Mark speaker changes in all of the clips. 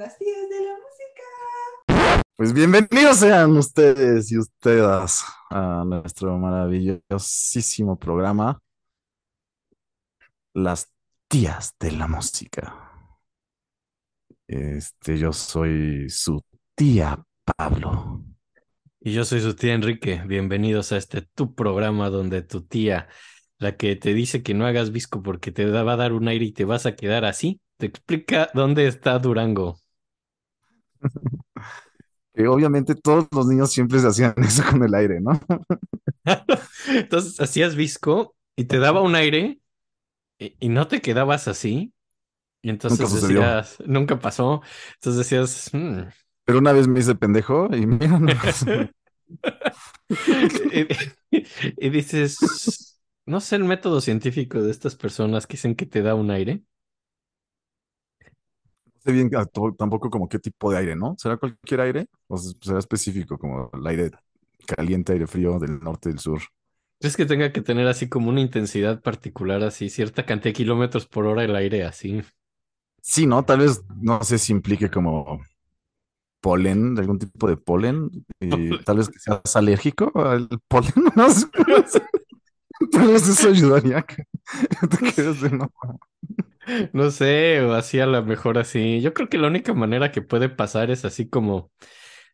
Speaker 1: las tías de la música.
Speaker 2: Pues bienvenidos sean ustedes y ustedes a nuestro maravillosísimo programa, Las tías de la música. Este, yo soy su tía Pablo.
Speaker 3: Y yo soy su tía Enrique. Bienvenidos a este tu programa donde tu tía, la que te dice que no hagas visco porque te va a dar un aire y te vas a quedar así, te explica dónde está Durango.
Speaker 2: Que obviamente todos los niños siempre se hacían eso con el aire, ¿no?
Speaker 3: Entonces hacías visco y te daba un aire y, y no te quedabas así. Y entonces
Speaker 2: Nunca
Speaker 3: decías, nunca pasó. Entonces decías, "Hmm".
Speaker 2: Pero una vez me hice pendejo y mira,
Speaker 3: y, y dices, no sé el método científico de estas personas que dicen que te da un aire.
Speaker 2: Sé bien tampoco como qué tipo de aire, ¿no? ¿Será cualquier aire? O será específico como el aire caliente, aire frío del norte, del sur.
Speaker 3: ¿Crees que tenga que tener así como una intensidad particular, así cierta cantidad de kilómetros por hora el aire así?
Speaker 2: Sí, ¿no? Tal vez, no sé si implique como polen, de algún tipo de polen, y tal vez que seas alérgico al polen, no sé. Tal vez eso ayudaría te quedes de no.
Speaker 3: No sé, o así a lo mejor así. Yo creo que la única manera que puede pasar es así como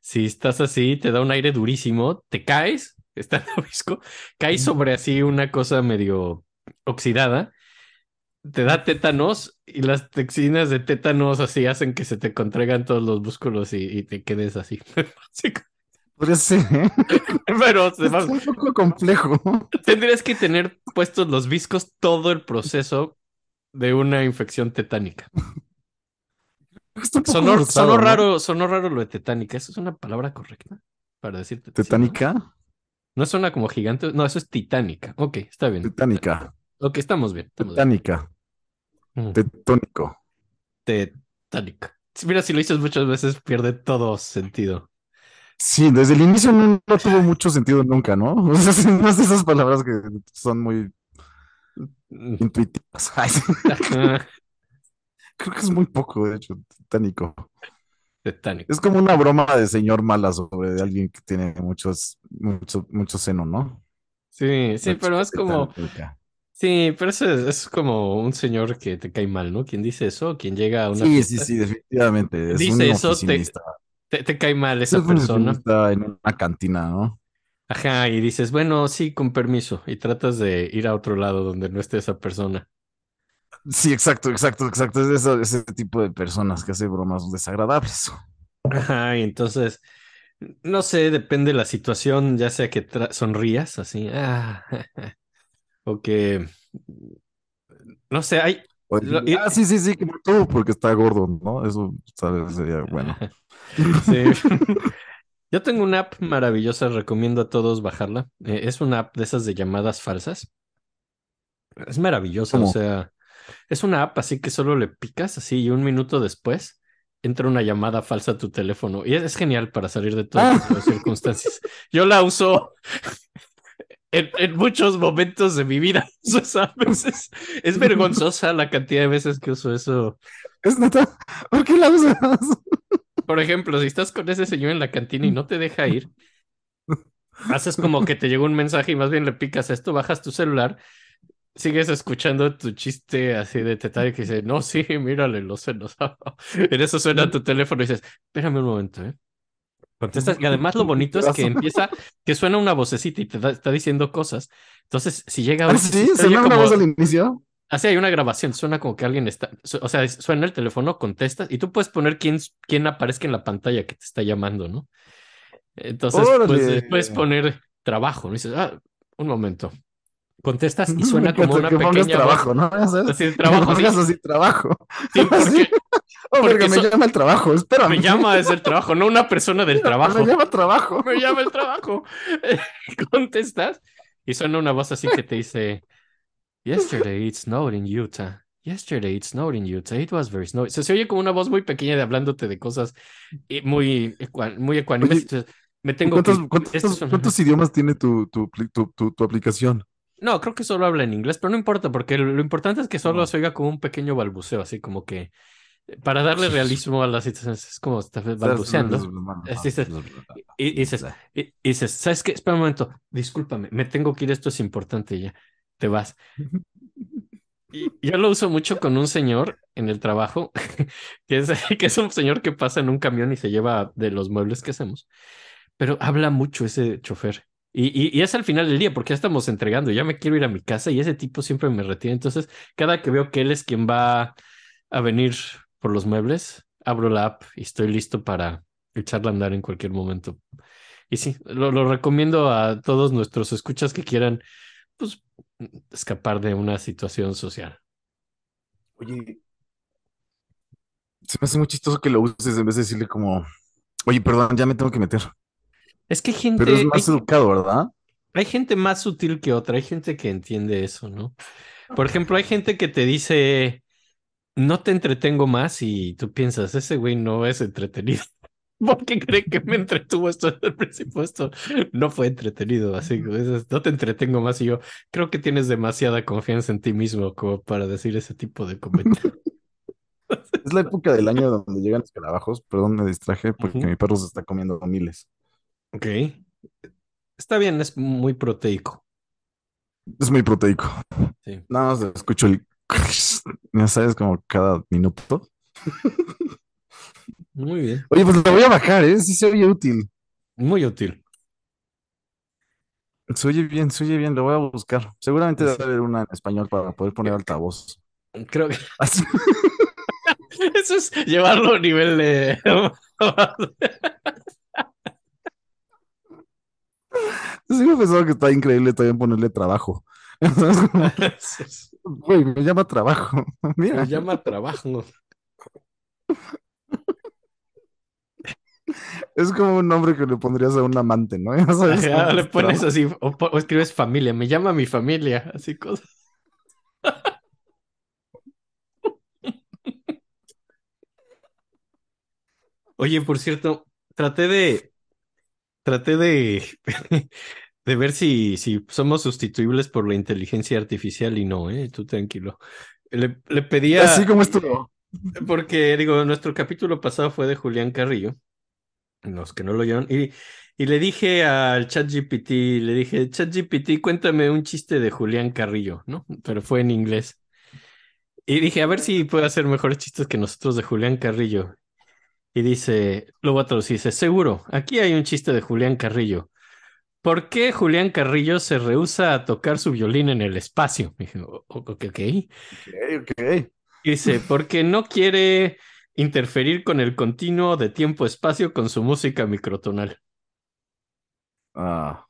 Speaker 3: si estás así, te da un aire durísimo, te caes, está en visco, caes sobre así una cosa medio oxidada, te da tétanos y las toxinas de tétanos así hacen que se te contraigan todos los músculos y, y te quedes así.
Speaker 2: Podría ser, ¿eh?
Speaker 3: Pero se va-
Speaker 2: Es un poco complejo.
Speaker 3: tendrías que tener puestos los viscos todo el proceso de una infección tetánica. Sonó,
Speaker 2: forzado,
Speaker 3: sonó
Speaker 2: ¿no?
Speaker 3: raro, sonó raro lo de tetánica. ¿Eso es una palabra correcta para decirte?
Speaker 2: Tetánica,
Speaker 3: No suena como gigante. No, eso es titánica. Ok, está bien.
Speaker 2: tetánica,
Speaker 3: Ok, estamos bien. estamos
Speaker 2: tetánica,
Speaker 3: Mm,
Speaker 2: tetónico.
Speaker 3: Tetánica. Mira, si lo dices muchas veces, pierde todo sentido.
Speaker 2: Sí, desde el inicio no, no tuvo mucho sentido nunca, ¿no? O sea, son más de esas palabras que son muy intuitivas. Creo que es muy poco, de hecho, tetánico.
Speaker 3: Tetánica.
Speaker 2: Es como una broma de señor mala sobre alguien que tiene muchos, mucho, mucho seno, ¿no?
Speaker 3: Sí, sí, pero es como. Sí, pero eso es, es como un señor que te cae mal, ¿no? Quien dice eso, quien llega a una
Speaker 2: Sí,
Speaker 3: fiesta,
Speaker 2: sí, sí, definitivamente. Es
Speaker 3: Dice
Speaker 2: un
Speaker 3: eso, te-
Speaker 2: oficinista.
Speaker 3: Te, te cae mal
Speaker 2: Es
Speaker 3: esa
Speaker 2: un
Speaker 3: persona.
Speaker 2: en una cantina, ¿no?
Speaker 3: Ajá, y dices, bueno, sí, con permiso, y tratas de ir a otro lado donde no esté esa persona.
Speaker 2: Sí, exacto, exacto, exacto. Es ese tipo de personas que hace bromas desagradables.
Speaker 3: Ajá, y entonces, no sé, depende de la situación, ya sea que sonrías así, ah, o que, no sé, hay, Lo-
Speaker 2: ah, sí, sí, sí, como tú, porque está gordo, ¿no? Eso, ¿sabes? Sería bueno.
Speaker 3: sí. Yo tengo una app maravillosa, recomiendo a todos bajarla. Eh, es una app de esas de llamadas falsas. Es maravillosa, o sea, es una app así que solo le picas así y un minuto después entra una llamada falsa a tu teléfono. Y es, es genial para salir de
Speaker 2: Ah.
Speaker 3: tipo de circunstancias. Yo la uso en, en muchos momentos de mi vida. O sea, es vergonzosa la cantidad de veces que uso eso.
Speaker 2: Es ¿por qué la usas?
Speaker 3: Por ejemplo, si estás con ese señor en la cantina y no te deja ir, haces como que te llegó un mensaje y más bien le picas esto, bajas tu celular, sigues escuchando tu chiste así de tetario que dice, no, sí, mírale los senos. En eso suena tu teléfono y dices, espérame un momento, ¿eh? Contestas, y además lo bonito es que empieza, que suena una vocecita y te da- está diciendo cosas. Entonces, si llega
Speaker 2: Ah, sí, una
Speaker 3: como-
Speaker 2: voz al inicio.
Speaker 3: Así hay una grabación, suena como que alguien está, o sea, suena el teléfono, contestas y tú puedes poner quién, quién aparezca en la pantalla que te está llamando, ¿no? Entonces, pues puedes poner trabajo, ¿no? Y dices, ah, un momento. Contestas y suena como una
Speaker 2: que
Speaker 3: pequeña
Speaker 2: trabajo,
Speaker 3: voz.
Speaker 2: ¿no?
Speaker 3: Así trabajo, sí,
Speaker 2: así trabajo.
Speaker 3: sí, porque
Speaker 2: Oh,
Speaker 3: porque
Speaker 2: me
Speaker 3: so-
Speaker 2: llama el trabajo, espérame.
Speaker 3: me llama es el trabajo, no una persona del trabajo.
Speaker 2: Me llama trabajo.
Speaker 3: me llama el trabajo. Contestas y suena una voz así que te dice, Yesterday it snowed in Utah. Yesterday it snowed in Utah. It was very snowy. Se, se oye como una voz muy pequeña de hablándote de cosas eh, muy, muy ecuánimes. Me tengo
Speaker 2: ¿Cuántos,
Speaker 3: que...
Speaker 2: cuántos-
Speaker 3: estos son-
Speaker 2: cuántos idiomas tiene tu, tu, tu, tu- aplicación?
Speaker 3: No, creo que solo habla en inglés, pero no importa, porque lo, lo importante es que solo
Speaker 2: No.
Speaker 3: se oiga como un pequeño balbuceo, así como que Para darle realismo a las situaciones, es como estás balbuceando. Y dices, ¿sabes qué? Espera un momento, discúlpame, me tengo que ir, esto es importante ya. Te vas. Y yo lo uso mucho con un señor en el trabajo, que es, que es un señor que pasa en un camión y se lleva de los muebles que hacemos. Pero habla mucho ese chofer. Y, y, y, es al final del día, porque ya estamos entregando, ya me quiero ir a mi casa y ese tipo siempre me retiene. Entonces, cada que veo que él es quien va a venir por los muebles, abro la app y estoy listo para echarla a andar en cualquier momento. Y sí, lo, lo recomiendo a todos nuestros escuchas que quieran, pues, escapar de una situación social.
Speaker 2: Oye, se me hace muy chistoso que lo uses en vez de decirle como, oye, perdón, ya me tengo que meter.
Speaker 3: Es que hay gente.
Speaker 2: Pero es más
Speaker 3: hay,
Speaker 2: educado, ¿verdad?
Speaker 3: hay gente más sutil que otra, hay gente que entiende eso, ¿no? Por ejemplo, hay gente que te dice, no te entretengo más y tú piensas, ese güey no es entretenido. ¿Por qué cree que me entretuvo esto desde el principio? Esto no fue entretenido, así no te entretengo más. Y yo creo que tienes demasiada confianza en ti mismo como para decir ese tipo de comentarios.
Speaker 2: Es la época del año donde llegan los escarabajos. Perdón, me distraje porque mi perro se está comiendo miles.
Speaker 3: Ok. Está bien, es muy proteico.
Speaker 2: Es muy proteico.
Speaker 3: Sí.
Speaker 2: Nada más escucho el. Ya sabes, como cada minuto.
Speaker 3: Muy bien.
Speaker 2: Oye, pues lo voy a bajar, ¿eh? Sí se oye útil.
Speaker 3: Muy útil.
Speaker 2: Se oye bien, se oye bien, lo voy a buscar. Seguramente
Speaker 3: Sí.
Speaker 2: debe haber una en español para poder poner altavoz.
Speaker 3: Creo que eso es llevarlo a nivel de.
Speaker 2: Siempre he pensado que está increíble todavía ponerle trabajo. Güey, me llama trabajo. Mira,
Speaker 3: Se llama trabajo.
Speaker 2: Es como un nombre que le pondrías a un amante, ¿no? Ya sabes,
Speaker 3: Ajá, le pones así, o, escribes familia, me llama mi familia, así cosas. Oye, por cierto, traté de, traté de, de ver si, si somos sustituibles por la inteligencia artificial y no, ¿eh? Tú tranquilo. Le, le
Speaker 2: Así
Speaker 3: pedía,
Speaker 2: como esto.
Speaker 3: porque digo, nuestro capítulo pasado fue de Julián Carrillo, los que no lo oyeron, y, y le dije al ChatGPT, le dije, ChatGPT, cuéntame un chiste de Julián Carrillo, ¿no? Pero fue en inglés. Y dije, a ver si puede hacer mejores chistes que nosotros de Julián Carrillo. Y dice, lo voy a traducir, dice, seguro, aquí hay un chiste de Julián Carrillo. ¿Por qué Julián Carrillo se rehúsa a tocar su violín en el espacio? Y dije, "O- ok, ok. Y
Speaker 2: Ok, ok.
Speaker 3: dice, porque no quiere interferir con el continuo de tiempo-espacio con su música microtonal.
Speaker 2: Ah,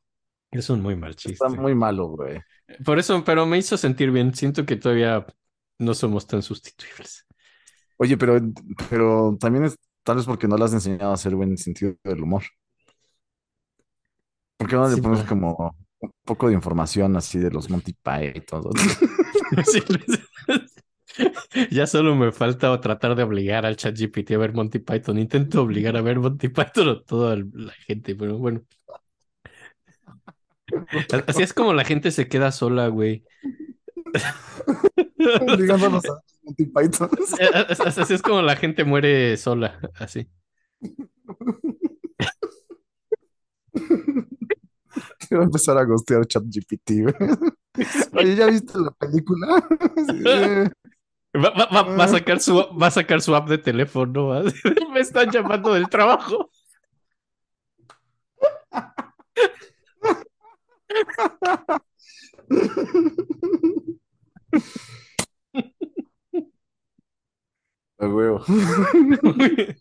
Speaker 3: Es un muy mal
Speaker 2: está
Speaker 3: chiste.
Speaker 2: muy malo, güey.
Speaker 3: Por eso, pero me hizo sentir bien. Siento que todavía no somos tan sustituibles.
Speaker 2: Oye, pero, pero también es tal vez porque no le has enseñado a hacer buen sentido del humor. ¿Por qué no le
Speaker 3: Sí,
Speaker 2: pones
Speaker 3: pero-
Speaker 2: como un poco de información así de los Monty Python?
Speaker 3: Sí, Ya solo me falta tratar de obligar al ChatGPT a ver Monty Python. Intento obligar a ver Monty Python a toda la gente, pero bueno. Así es como la gente se queda sola, güey.
Speaker 2: Obligándolos a Monty Python.
Speaker 3: Así es como la gente muere sola, así.
Speaker 2: Quiero empezar a gostear ChatGPT, güey. Oye, ¿ya viste la película?
Speaker 3: Va, va- va- va a sacar su, va a sacar su app de teléfono. Me están llamando del trabajo.
Speaker 2: A huevo.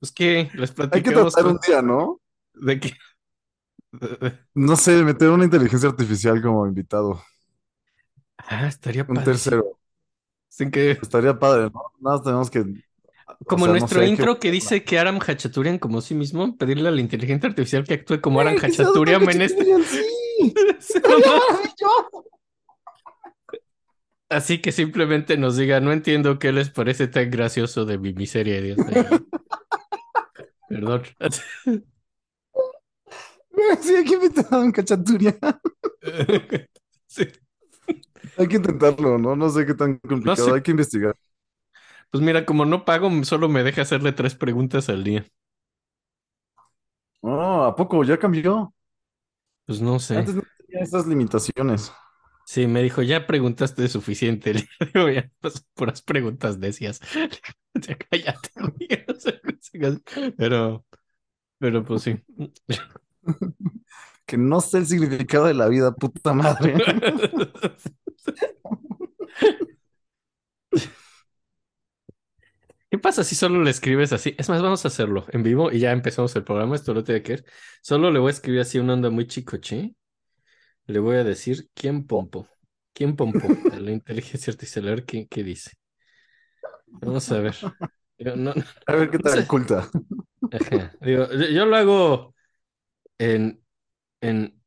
Speaker 3: Pues que les
Speaker 2: Hay que
Speaker 3: platicamos
Speaker 2: tratar
Speaker 3: con-
Speaker 2: un día, ¿no?
Speaker 3: de de-
Speaker 2: No sé, meter una inteligencia artificial como invitado.
Speaker 3: Ah, estaría
Speaker 2: Un tercero.
Speaker 3: Sin que
Speaker 2: Estaría padre, ¿no? Nada más tenemos que. o
Speaker 3: Como
Speaker 2: sea, no
Speaker 3: nuestro
Speaker 2: sé, hay
Speaker 3: intro que dice que Aram Hachaturian como sí mismo, pedirle a la inteligencia artificial que actúe como Aram
Speaker 2: ¡Ey, que sea
Speaker 3: Hachaturian en este.
Speaker 2: Hachaturian, ¡Sí!
Speaker 3: Sí,
Speaker 2: ¡Sería
Speaker 3: ¿no? Así que simplemente nos diga, no entiendo qué les parece tan gracioso de mi miseria, Dios mío. Perdón.
Speaker 2: Sí, que invitar a un cachaturia.
Speaker 3: Sí.
Speaker 2: Hay que intentarlo, ¿no? No sé qué tan complicado.
Speaker 3: sé.
Speaker 2: Hay que investigar.
Speaker 3: Pues mira, como no pago, solo me deja hacerle tres preguntas al día.
Speaker 2: Oh, ¿a poco? ¿Ya cambió?
Speaker 3: Pues no sé.
Speaker 2: Antes no tenía esas limitaciones.
Speaker 3: Sí, me dijo, ya preguntaste suficiente. Le digo, ya, pues, puras preguntas decías. Ya cállate, güey. Pero, pero pues sí.
Speaker 2: Que no sé el significado de la vida, puta madre.
Speaker 3: ¿Qué pasa si solo le escribes así? Es más, vamos a hacerlo en vivo y ya empezamos el programa. Esto lo tiene que ver. Solo le voy a escribir así una onda muy chicoche. Le voy a decir, ¿quién pompo? ¿Quién pompo? La inteligencia artificial, a ver qué, qué dice. Vamos a ver. No- no-
Speaker 2: A ver qué
Speaker 3: no sé.
Speaker 2: tal culta.
Speaker 3: Ajá. Digo, yo, yo lo hago en, en,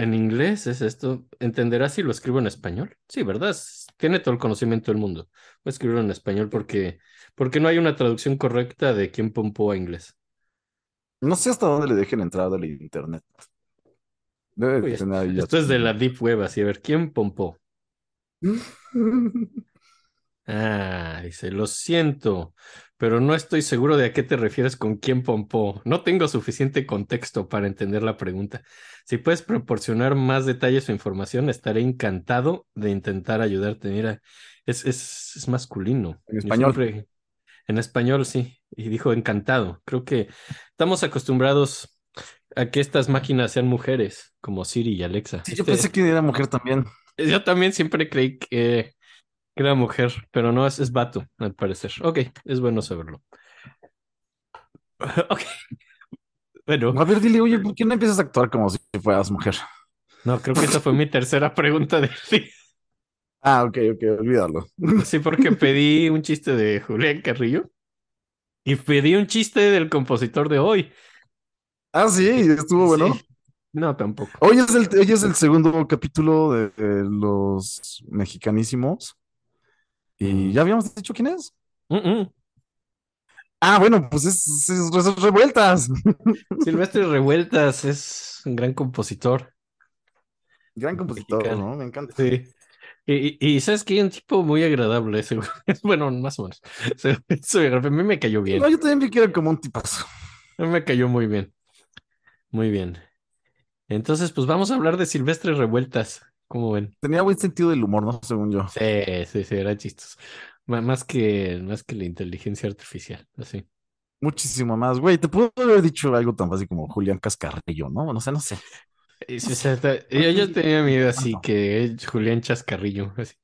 Speaker 3: en inglés, es esto. ¿Entenderás si lo escribo en español? Sí, ¿verdad? Tiene todo el conocimiento del mundo. Voy a escribirlo en español porque, porque no hay una traducción correcta de quién pompó a inglés.
Speaker 2: No sé hasta dónde le dejen entrar del internet. Debe
Speaker 3: Uy,
Speaker 2: ya
Speaker 3: Esto es de la Deep Web, así a ver, ¿quién pompó? Ah, dice, lo siento, pero no estoy seguro de a qué te refieres con quién pompó. No tengo suficiente contexto para entender la pregunta. Si puedes proporcionar más detalles o información, estaré encantado de intentar ayudarte. Mira, es, es, es masculino.
Speaker 2: En español.
Speaker 3: siempre- en español, sí. Y dijo encantado. Creo que estamos acostumbrados a que estas máquinas sean mujeres, como Siri y Alexa.
Speaker 2: Sí, yo
Speaker 3: Este-
Speaker 2: pensé que era mujer también.
Speaker 3: yo también siempre creí que era mujer, pero no, es, es vato, al parecer. Ok, es bueno saberlo. Ok. Bueno,
Speaker 2: A ver, dile, oye, ¿por qué no empiezas a actuar como si fueras mujer?
Speaker 3: no, creo que esa fue mi tercera pregunta del día.
Speaker 2: Ah, ok, ok, olvídalo.
Speaker 3: Sí, porque pedí un chiste de Julián Carrillo y pedí un chiste del compositor de hoy.
Speaker 2: Ah, sí, estuvo bueno.
Speaker 3: Sí. No, tampoco.
Speaker 2: Hoy es el, hoy es el segundo capítulo de, de los mexicanísimos. ¿Y ya habíamos dicho quién es?
Speaker 3: Mm, mm.
Speaker 2: Ah, bueno, pues es, es- es Revueltas.
Speaker 3: Silvestre Revueltas es un gran compositor.
Speaker 2: Gran compositor,
Speaker 3: Mexicano.
Speaker 2: ¿no? Me encanta.
Speaker 3: Sí. Y, y, y sabes que un tipo muy agradable, seguro. Bueno, más o menos. A mí me cayó bien.
Speaker 2: No, yo también vi que era como un tipazo.
Speaker 3: A mí me cayó muy bien. Muy bien. Entonces, pues vamos a hablar de Silvestre Revueltas. ¿Cómo ven?
Speaker 2: Tenía buen sentido del humor, ¿no? Según yo.
Speaker 3: Sí, sí, sí, era chistoso. Más que, más que la inteligencia artificial, así.
Speaker 2: Muchísimo más. Güey, te puedo haber dicho algo tan fácil como Julián Cascarrillo, ¿no? No sé, no sé.
Speaker 3: Y sí, o sea, yo, yo tenía miedo así que es Julián Chascarrillo, así.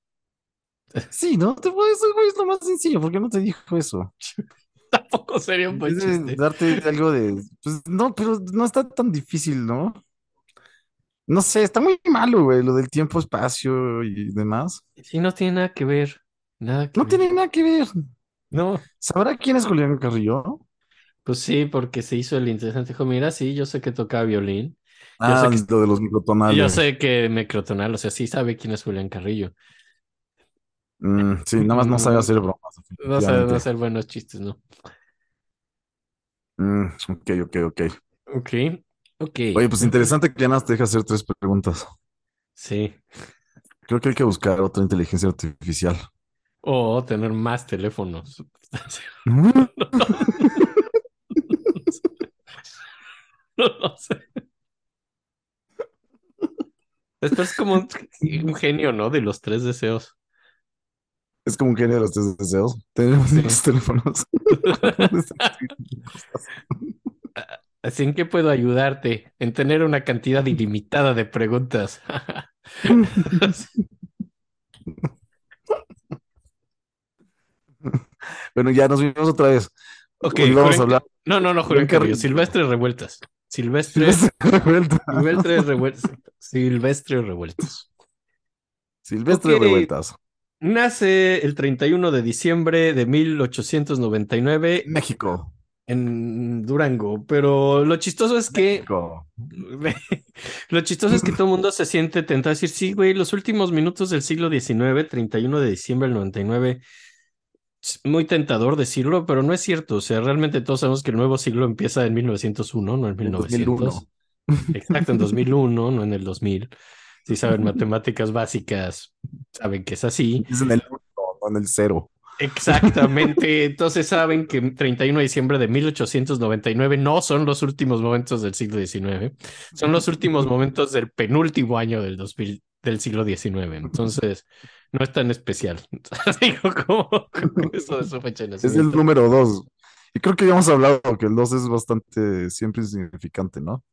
Speaker 2: Sí, ¿no? Te puedo eso, güey, es lo más sencillo. ¿Por qué no te dijo eso?
Speaker 3: Tampoco sería un
Speaker 2: En
Speaker 3: buen chiste.
Speaker 2: darte algo de. Pues no, pero no está tan difícil, ¿no? No sé, está muy malo, güey, lo del tiempo, espacio y demás.
Speaker 3: Sí, no tiene nada que ver. Nada que
Speaker 2: No
Speaker 3: ver.
Speaker 2: tiene nada que ver.
Speaker 3: No,
Speaker 2: ¿Sabrá quién es Julián Carrillo?
Speaker 3: pues sí, porque se hizo el interesante. Dijo, mira, sí, yo sé que tocaba violín.
Speaker 2: Ah,
Speaker 3: sé que-
Speaker 2: lo de los microtonales.
Speaker 3: yo sé que Microtonal, o sea, sí sabe quién es Julián Carrillo.
Speaker 2: Mm, sí, nada más no sabe hacer bromas.
Speaker 3: No sabe hacer buenos chistes, ¿no?
Speaker 2: Mm, ok, ok, ok.
Speaker 3: Ok, ok.
Speaker 2: Oye, pues interesante que ya nada te deja hacer tres preguntas.
Speaker 3: Sí.
Speaker 2: Creo que hay que buscar otra inteligencia artificial.
Speaker 3: O tener más teléfonos. No lo sé. Esto es como un, un genio, ¿no? De los tres deseos.
Speaker 2: Es como un genio de los tres deseos. Tenemos
Speaker 3: Sí.
Speaker 2: muchos teléfonos.
Speaker 3: Así en qué puedo ayudarte en tener una cantidad ilimitada de preguntas.
Speaker 2: Bueno, ya nos vimos otra vez.
Speaker 3: Ok,
Speaker 2: Hoy vamos
Speaker 3: Julián-
Speaker 2: a hablar.
Speaker 3: No, no, no, Julián Carrillo.
Speaker 2: Carrillo.
Speaker 3: Silvestre Revueltas. Silvestre,
Speaker 2: Silvestre Revueltas.
Speaker 3: Silvestre Revueltas. Silvestre Revueltas.
Speaker 2: Silvestre. Revueltas.
Speaker 3: Nace el 31 de diciembre de 1899
Speaker 2: México.
Speaker 3: En Durango, pero lo chistoso es que lo chistoso es que todo el mundo se siente tentado a decir, sí, güey, los últimos minutos del siglo XIX, 31 de diciembre del 99, es muy tentador decirlo, pero no es cierto, o sea, realmente todos sabemos que el nuevo siglo empieza en 1901, no en
Speaker 2: En
Speaker 3: 1900.
Speaker 2: 2001.
Speaker 3: Exacto, en 2001, no en el 2000. Si saben matemáticas básicas, saben que es así.
Speaker 2: Es en el uno, no en el cero.
Speaker 3: Exactamente. Entonces saben que 31 de diciembre de 1899 no son los últimos momentos del siglo XIX, son los últimos momentos del penúltimo año del 2000, del siglo XIX. Entonces no es tan especial. Digo, como, como eso de su fecha de
Speaker 2: Es el número dos. Y creo que ya hemos hablado que el dos es bastante siempre insignificante, ¿no?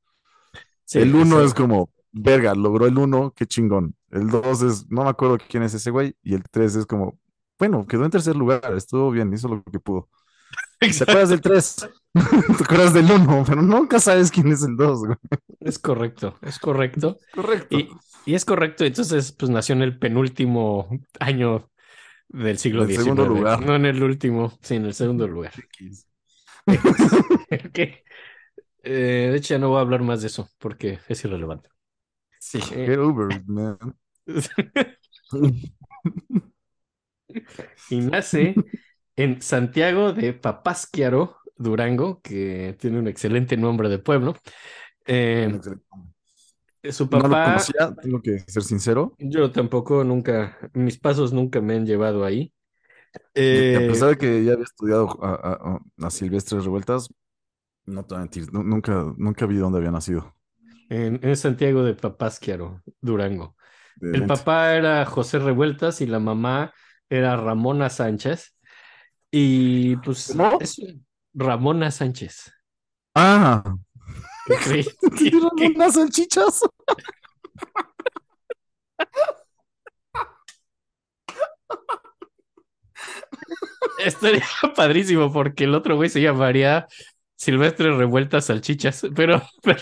Speaker 3: Sí,
Speaker 2: el uno
Speaker 3: sí.
Speaker 2: es como, verga, logró el uno, qué chingón. El dos es, no me acuerdo quién es ese güey. Y el tres es como, bueno, quedó en tercer lugar, estuvo bien, hizo lo que pudo. ¿Te acuerdas del tres? ¿Te acuerdas del uno? Pero nunca sabes quién es el dos, güey.
Speaker 3: Es correcto, es correcto.
Speaker 2: Correcto.
Speaker 3: Y, y es correcto, entonces pues nació en el penúltimo año del siglo
Speaker 2: En el
Speaker 3: XIX.
Speaker 2: segundo lugar.
Speaker 3: No en el último, sí, en el segundo lugar. Eh, de hecho, ya no voy a hablar más de eso porque es irrelevante.
Speaker 2: Sí, get over it, man.
Speaker 3: y nace en Santiago de Papasquiaro, Durango, que tiene un excelente nombre de pueblo. Eh, su
Speaker 2: No lo
Speaker 3: papá,
Speaker 2: conocía, tengo que ser sincero.
Speaker 3: yo tampoco, nunca, mis pasos nunca me han llevado ahí.
Speaker 2: Y a
Speaker 3: Eh,
Speaker 2: pesar de que ya había estudiado a, a- a- a Silvestres Revueltas, no te voy a mentir, nu- nunca, nunca vi dónde había nacido.
Speaker 3: en, en Santiago de Papasquiaro, Durango.
Speaker 2: De
Speaker 3: El papá era José Revueltas y la mamá era Ramona Sánchez. Y pues
Speaker 2: ¿Cómo?
Speaker 3: es Ramona Sánchez.
Speaker 2: Ah,
Speaker 3: ¿Qué ¿Qué-
Speaker 2: unas salchichas.
Speaker 3: Estaría padrísimo porque el otro güey se llamaría Silvestre Revueltas Salchichas, pero, pero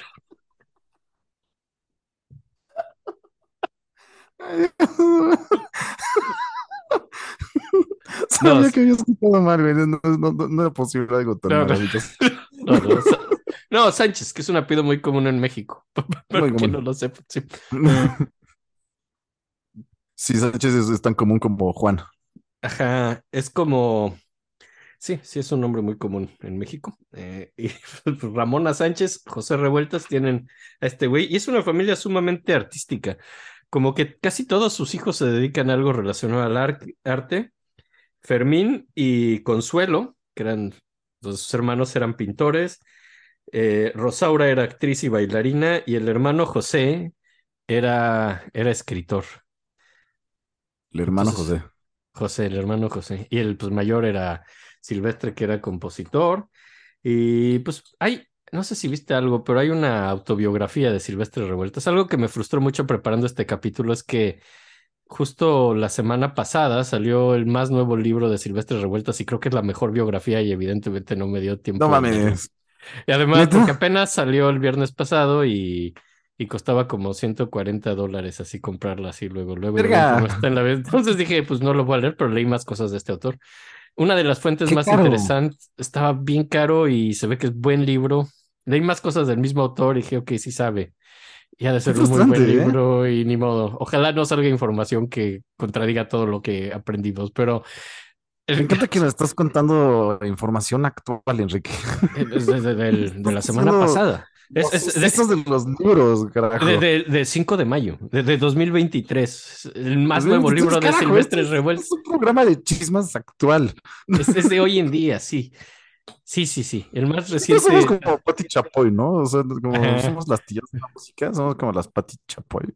Speaker 2: Sabía
Speaker 3: No,
Speaker 2: que había escuchado mal. No, no- no- era posible algo tan maravilloso.
Speaker 3: no, Sánchez, que es un apellido muy común en México. Pero que no lo sé. sí.
Speaker 2: Sí, Sánchez es, es tan común como Juan.
Speaker 3: Ajá, es como. Sí, sí, es un nombre muy común en México. Eh, y Ramona Sánchez, José Revueltas tienen a este güey. Y es una familia sumamente artística. Como que casi todos sus hijos se dedican a algo relacionado al ar- arte. Fermín y Consuelo, que eran los sus hermanos, eran pintores. Eh, Rosaura era actriz y bailarina. Y el hermano José era, era escritor.
Speaker 2: El hermano
Speaker 3: Entonces,
Speaker 2: José.
Speaker 3: José, el hermano José. Y el pues, mayor era Silvestre, que era compositor. Y pues hay, no sé si viste algo, pero hay una autobiografía de Silvestre Revueltas. Algo que me frustró mucho preparando este capítulo es que justo la semana pasada salió el más nuevo libro de Silvestre Revueltas y creo que es la mejor biografía y evidentemente no me dio tiempo.
Speaker 2: No mames.
Speaker 3: Y además, porque apenas salió el viernes pasado y, y costaba como 140 dólares así comprarla así luego, luego, está en la vez. Entonces dije, pues no lo voy a leer, pero leí más cosas de este autor. Una de las fuentes
Speaker 2: Qué
Speaker 3: más
Speaker 2: caro.
Speaker 3: interesantes, estaba bien caro y se ve que es buen libro. Leí más cosas del mismo autor y dije, ok, sí sabe. Y ha de ser un muy buen
Speaker 2: ¿eh?
Speaker 3: libro y ni modo. Ojalá no salga información que contradiga todo lo que aprendimos, pero...
Speaker 2: Me encanta que me estás contando información actual, Enrique.
Speaker 3: Es de, de- de la semana pasada. Es, es- de-
Speaker 2: sucesos de los libros, carajo.
Speaker 3: De, de, de 5 de mayo, de, de 2023. El más nuevo
Speaker 2: 2023,
Speaker 3: libro de
Speaker 2: carajo,
Speaker 3: Silvestre
Speaker 2: este es-. Es un programa de chismas actual.
Speaker 3: Es, es de hoy en día, sí. Sí, sí, sí. El más reciente.
Speaker 2: somos como Patti Chapoy, ¿no? O sea, como
Speaker 3: Ajá.
Speaker 2: somos las tías de la música, somos como las Patti Chapoy.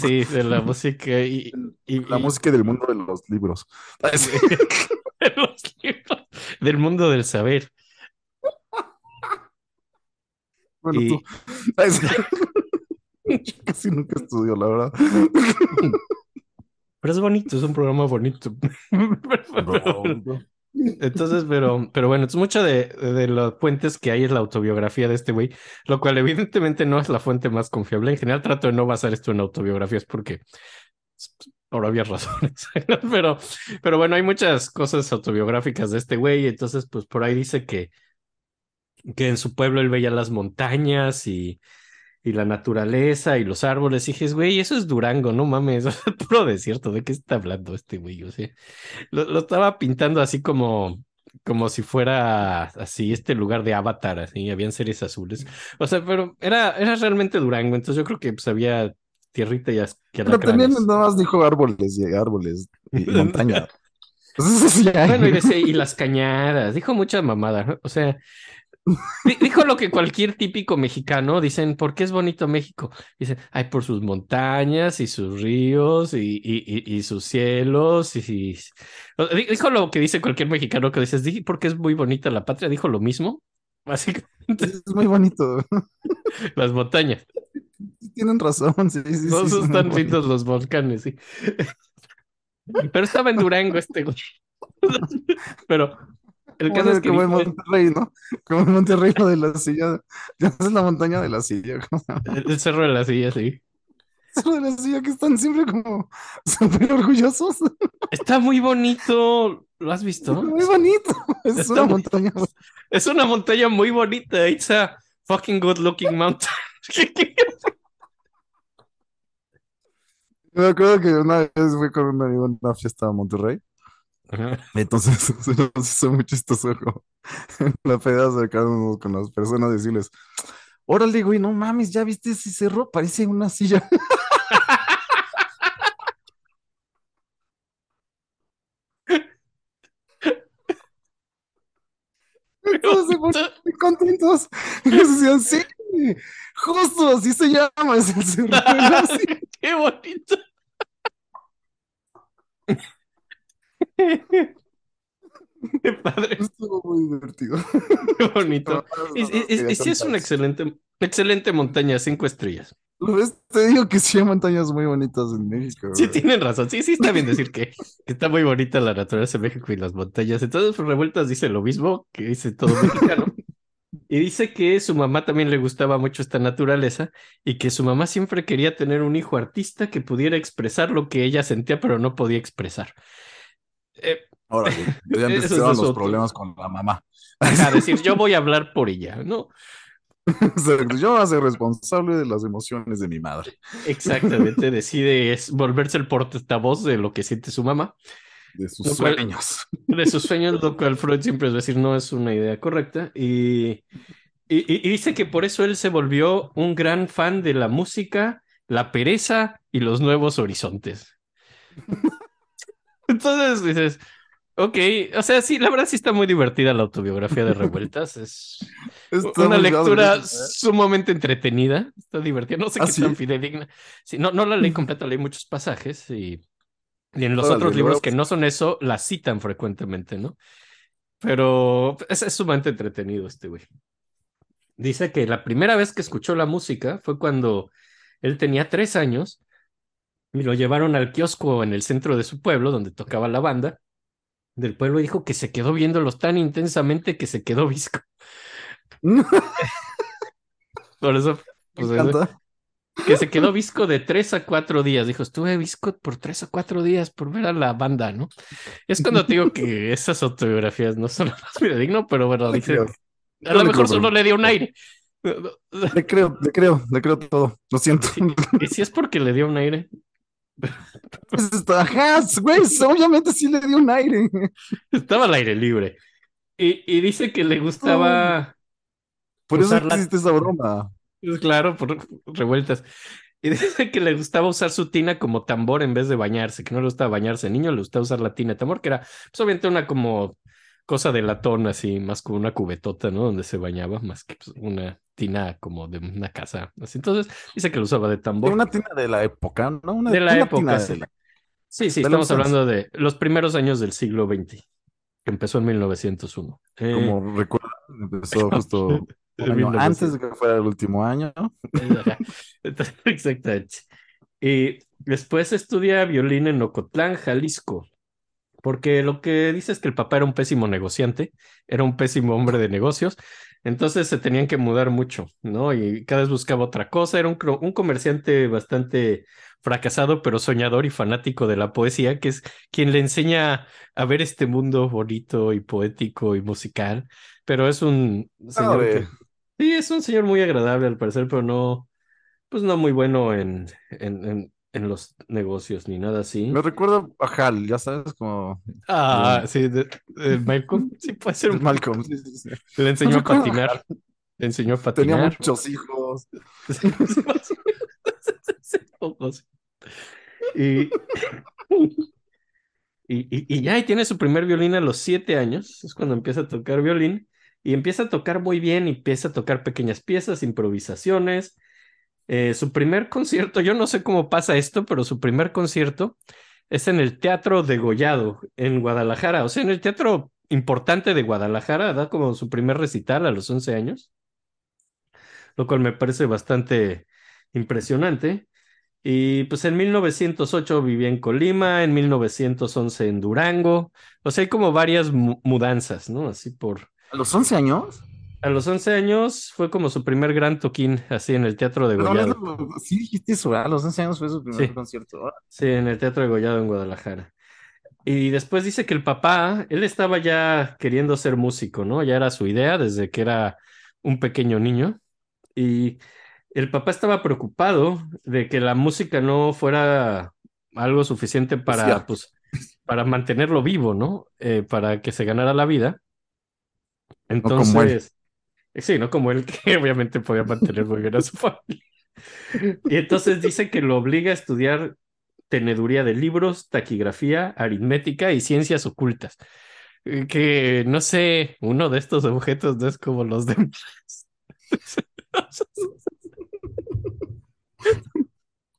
Speaker 3: Sí, de la música y, y-
Speaker 2: La
Speaker 3: y-
Speaker 2: música del mundo de los libros.
Speaker 3: de los libros, del mundo del saber.
Speaker 2: Bueno,
Speaker 3: Y-
Speaker 2: tú. Yo casi nunca estudio, la verdad.
Speaker 3: Pero es bonito, es un programa bonito. Entonces, pero, pero bueno, es mucho de, de las fuentes que hay en la autobiografía de este güey, lo cual evidentemente no es la fuente más confiable. En general trato de no basar esto en autobiografías porque por obvias razones. Pero, pero bueno, hay muchas cosas autobiográficas de este güey. Entonces, pues por ahí dice que, que en su pueblo él veía las montañas y, y la naturaleza y los árboles. Y dije, güey, eso es Durango, no mames, es puro desierto. ¿De qué está hablando este güey? O sea, lo, lo estaba pintando así como, como si fuera así este lugar de Avatar, así, habían seres azules. O sea, pero era, era realmente Durango, entonces yo creo que pues, había tierrita y,
Speaker 2: Pero también nada más dijo árboles y árboles y, montaña.
Speaker 3: Bueno, y, las cañadas, dijo mucha mamada, ¿no? O sea, dijo lo que cualquier típico mexicano dicen, ¿por qué es bonito México? Dicen, ay, por sus montañas y sus ríos y, y, y, y sus cielos. Y, Dijo lo que dice cualquier mexicano que dices, "Di- porque es muy bonita la patria, dijo lo mismo. Básicamente,
Speaker 2: Es muy bonito.
Speaker 3: las montañas.
Speaker 2: Sí, Tienen razón. Sí, sí, sí,
Speaker 3: Todos
Speaker 2: muy
Speaker 3: están lindos los volcanes, sí. Pero estaba en Durango este güey. Pero el caso
Speaker 2: Como,
Speaker 3: es que
Speaker 2: como en Monterrey, ¿no? Como en Monterrey lo de la silla. Ya es la montaña de la silla.
Speaker 3: el cerro de la silla, sí.
Speaker 2: Eso de la silla que están siempre como súper orgullosos.
Speaker 3: Está muy bonito. ¿Lo has visto?
Speaker 2: Muy bonito. Es
Speaker 3: Está
Speaker 2: una
Speaker 3: muy-
Speaker 2: montaña.
Speaker 3: Es una montaña muy bonita. It's a fucking good looking mountain.
Speaker 2: Me acuerdo que una vez fui con un amigo a una fiesta a Monterrey.
Speaker 3: Ajá.
Speaker 2: Entonces se nos hizo muy chistoso como en la peda acercarnos con las personas y decirles, órale, güey, no mames, ¿ya viste ese cerro? Parece una silla. Todos se muy contentos. Y decían, sí, justo así se llama, es el cerro de la silla".
Speaker 3: Qué bonito. Qué padre,
Speaker 2: Estuvo muy divertido.
Speaker 3: qué bonito. Y, y- y- y sí es una excelente, excelente montaña, cinco estrellas.
Speaker 2: Te digo que sí hay montañas muy bonitas en México.
Speaker 3: Sí, tienen razón. Sí, sí, está bien decir que, que está muy bonita la naturaleza de México y las montañas. Entonces, Revueltas dice lo mismo que dice todo mexicano. Y dice que su mamá también le gustaba mucho esta naturaleza y que su mamá siempre quería tener un hijo artista que pudiera expresar lo que ella sentía, pero no podía expresar. Eh,
Speaker 2: Órale, ya empezaron los
Speaker 3: otro.
Speaker 2: problemas con la mamá.
Speaker 3: a decir, yo voy a hablar por ella, ¿no?
Speaker 2: Yo voy a ser responsable de las emociones de mi madre,
Speaker 3: Exactamente, decide es volverse el portavoz de lo que siente su mamá.
Speaker 2: de sus
Speaker 3: cual-
Speaker 2: sueños.
Speaker 3: de sus sueños, lo cual Freud siempre es decir no es una idea correcta. Y- y dice que por eso él se volvió un gran fan de la música, la pereza y los nuevos horizontes. Entonces dices, ok, o sea, sí, la verdad sí está muy divertida la autobiografía de Revueltas. Es
Speaker 2: Está
Speaker 3: una lectura
Speaker 2: ¿eh?
Speaker 3: sumamente entretenida, está divertida, no sé
Speaker 2: ¿Ah,
Speaker 3: qué
Speaker 2: sí?
Speaker 3: tan fidedigna. Sí, no, no la leí completa, leí muchos pasajes y, y en los
Speaker 2: Órale,
Speaker 3: otros libros que no son eso, la citan frecuentemente, ¿no? Pero es, es sumamente entretenido este güey. Dice que la primera vez que escuchó la música fue cuando él tenía tres años y lo llevaron al kiosco en el centro de su pueblo donde tocaba la banda del pueblo dijo que se quedó viéndolos tan intensamente que se quedó visco. Por eso, pues, que se quedó visco de tres a cuatro días. Dijo, estuve visco por tres a cuatro días por ver a la banda, ¿no? Es cuando te digo que esas autobiografías no son las más fidedigno, pero bueno, dice,
Speaker 2: creo,
Speaker 3: a lo mejor solo le dio un aire.
Speaker 2: le creo, le creo, le creo todo. Lo siento.
Speaker 3: Y si es porque le dio un aire,
Speaker 2: Ajá, güey, obviamente sí le dio un aire.
Speaker 3: estaba al aire libre. Y, y dice que le gustaba,
Speaker 2: Por eso
Speaker 3: la-
Speaker 2: existe esa broma.
Speaker 3: pues claro, por revueltas. Y dice que le gustaba usar su tina como tambor en vez de bañarse, que no le gustaba bañarse. Niño le gustaba usar la tina de tambor, que era pues, obviamente una como cosa de latón, así, más como una cubetota, ¿no? Donde se bañaba, más que pues, una tina como de una casa. Así. Entonces, dice que lo usaba de tambor.
Speaker 2: Una tina de la época, ¿no? Una,
Speaker 3: De la
Speaker 2: una
Speaker 3: época,
Speaker 2: tina
Speaker 3: sí.
Speaker 2: de la-
Speaker 3: Sí,
Speaker 2: de
Speaker 3: estamos hablando de los primeros años del siglo XX, que empezó en 1901. Eh,
Speaker 2: Como recuerda, empezó justo un
Speaker 3: en
Speaker 2: año
Speaker 3: 1900.
Speaker 2: antes de que fuera el último año.
Speaker 3: Entonces, Exactamente. Y después estudia violín en Ocotlán, Jalisco, porque lo que dice es que el papá era un pésimo negociante, era un pésimo hombre de negocios, entonces se tenían que mudar mucho, ¿no? Y cada vez buscaba otra cosa, era un, comerciante bastante fracasado, pero soñador y fanático de la poesía, que es quien le enseña a ver este mundo bonito y poético y musical, pero es un señor que- Sí, es un señor muy agradable al parecer, pero no, pues no muy bueno en, en, en, en los negocios ni nada así.
Speaker 2: Me recuerda a Hal, ya sabes, como
Speaker 3: Ah, sí, de, de Malcolm, sí puede ser un
Speaker 2: Malcolm. sí, sí, sí.
Speaker 3: Le enseñó a patinar, le enseñó a
Speaker 2: Tenía
Speaker 3: patinar.
Speaker 2: muchos hijos.
Speaker 3: Y, Y, y, y ya, y tiene su primer violín a los siete años, es cuando empieza a tocar violín, y empieza a tocar muy bien, y empieza a tocar pequeñas piezas, improvisaciones. Eh, su primer concierto, yo no sé cómo pasa esto, pero su primer concierto es en el Teatro de Gollado, en Guadalajara, o sea, en el teatro importante de Guadalajara, da como su primer recital a los 11 años, lo cual me parece bastante impresionante. Y pues en 1908 vivía en Colima, en 1911 en Durango, o sea, hay como varias mu- mudanzas, ¿no? Así por...
Speaker 2: ¿A los 11 años?
Speaker 3: A los 11 años fue como su primer gran toquín, así en el Teatro de
Speaker 2: no,
Speaker 3: Gollado.
Speaker 2: no, sí dijiste eso, ¿verdad? A los 11 años fue su primer
Speaker 3: Sí.
Speaker 2: concierto. Ah,
Speaker 3: Sí, en el Teatro de Gollado en Guadalajara. Y después dice que el papá, él estaba ya queriendo ser músico, ¿no? Ya era su idea desde que era un pequeño niño. Y el papá estaba preocupado de que la música no fuera algo suficiente para, pues, para mantenerlo vivo, ¿no? Eh, para que se ganara la vida. Entonces, sí, no como él, que obviamente podía mantener muy bien a su familia. Y entonces dice que lo obliga a estudiar teneduría de libros, taquigrafía, aritmética y ciencias ocultas. Eh, Que no sé, uno de estos objetos no es como los demás.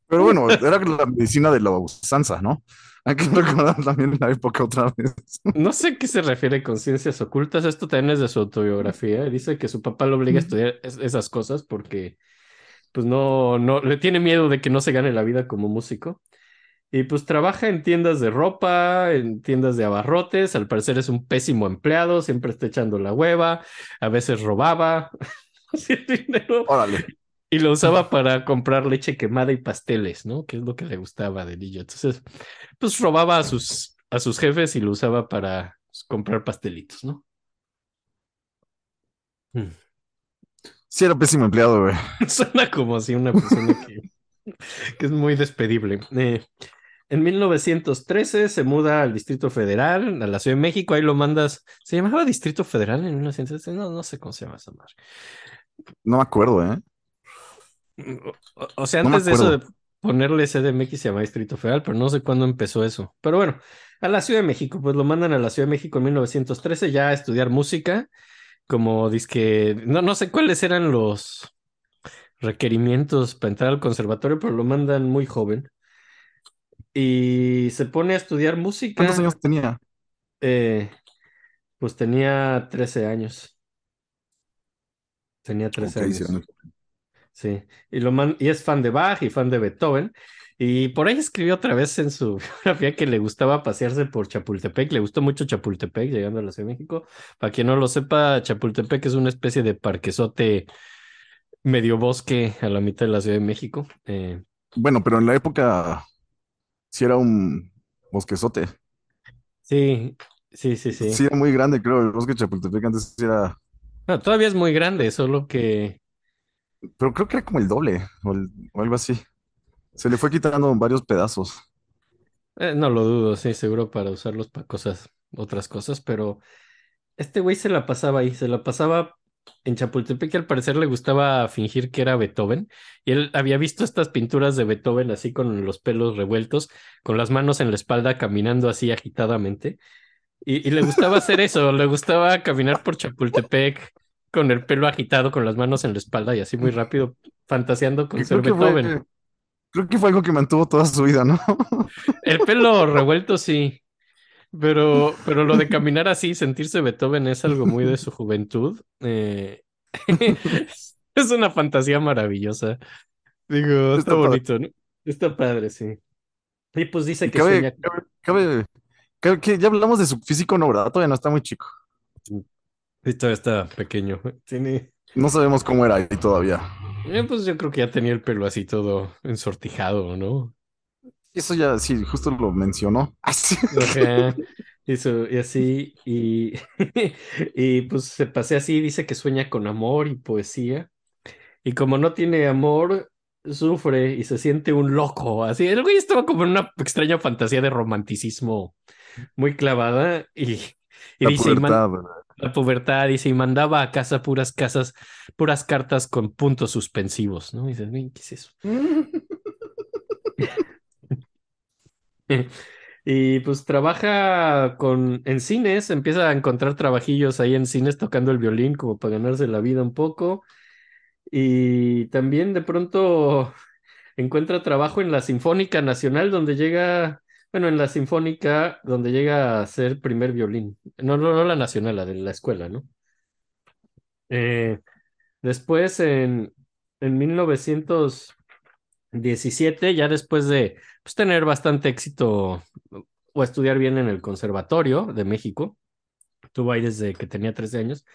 Speaker 2: Pero bueno, era la medicina de la usanza, ¿no? Hay que recordar también la época otra vez.
Speaker 3: No sé a qué se refiere con ciencias ocultas. Esto también es de su autobiografía. Dice que su papá lo obliga a estudiar es- esas cosas porque, pues, no, no, le tiene miedo de que no se gane la vida como músico. Y pues trabaja en tiendas de ropa, en tiendas de abarrotes. Al parecer es un pésimo empleado, siempre está echando la hueva, a veces robaba
Speaker 2: Órale.
Speaker 3: y lo usaba para comprar leche quemada y pasteles, ¿no? Que es lo que le gustaba de niño. Entonces, pues robaba a sus, a sus jefes y lo usaba para pues, comprar pastelitos, ¿no? Mm.
Speaker 2: Sí, era pésimo empleado, güey.
Speaker 3: Suena como si una persona que, que es muy despedible. Eh, en 1913 se muda al Distrito Federal, a la Ciudad de México, ahí lo mandas. ¿Se llamaba Distrito Federal en 1913? No, no sé cómo se llama esa madre.
Speaker 2: No me acuerdo, ¿eh?
Speaker 3: O, o sea,
Speaker 2: No
Speaker 3: antes de eso de ponerle CDMX se llama Distrito Federal, pero no sé cuándo empezó eso. Pero bueno, a la Ciudad de México, pues lo mandan a la Ciudad de México en 1913 ya a estudiar música, como que no, no sé cuáles eran los requerimientos para entrar al conservatorio, pero lo mandan muy joven. Y se pone a estudiar música.
Speaker 2: ¿Cuántos años tenía?
Speaker 3: Eh, pues tenía 13 años. Tenía 13
Speaker 2: Ok,
Speaker 3: años.
Speaker 2: sí.
Speaker 3: Sí, y, lo man- y es fan de Bach y fan de Beethoven. Y por ahí escribió otra vez en su biografía que le gustaba pasearse por Chapultepec. Le gustó mucho Chapultepec llegando a la Ciudad de México. Para quien no lo sepa, Chapultepec es una especie de parquezote medio bosque a la mitad de la Ciudad de México. Eh,
Speaker 2: Bueno, pero en la época sí era un bosquezote.
Speaker 3: sí, sí, sí, sí.
Speaker 2: Sí, era muy grande, creo. El bosque de Chapultepec antes era.
Speaker 3: No, todavía es muy grande, solo que
Speaker 2: Pero creo que era como el doble o, algo así. Se le fue quitando varios pedazos.
Speaker 3: eh, no lo dudo, sí, seguro para usarlos para cosas, otras cosas, pero este güey se la pasaba ahí, se la pasaba en Chapultepec, que al parecer le gustaba fingir que era Beethoven, y él había visto estas pinturas de Beethoven así con los pelos revueltos, con las manos en la espalda, caminando así agitadamente, y le gustaba hacer eso, le gustaba caminar por Chapultepec con el pelo agitado, con las manos en la espalda y así muy rápido, fantaseando con ser
Speaker 2: fue,
Speaker 3: Beethoven.
Speaker 2: creo que fue algo que mantuvo toda su vida, ¿no?
Speaker 3: El pelo revuelto sí, pero, pero lo de caminar así, sentirse Beethoven es algo muy de su juventud. Eh, es una fantasía maravillosa. Digo, está
Speaker 2: Está padre.
Speaker 3: bonito, ¿no? Está padre, sí. Y pues dice que
Speaker 2: cabe,
Speaker 3: sueña.
Speaker 2: cabe, cabe- cabe que ya hablamos de su físico, no, ¿verdad? Todavía no está muy chico.
Speaker 3: Sí, todavía está pequeño. Tiene.
Speaker 2: No sabemos cómo era ahí todavía.
Speaker 3: eh, pues yo creo que ya tenía el pelo así todo ensortijado, ¿no?
Speaker 2: Eso ya, sí, justo lo mencionó. Así.
Speaker 3: Ajá. Y, su- y así, y, y pues se pasea así, dice que sueña con amor y poesía. Y como no tiene amor, sufre y se siente un loco. Así, el güey estaba como en una extraña fantasía de romanticismo muy clavada. Y, y
Speaker 2: La
Speaker 3: dice, y man-
Speaker 2: pubertad, ¿verdad?
Speaker 3: La pubertad, dice, y mandaba a casa puras casas, puras cartas con puntos suspensivos, ¿no? Y dices, "Güey, ¿qué es eso? Y pues trabaja con, en cines, empieza a encontrar trabajillos ahí en cines tocando el violín como para ganarse la vida un poco. Y también de pronto encuentra trabajo en la Sinfónica Nacional, donde llega, bueno, en la Sinfónica, donde llega a ser primer violín. No, no, no la nacional, la de la escuela, ¿no? Eh, después, en, en 1917, ya después de pues, tener bastante éxito o estudiar bien en el Conservatorio de México, estuvo ahí desde que tenía 13 años,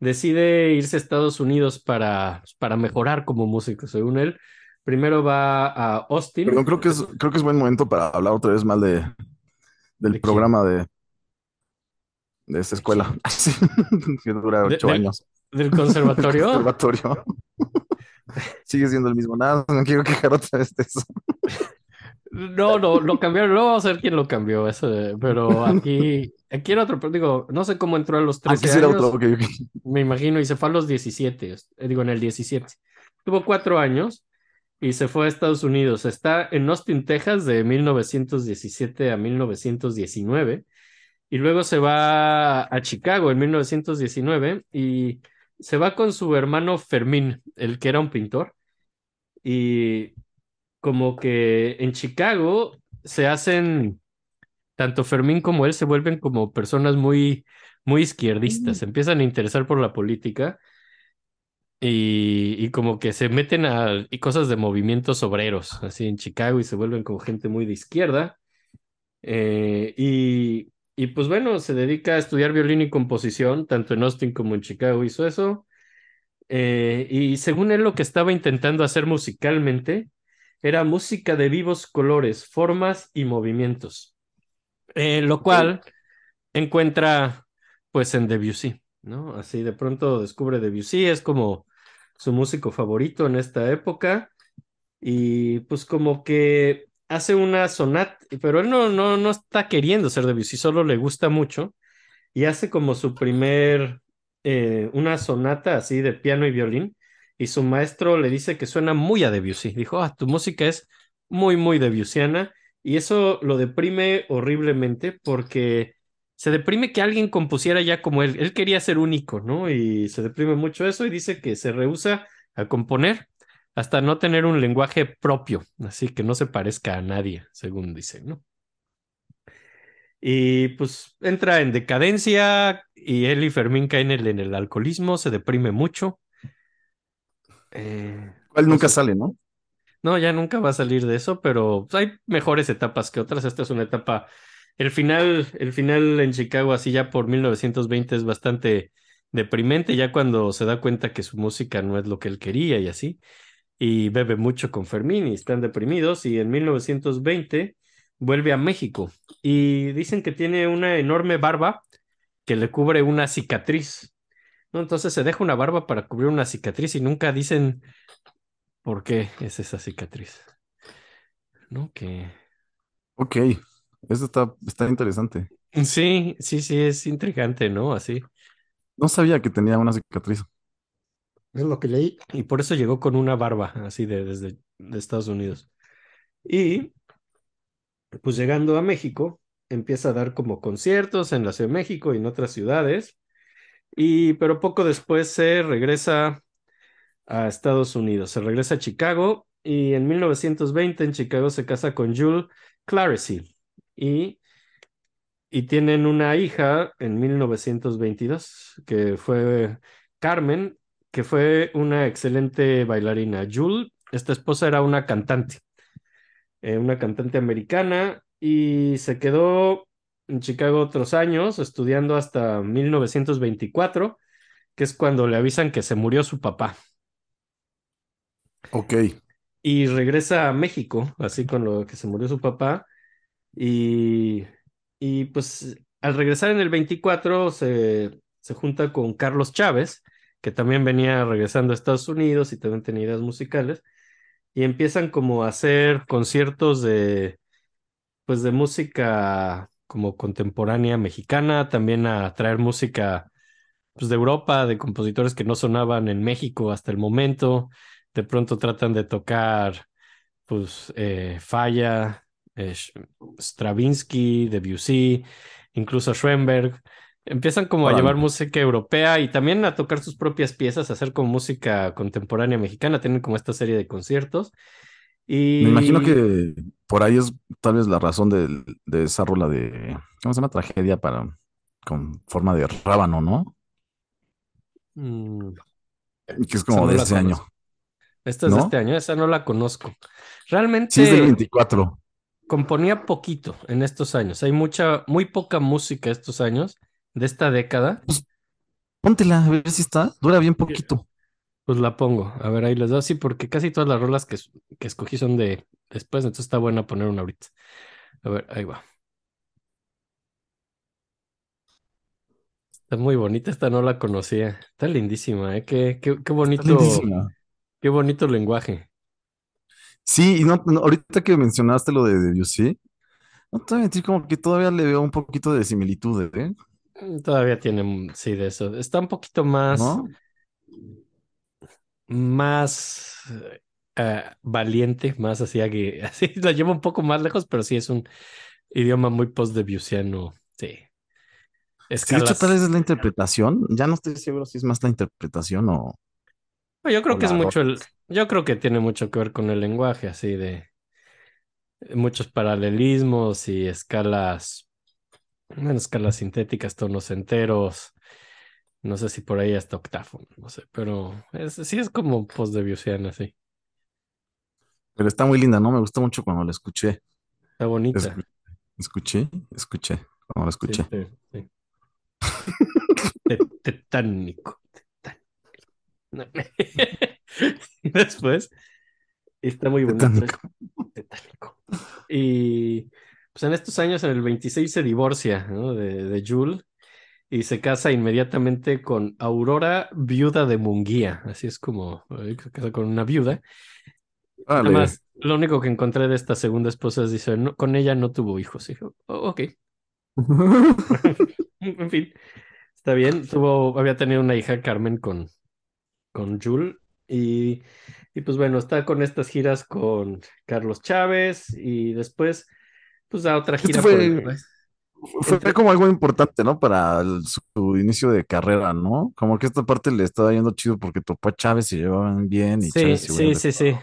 Speaker 3: decide irse a Estados Unidos para, pues, para mejorar como músico, según él. Primero va a Austin.
Speaker 2: Perdón, creo que es, creo que es buen momento para hablar otra vez mal de, del programa de, de esta escuela. Sí, que dura ocho
Speaker 3: de-
Speaker 2: años.
Speaker 3: del conservatorio.
Speaker 2: Conservatorio. Sigue siendo el mismo. Nada, no quiero quejar otra vez de eso.
Speaker 3: No, no, lo cambiaron. No vamos a ver quién lo cambió. Eso, eh, pero aquí, aquí era otro. Pero digo, no sé cómo entró a los
Speaker 2: Ah,
Speaker 3: 13
Speaker 2: quisiera
Speaker 3: años.
Speaker 2: otro. ok, ok.
Speaker 3: Me imagino, y se fue a los 17, eh, digo, en el 17. Tuvo cuatro años y se fue a Estados Unidos. Está en Austin, Texas, de 1917 a 1919. Y luego se va a Chicago en 1919 y se va con su hermano Fermín, el que era un pintor. Y como que en Chicago se hacen, tanto Fermín como él se vuelven como personas muy, muy izquierdistas, se empiezan a interesar por la política y, y como que se meten a y cosas de movimientos obreros, así en Chicago y se vuelven como gente muy de izquierda. Eh, y, y pues bueno, se dedica a estudiar violín y composición, tanto en Austin como en Chicago hizo eso. Eh, y según él lo que estaba intentando hacer musicalmente era música de vivos colores, formas y movimientos, Eh, lo cual encuentra pues en Debussy, ¿no? Así de pronto descubre Debussy, es como su músico favorito en esta época. Y pues como que hace una sonata, pero él no, no, no está queriendo ser Debussy, solo le gusta mucho. Y hace como su primer, eh, una sonata así de piano y violín. Y su maestro le dice que suena muy a Debussy. Dijo, ah, tu música es muy, muy Debussyana y eso lo deprime horriblemente porque se deprime que alguien compusiera ya como él. Él quería ser único, ¿no? Y se deprime mucho eso y dice que se rehúsa a componer hasta no tener un lenguaje propio, así que no se parezca a nadie, según dice, ¿no? Y pues entra en decadencia y él y Fermín caen en el, en el alcoholismo, se deprime mucho. Eh,
Speaker 2: ¿Cuál nunca sale, no?
Speaker 3: no, ya nunca va a salir de eso, pero pues, hay mejores etapas que otras. Esta es una etapa. El final, el final en Chicago, así ya por 1920, es bastante deprimente, ya cuando se da cuenta que su música no es lo que él quería y así. Y bebe mucho con Fermín y están deprimidos. Y en 1920 vuelve a México y dicen que tiene una enorme barba que le cubre una cicatriz. ¿no? Entonces se deja una barba para cubrir una cicatriz y nunca dicen por qué es esa cicatriz. ¿No? Que
Speaker 2: Ok, eso está, está interesante.
Speaker 3: sí, sí, sí, es intrigante, ¿no? Así.
Speaker 2: No sabía que tenía una cicatriz.
Speaker 3: Es lo que leí. Y por eso llegó con una barba, así de desde de Estados Unidos. Y pues llegando a México, empieza a dar como conciertos en la Ciudad de México y en otras ciudades. Y pero poco después se regresa a Estados Unidos, se regresa a Chicago y en 1920 en Chicago se casa con Jules Clarecy y, y tienen una hija en 1922 que fue Carmen, que fue una excelente bailarina. Jules, esta esposa era una cantante, eh, una cantante americana y se quedó en Chicago otros años estudiando hasta 1924, que es cuando le avisan que se murió su papá
Speaker 2: Ok,
Speaker 3: y regresa a México, así con lo que se murió su papá. Y, y pues al regresar en el 24 se, se junta con Carlos Chávez, que también venía regresando a Estados Unidos y también tenía ideas musicales. Y empiezan como a hacer conciertos de, pues de música como contemporánea mexicana, también a traer música pues, de Europa, de compositores que no sonaban en México hasta el momento. De pronto tratan de tocar, pues, eh, Falla, eh, Stravinsky, Debussy, incluso Schoenberg. Empiezan como a llevar música europea y también a tocar sus propias piezas, a hacer como música contemporánea mexicana. Tienen como esta serie de conciertos. Y...
Speaker 2: Me imagino que por ahí es tal vez la razón de, de esa rola de, ¿cómo se llama? Tragedia para, con forma de rábano, ¿no?
Speaker 3: Mm,
Speaker 2: Que es como de ese año.
Speaker 3: esta es de este año, esa no la conozco. Realmente
Speaker 2: Sí, es del 24.
Speaker 3: Componía poquito en estos años. Hay mucha, muy poca música estos años de esta década.
Speaker 2: Póntela, a ver si está. Dura bien poquito.
Speaker 3: Pues la pongo. A ver, ahí les doy. Sí, porque casi todas las rolas que, que escogí son de después, entonces está buena poner una ahorita. A ver, ahí va. Está muy bonita, esta no la conocía. Está lindísima, ¿eh? Qué, qué, qué bonito,
Speaker 2: lindísima.
Speaker 3: qué bonito lenguaje.
Speaker 2: Sí, y no, no, ahorita que mencionaste lo de Debussy, no te voy a mentir, como que todavía le veo un poquito de similitud, ¿eh?
Speaker 3: Mm, Todavía tiene, sí, de eso. Está un poquito más,
Speaker 2: ¿No?
Speaker 3: más ah, valiente, más así, agui- así, la lleva un poco más lejos, pero sí es un idioma muy post-debussiano, sí.
Speaker 2: Sí, de hecho, tal
Speaker 3: Escalas.
Speaker 2: vez es la interpretación. Ya no estoy seguro si es más la interpretación o,
Speaker 3: No, Yo creo
Speaker 2: o
Speaker 3: que es mucho el, yo creo que tiene mucho que ver con el lenguaje, así de muchos paralelismos y escalas, bueno, escalas sintéticas, tonos enteros, no sé si por ahí hasta octáfono, no sé, pero es, sí es como post-debussiana, sí.
Speaker 2: Pero está muy linda, ¿no? Me gustó mucho cuando la escuché.
Speaker 3: Está bonita.
Speaker 2: Escu- escuché, escuché, cuando la escuché.
Speaker 3: sí, sí. Te- Tetánico. Y después está muy bonito.
Speaker 2: Tetánico.
Speaker 3: Tetánico. Y pues en estos años, en el 26, se divorcia, ¿no? de, de Jul y se casa inmediatamente con Aurora, viuda de Munguía. Así es como eh, se casa con una viuda. Nada
Speaker 2: Órale.
Speaker 3: más, lo único que encontré de esta segunda esposa es, dice, "No, con ella no tuvo hijos. Yo, "Oh, ok. En fin, está bien. Tuvo, había tenido una hija, Carmen, con, con Jul. Y, y pues bueno, está con estas giras con Carlos Chávez y después, pues da otra
Speaker 2: Esto
Speaker 3: gira por el
Speaker 2: fue, fue
Speaker 3: Entre-
Speaker 2: como algo importante, ¿no? Para el- su inicio de carrera, ¿no? Como que esta parte le estaba yendo chido porque topó a Chávez y se llevaban bien y
Speaker 3: Sí,
Speaker 2: Chávez
Speaker 3: sí,
Speaker 2: igual
Speaker 3: sí, sí.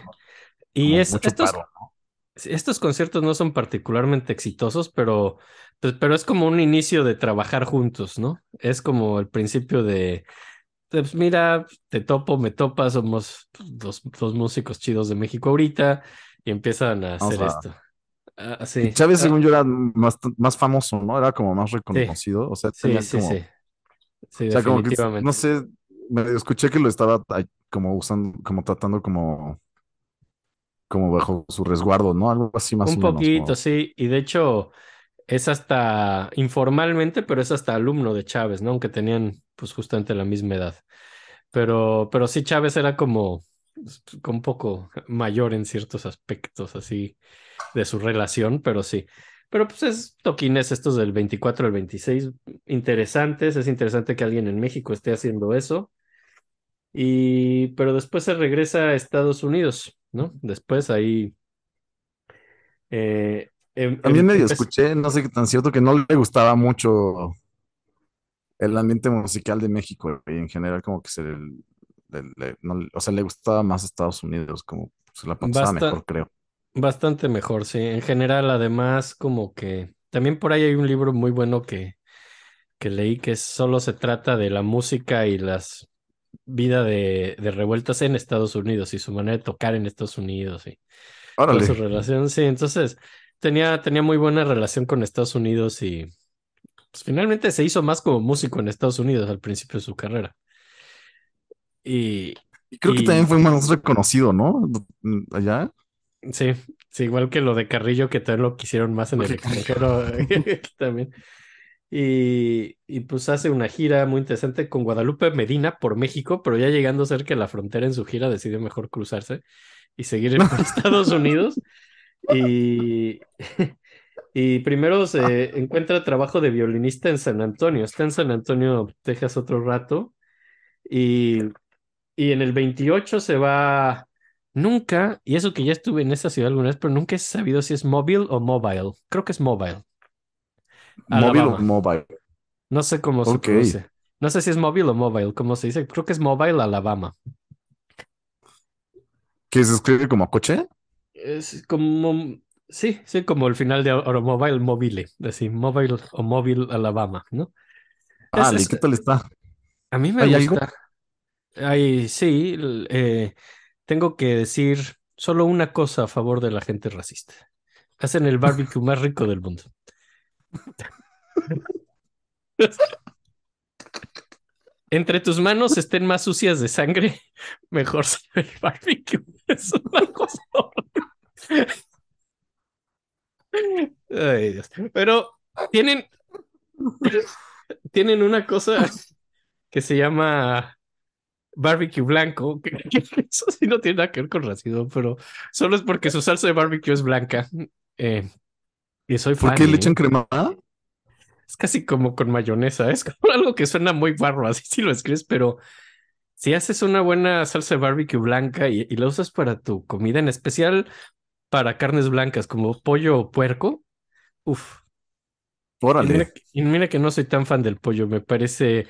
Speaker 3: Y es, estos,
Speaker 2: paro, ¿no?
Speaker 3: estos conciertos no son particularmente exitosos, pero, pero es como un inicio de trabajar juntos, ¿no? Es como el principio de, pues mira, te topo, me topas, somos dos, dos músicos chidos de México ahorita y empiezan a hacer esto. Ah, sí,
Speaker 2: Chávez,
Speaker 3: Ah,
Speaker 2: según yo, era más, más famoso, ¿no? Era como más reconocido. O sea,
Speaker 3: sí,
Speaker 2: tenía
Speaker 3: sí,
Speaker 2: como.
Speaker 3: sí, sí,
Speaker 2: O sea, como que, no sé, me escuché que lo estaba como usando, como tratando como, como bajo su resguardo, ¿no? Algo así más
Speaker 3: Un
Speaker 2: o menos.
Speaker 3: poquito,
Speaker 2: como-
Speaker 3: sí, y de hecho es hasta informalmente, pero es hasta alumno de Chávez, ¿no? Aunque tenían pues justamente la misma edad. Pero, pero sí, Chávez era como, pues, como un poco mayor en ciertos aspectos así de su relación, pero sí. Pero pues es toquines estos del 24 al 26, interesantes, es interesante que alguien en México esté haciendo eso. Y, pero después se regresa a Estados Unidos, ¿no? Después ahí eh, em-
Speaker 2: También medio escuché, no sé qué tan cierto, que no le gustaba mucho el ambiente musical de México y en general como que se le, le- le- no le- o sea, le gustaba más Estados Unidos, como se la pasaba
Speaker 3: Basta-
Speaker 2: mejor, creo.
Speaker 3: Bastante mejor, sí. En general, además, como que también por ahí hay un libro muy bueno que, que leí que solo se trata de la música y las vida de, de revueltas en Estados Unidos y su manera de tocar en Estados Unidos y
Speaker 2: Órale.
Speaker 3: su relación. Sí, entonces tenía, tenía muy buena relación con Estados Unidos y pues, finalmente se hizo más como músico en Estados Unidos al principio de su carrera. Y
Speaker 2: Y creo que también fue más reconocido, ¿no? Allá.
Speaker 3: Sí, sí, igual que lo de Carrillo, que también lo quisieron más en el extranjero también. Y, y pues hace una gira muy interesante con Guadalupe Medina por México, pero ya llegando cerca de la frontera en su gira, decide mejor cruzarse y seguir por Estados Unidos. Y, y primero se encuentra trabajo de violinista en San Antonio. Está en San Antonio, Texas, otro rato. Y, y en el 28 se va Nunca, y eso que ya estuve en esa ciudad alguna vez, pero nunca he sabido si es móvil o mobile. Creo que es mobile.
Speaker 2: Móvil o mobile.
Speaker 3: No sé cómo se pronuncia. No sé si es móvil o mobile, ¿cómo se dice? Creo que es mobile Alabama.
Speaker 2: ¿Que se escribe como coche?
Speaker 3: Es como, sí, sí, como el final de Automobile Mobile, así, mobile o móvil Alabama, ¿no?
Speaker 2: Ah, ¿y
Speaker 3: es-
Speaker 2: qué tal está?
Speaker 3: a mí me
Speaker 2: ¿Hay algo?
Speaker 3: gusta. Ay, sí, eh, tengo que decir solo una cosa a favor de la gente racista. Hacen el barbecue más rico del mundo. Entre tus manos estén más sucias de sangre, mejor el barbecue. Es una cosa horrible. Ay, Dios. Pero tienen, tienen una cosa que se llama barbecue blanco, que, que eso sí no tiene nada que ver con racismo, pero solo es porque su salsa de barbecue es blanca. Eh, y soy
Speaker 2: ¿Por qué le echan crema?
Speaker 3: Es casi como con mayonesa, es como algo que suena muy barro, así si lo escribes, pero si haces una buena salsa de barbecue blanca y, y la usas para tu comida, en especial para carnes blancas como pollo o puerco, uff. Y mira,
Speaker 2: Órale.
Speaker 3: y mira que no soy tan fan del pollo, me parece,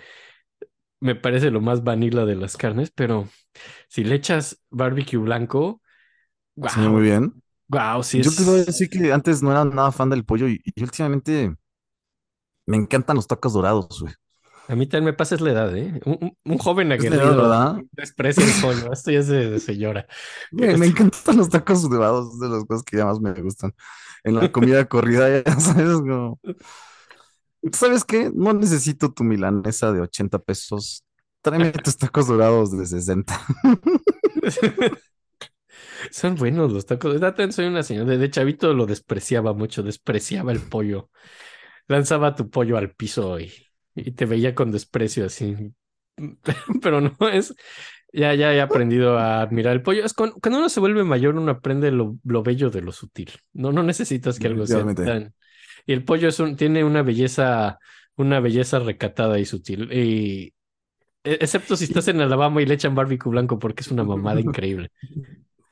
Speaker 3: me parece lo más vanilla de las carnes, pero si le echas barbecue blanco,
Speaker 2: Sí, muy bien.
Speaker 3: wow, sí
Speaker 2: Yo
Speaker 3: es.
Speaker 2: decir que antes no era nada fan del pollo y, y últimamente me encantan los tacos dorados, güey.
Speaker 3: A mí también me pasa es la edad, ¿eh? Un, un- joven aguerrido
Speaker 2: ¿verdad?
Speaker 3: desprecia el pollo, esto ya es de, señora.
Speaker 2: Me encantan los tacos dorados, es de las cosas que ya más me gustan. En la comida corrida, ya sabes, como... ¿Sabes qué? No necesito tu milanesa de 80 pesos. Tráeme tus tacos dorados de 60.
Speaker 3: Son buenos los tacos. Soy una señora. De, de chavito lo despreciaba mucho, despreciaba el pollo. Lanzaba tu pollo al piso y, y te veía con desprecio así. Pero no es. Ya, ya he aprendido a admirar el pollo. Es con- cuando uno se vuelve mayor, uno aprende lo, lo bello de lo sutil. No, no necesitas que algo sea tan. Y el pollo es un, tiene una belleza, una belleza recatada y sutil. Y e- excepto si estás en Alabama y le echan barbecue blanco porque es una mamada increíble.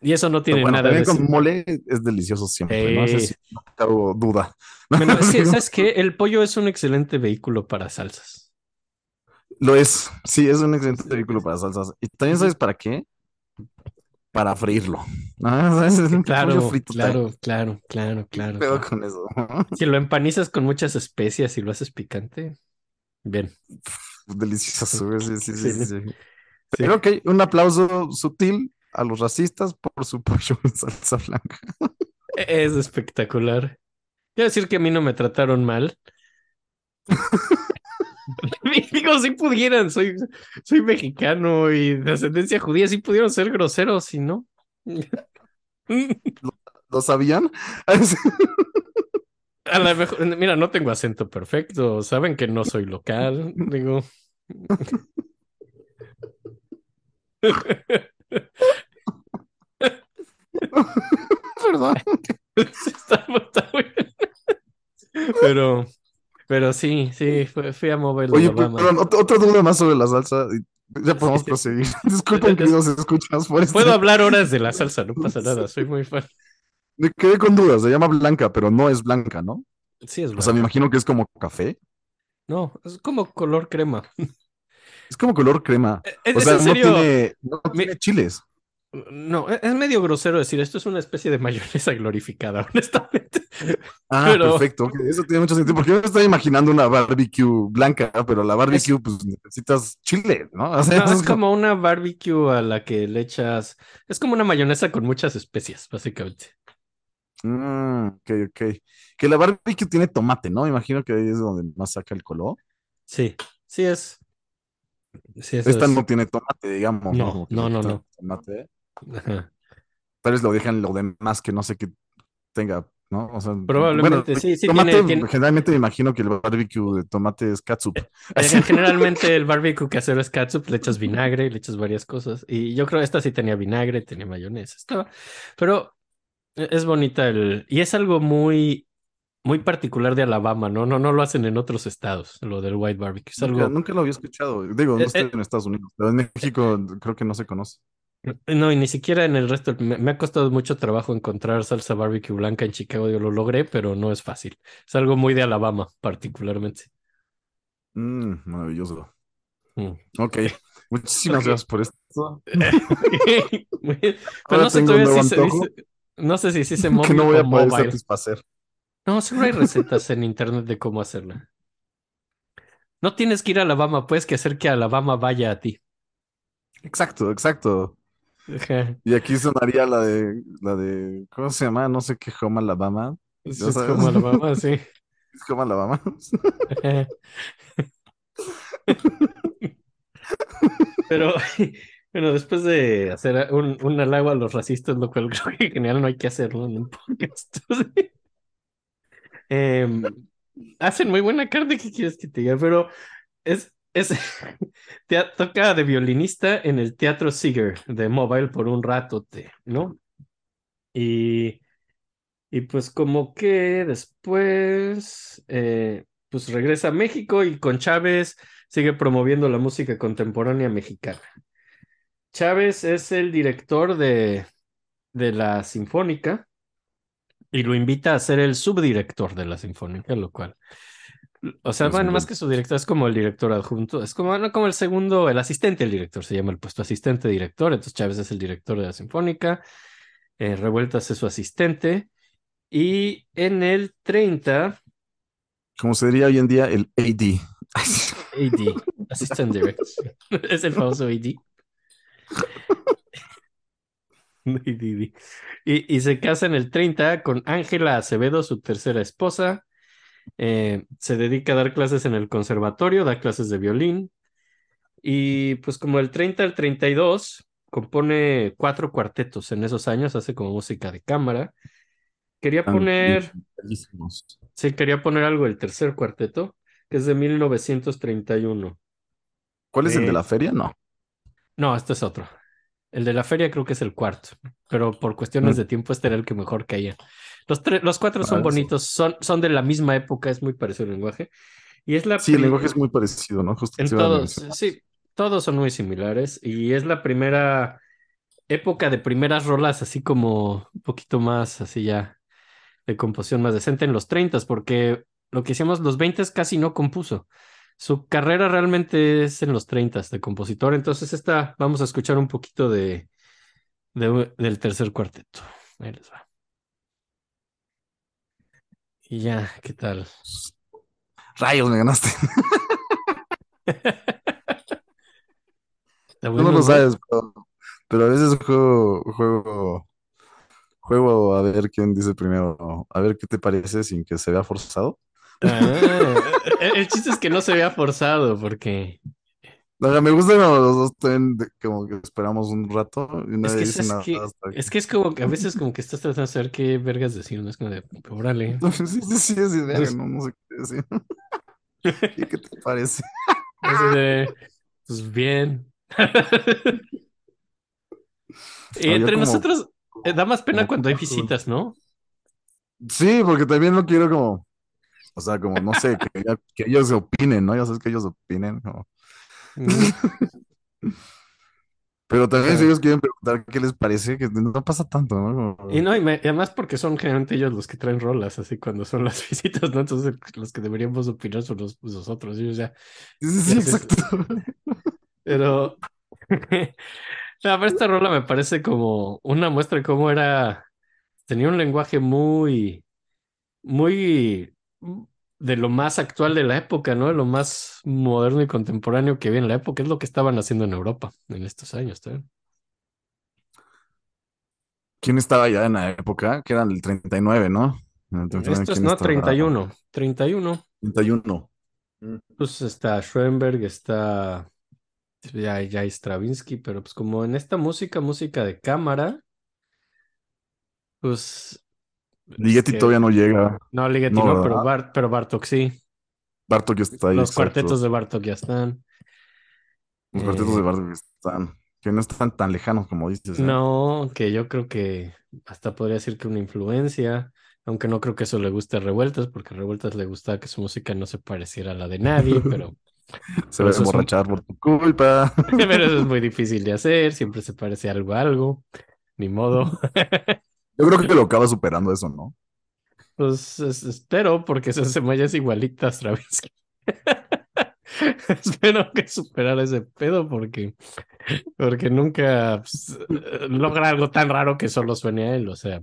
Speaker 3: Y eso no tiene
Speaker 2: Bueno,
Speaker 3: nada de
Speaker 2: con mole es delicioso siempre, ¿no? Ese
Speaker 3: Sí.
Speaker 2: sí, no tengo duda.
Speaker 3: Bueno, es que, ¿sabes qué? El pollo es un excelente vehículo para salsas.
Speaker 2: Lo es, sí, es un excelente vehículo para salsas. ¿Y también sabes para qué? Para freírlo. Ah, ¿sabes?
Speaker 3: Claro,
Speaker 2: frito
Speaker 3: claro, claro, claro, claro. Claro.
Speaker 2: con eso.
Speaker 3: Si lo empanizas con muchas especias y lo haces picante, bien.
Speaker 2: Delicioso, sí, sí, sí, sí, sí.
Speaker 3: Sí.
Speaker 2: Pero ok, un aplauso sutil a los racistas por su pollo en salsa blanca.
Speaker 3: Es espectacular. Quiero decir que a mí no me trataron mal. Digo, si pudieran, soy, soy mexicano y de ascendencia judía, si pudieron ser groseros, si no.
Speaker 2: ¿Lo sabían?
Speaker 3: A lo mejor, mira, no tengo acento perfecto, saben que no soy local, digo.
Speaker 2: Perdón.
Speaker 3: Está, está muy bien. Pero, pero sí, sí, fui, fui a Mobile
Speaker 2: Oye, perdón, ot- otra duda más sobre la salsa. Ya podemos proseguir. Disculpen, queridos escuchas, por este.
Speaker 3: Puedo hablar horas de la salsa, no pasa nada, soy muy fan.
Speaker 2: Me quedé con dudas. Se llama blanca, pero no es blanca, ¿no?
Speaker 3: Sí, es
Speaker 2: O sea, me imagino que es como café.
Speaker 3: No, es como color crema.
Speaker 2: Es como color crema.
Speaker 3: Es,
Speaker 2: O sea,
Speaker 3: serio,
Speaker 2: no tiene, no
Speaker 3: mi-
Speaker 2: tiene chiles.
Speaker 3: No, es es medio grosero decir esto es una especie de mayonesa glorificada, honestamente.
Speaker 2: Ah,
Speaker 3: Pero-
Speaker 2: perfecto. Eso tiene mucho sentido. Porque yo me estoy imaginando una barbecue blanca, pero la barbecue, pues necesitas chile, ¿no? O sea,
Speaker 3: No, es como una barbecue a la que le echas, es como una mayonesa con muchas especias, básicamente.
Speaker 2: Mm, ok, ok. Que la barbecue tiene tomate, ¿no? Imagino que ahí es donde más saca el color.
Speaker 3: Sí, sí es. Sí,
Speaker 2: Esta
Speaker 3: es.
Speaker 2: no tiene tomate, digamos.
Speaker 3: No, no, no,
Speaker 2: quitan
Speaker 3: no.
Speaker 2: Tomate.
Speaker 3: Ajá.
Speaker 2: Tal vez lo dejan lo demás que no sé qué tenga, ¿no? O sea,
Speaker 3: Probablemente,
Speaker 2: bueno,
Speaker 3: sí, sí,
Speaker 2: tomate,
Speaker 3: tiene- tiene-
Speaker 2: generalmente me imagino que el barbecue de tomate es catsup.
Speaker 3: Eh, Generalmente el barbecue casero es catsup, le echas vinagre, le echas varias cosas. Y yo creo esta sí tenía vinagre, tenía mayonesa, estaba. Pero e- es bonita el. Y es algo muy, muy particular de Alabama, ¿no? No, no lo hacen en otros estados, lo del white barbecue. Es
Speaker 2: Nunca,
Speaker 3: algo.
Speaker 2: nunca lo había escuchado. Digo,
Speaker 3: Eh,
Speaker 2: no estoy
Speaker 3: eh.
Speaker 2: en Estados Unidos, pero en México creo que no se conoce.
Speaker 3: No, y ni siquiera en el resto. Me, me ha costado mucho trabajo encontrar salsa barbecue blanca en Chicago. Yo lo logré, pero no es fácil. Es algo muy de Alabama, particularmente.
Speaker 2: Mm, maravilloso.
Speaker 3: Mm.
Speaker 2: Ok, muchísimas
Speaker 3: Ok.
Speaker 2: gracias por esto.
Speaker 3: Pero no sé todavía si se dice. No sé si se dice
Speaker 2: que
Speaker 3: móvil
Speaker 2: no voy a poder
Speaker 3: mobile.
Speaker 2: satisfacer.
Speaker 3: No, seguro hay recetas en internet de cómo hacerla. No tienes que ir a Alabama, puedes que hacer que Alabama vaya a ti.
Speaker 2: Exacto, exacto.
Speaker 3: Ajá.
Speaker 2: Y aquí sonaría la de, la de, ¿cómo se llama? No sé qué, Home Alabama.
Speaker 3: Es,
Speaker 2: Ya
Speaker 3: es
Speaker 2: sabes.
Speaker 3: como Alabama, sí.
Speaker 2: ¿Es Home Alabama?
Speaker 3: Pero bueno, después de hacer un, un halago a los racistas, lo cual creo que en general no hay que hacerlo en un podcast. Em, hacen muy buena carne, ¿qué quieres que te diga? Pero es, es te toca de violinista en el Teatro Seeger de Mobile por un rato, ¿no? Y, y pues como que después, eh, pues regresa a México y con Chávez sigue promoviendo la música contemporánea mexicana. Chávez es el director de, de la Sinfónica y lo invita a ser el subdirector de la Sinfónica, lo cual, o sea, bueno, más que subdirector, es como el director adjunto, es como, no, como el segundo, el asistente del director, se llama el puesto asistente director, entonces Chávez es el director de la Sinfónica, eh, Revueltas es su asistente, y en el 30,
Speaker 2: Como se diría hoy en día, el AD.
Speaker 3: AD, Assistant Director, es el famoso AD. Y, y se casa en el 30 con Ángela Acevedo, su tercera esposa. Eh, se dedica a dar clases en el conservatorio, da clases de violín. Y pues como el 30 al 32, compone cuatro cuartetos en esos años, hace como música de cámara. Quería poner, sí, quería poner algo del tercer cuarteto, que es de 1931.
Speaker 2: ¿Cuál es el
Speaker 3: Eh,
Speaker 2: de la feria? No.
Speaker 3: No, este es otro. El de la feria creo que es el cuarto, pero por cuestiones de tiempo este era el que mejor caía. Los, tre- los cuatro son bonitos, son, son de la misma época, es muy parecido el lenguaje. Y es la
Speaker 2: Sí, el lenguaje es muy parecido, ¿no? Justo
Speaker 3: en todos, sí, todos son muy similares y es la primera época de primeras rolas, así como un poquito más, así ya, de composición más decente en los 30, porque lo que hicimos los 20 casi no compuso. Su carrera realmente es en los 30 de compositor, entonces esta, vamos a escuchar un poquito de, de- del tercer cuarteto. Ahí les va. Y ya, ¿qué tal?
Speaker 2: Rayos, me ganaste.
Speaker 3: ¿Está
Speaker 2: Tú
Speaker 3: bueno,
Speaker 2: no lo sabes, pero, pero a veces juego, juego, juego a ver quién dice primero, a ver qué te parece sin que se vea forzado.
Speaker 3: Ah, el, el chiste es que no se vea forzado, porque
Speaker 2: O sea, me gusta cuando los dos también como que esperamos un rato y
Speaker 3: es
Speaker 2: nadie
Speaker 3: que,
Speaker 2: dice
Speaker 3: es
Speaker 2: nada
Speaker 3: que, es que es como que a veces como que estás tratando de saber qué vergas decir, ¿no? Es como de, órale.
Speaker 2: Sí, sí, sí, es idea,
Speaker 3: Pues-
Speaker 2: no, no sé qué decir. ¿Y qué te parece?
Speaker 3: Así de, pues bien. Y entre
Speaker 2: como-
Speaker 3: nosotros eh, da más pena
Speaker 2: como
Speaker 3: cuando hay visitas, ¿no?
Speaker 2: Sí, porque también no quiero como, o sea, como, no sé, que, que ellos opinen, ¿no? Ya sabes que ellos opinen, como-. Pero también
Speaker 3: Ajá.
Speaker 2: si ellos quieren preguntar qué les parece, que no pasa tanto, ¿no?
Speaker 3: Y no, y, me- y además porque son generalmente ellos los que traen rolas, así cuando son las visitas, ¿no? Entonces los que deberíamos opinar son los, pues, nosotros, ellos ya.
Speaker 2: Sí,
Speaker 3: Ya
Speaker 2: exacto.
Speaker 3: Pero, no, pero esta rola me parece como una muestra de cómo era, tenía un lenguaje muy, muy de lo más actual de la época, ¿no? De lo más moderno y contemporáneo que había en la época, es lo que estaban haciendo en Europa en estos años, ¿también?
Speaker 2: ¿Quién estaba ya en la época? Que eran el 39, ¿no? En el 39,
Speaker 3: Esto es,
Speaker 2: ¿quién
Speaker 3: no,
Speaker 2: estaba?
Speaker 3: 31, 31.
Speaker 2: 31.
Speaker 3: Pues está Schoenberg, está ya, ya Stravinsky, pero pues como en esta música, música de cámara, pues...
Speaker 2: Ligeti
Speaker 3: es que-
Speaker 2: todavía no llega.
Speaker 3: No, Ligeti
Speaker 2: No,
Speaker 3: pero, Bart- pero Bartok sí.
Speaker 2: Bartok ya está ahí.
Speaker 3: Los
Speaker 2: exacto.
Speaker 3: cuartetos de Bartok ya están.
Speaker 2: Los cuartetos
Speaker 3: Eh,
Speaker 2: de Bartok están. Que no están tan lejanos como dices. ¿eh?
Speaker 3: No, que yo creo que hasta podría decir que una influencia, aunque no creo que eso le guste a Revueltas, porque a Revueltas le gusta que su música no se pareciera a la de nadie, pero
Speaker 2: Se va a
Speaker 3: Pero eso es un-
Speaker 2: emborrachar por tu culpa.
Speaker 3: Pero eso es muy difícil de hacer, siempre se parece algo a algo, ni modo.
Speaker 2: Yo creo que lo acaba superando eso, ¿no?
Speaker 3: Pues es- espero, porque esa semilla es igualita a Stravinsky. Espero que superara ese pedo porque, porque nunca pues, eh, logra algo tan raro que solo suene a él. O sea,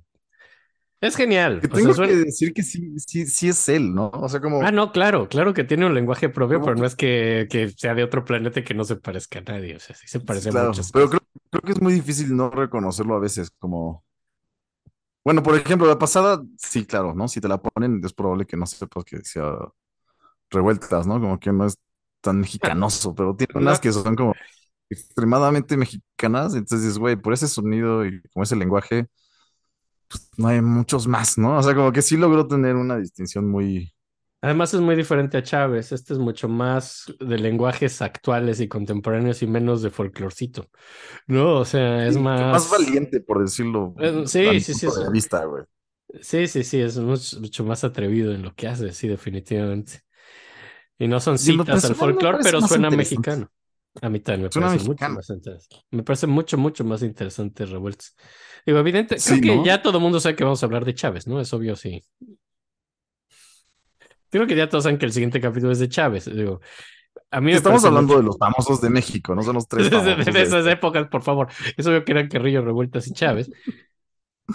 Speaker 3: es genial.
Speaker 2: Que
Speaker 3: O sea,
Speaker 2: tengo
Speaker 3: suena-
Speaker 2: que decir que sí, sí, sí es él, ¿no? O sea, como
Speaker 3: Ah, no, claro, claro que tiene un lenguaje propio,
Speaker 2: ¿Cómo
Speaker 3: pero no es que, que sea de otro planeta y que no se parezca a nadie. O sea, sí se parece a
Speaker 2: claro,
Speaker 3: muchas
Speaker 2: pero
Speaker 3: cosas.
Speaker 2: creo, creo que es muy difícil no reconocerlo a veces, como... Bueno, por ejemplo, la pasada, sí, claro, ¿no? Si te la ponen, es probable que no sepas que sea revueltas, ¿no? Como que no es tan mexicanoso, pero tiene unas que son como extremadamente mexicanas, entonces, güey, por ese sonido y como ese lenguaje, pues no hay muchos más, ¿no? O sea, como que sí logró tener una distinción muy...
Speaker 3: Además es muy diferente a Chávez. Este es mucho más de lenguajes actuales y contemporáneos y menos de folclorcito. No, o sea, es
Speaker 2: sí,
Speaker 3: más...
Speaker 2: más valiente, por decirlo.
Speaker 3: Eh, sí, sí, sí,
Speaker 2: punto
Speaker 3: es-
Speaker 2: de vista, güey.
Speaker 3: Sí, sí, sí, es mucho, mucho más atrevido en lo que hace, sí, definitivamente. Y no son citas al folclore, pero suena mexicano. A mí también me
Speaker 2: Suena
Speaker 3: parece mucho
Speaker 2: mexicano.
Speaker 3: más interesante. Me parece mucho, mucho más interesante Revueltas. Digo, evidente, creo que ya todo el mundo sabe que vamos a hablar de Chávez, ¿no? Es obvio, sí. Creo que ya todos saben que el siguiente capítulo es de Chávez. Digo, a mí
Speaker 2: Estamos hablando
Speaker 3: mucho-
Speaker 2: de los famosos de México, no son los tres
Speaker 3: de, esas
Speaker 2: este.
Speaker 3: épocas, por favor. Es obvio que eran Carrillo, Revueltas y Chávez.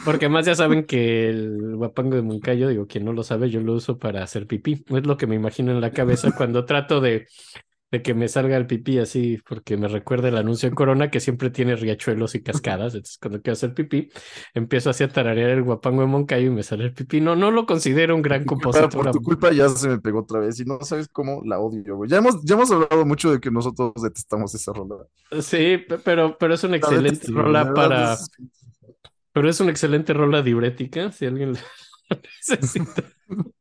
Speaker 3: Porque además ya saben que el guapango de Moncayo, digo, quien no lo sabe, yo lo uso para hacer pipí. Es lo que me imagino en la cabeza cuando trato de, de que me salga el pipí así, porque me recuerda el anuncio en Corona que siempre tiene riachuelos y cascadas. Entonces, cuando quiero hacer pipí, empiezo así a tararear el guapango de Moncayo y me sale el pipí. No, no lo considero un gran compositor.
Speaker 2: Por tu culpa ya se me pegó otra vez y no sabes cómo la odio, güey. Ya hemos, ya hemos hablado mucho de que nosotros detestamos esa rola.
Speaker 3: Sí, pe- pero, pero es una excelente rola para.
Speaker 2: es-
Speaker 3: Pero es una excelente rola diurética, si alguien la necesita.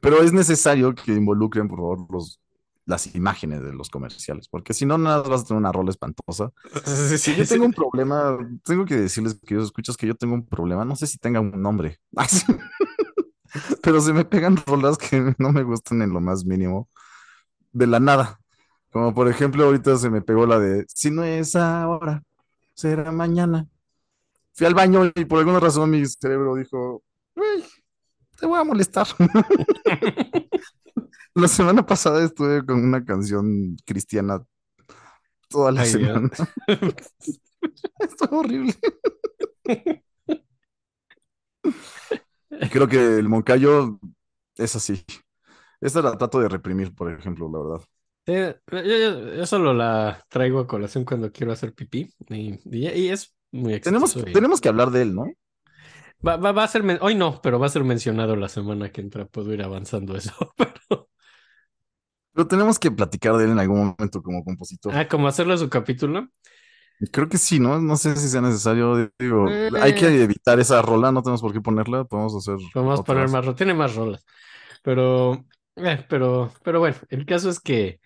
Speaker 2: Pero es necesario que involucren, por favor, los, las imágenes de los comerciales, porque si no, nada más vas a tener una rola espantosa.
Speaker 3: Sí, sí,
Speaker 2: Yo
Speaker 3: sí.
Speaker 2: tengo un problema, tengo que decirles que yo escuchas que yo tengo un problema, no sé si tenga un nombre, pero se me pegan rolas que no me gustan en lo más mínimo, de la nada. Como por ejemplo, ahorita se me pegó la de, si no es ahora, será mañana. Fui al baño y por alguna razón mi cerebro dijo, "Güey, te voy a molestar. La semana pasada estuve con una canción cristiana toda la
Speaker 3: Ay,
Speaker 2: semana. Esto horrible. Y creo que el Moncayo es así. Esta la trato de reprimir, por ejemplo, la verdad.
Speaker 3: Sí, yo, yo- yo solo la traigo a colación cuando quiero hacer pipí y, y- y es muy
Speaker 2: Tenemos,
Speaker 3: y-
Speaker 2: tenemos que hablar de él, ¿no?
Speaker 3: Va, va- va a ser, men- hoy no, pero va a ser mencionado la semana que entra. Puedo ir avanzando eso. pero-
Speaker 2: Pero tenemos que platicar de él en algún momento como compositor.
Speaker 3: Ah, como hacerle su capítulo.
Speaker 2: Creo que sí, ¿no? No sé si sea necesario. Digo,
Speaker 3: Eh.
Speaker 2: hay que evitar esa rola, no tenemos por qué ponerla, podemos hacer.
Speaker 3: A poner más, ro- tiene más rolas. Pero, eh, pero, pero bueno, el caso es que,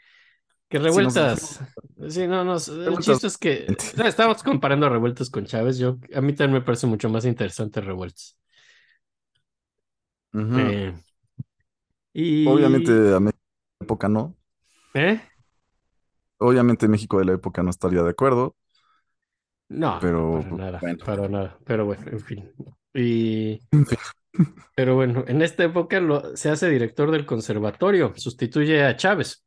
Speaker 3: que revueltas. Sí, no, no, el chiste es que no, estamos comparando revueltas con Chávez. Yo, a mí también me parece mucho más interesante revueltas. Eh, y,
Speaker 2: Obviamente, a la época no.
Speaker 3: ¿Eh?
Speaker 2: Obviamente, México de la época no estaría de acuerdo.
Speaker 3: No,
Speaker 2: Pero,
Speaker 3: para nada,
Speaker 2: bueno.
Speaker 3: para nada. Pero bueno, en fin. Y, pero bueno, en esta época lo, se hace director del conservatorio, sustituye a Chávez,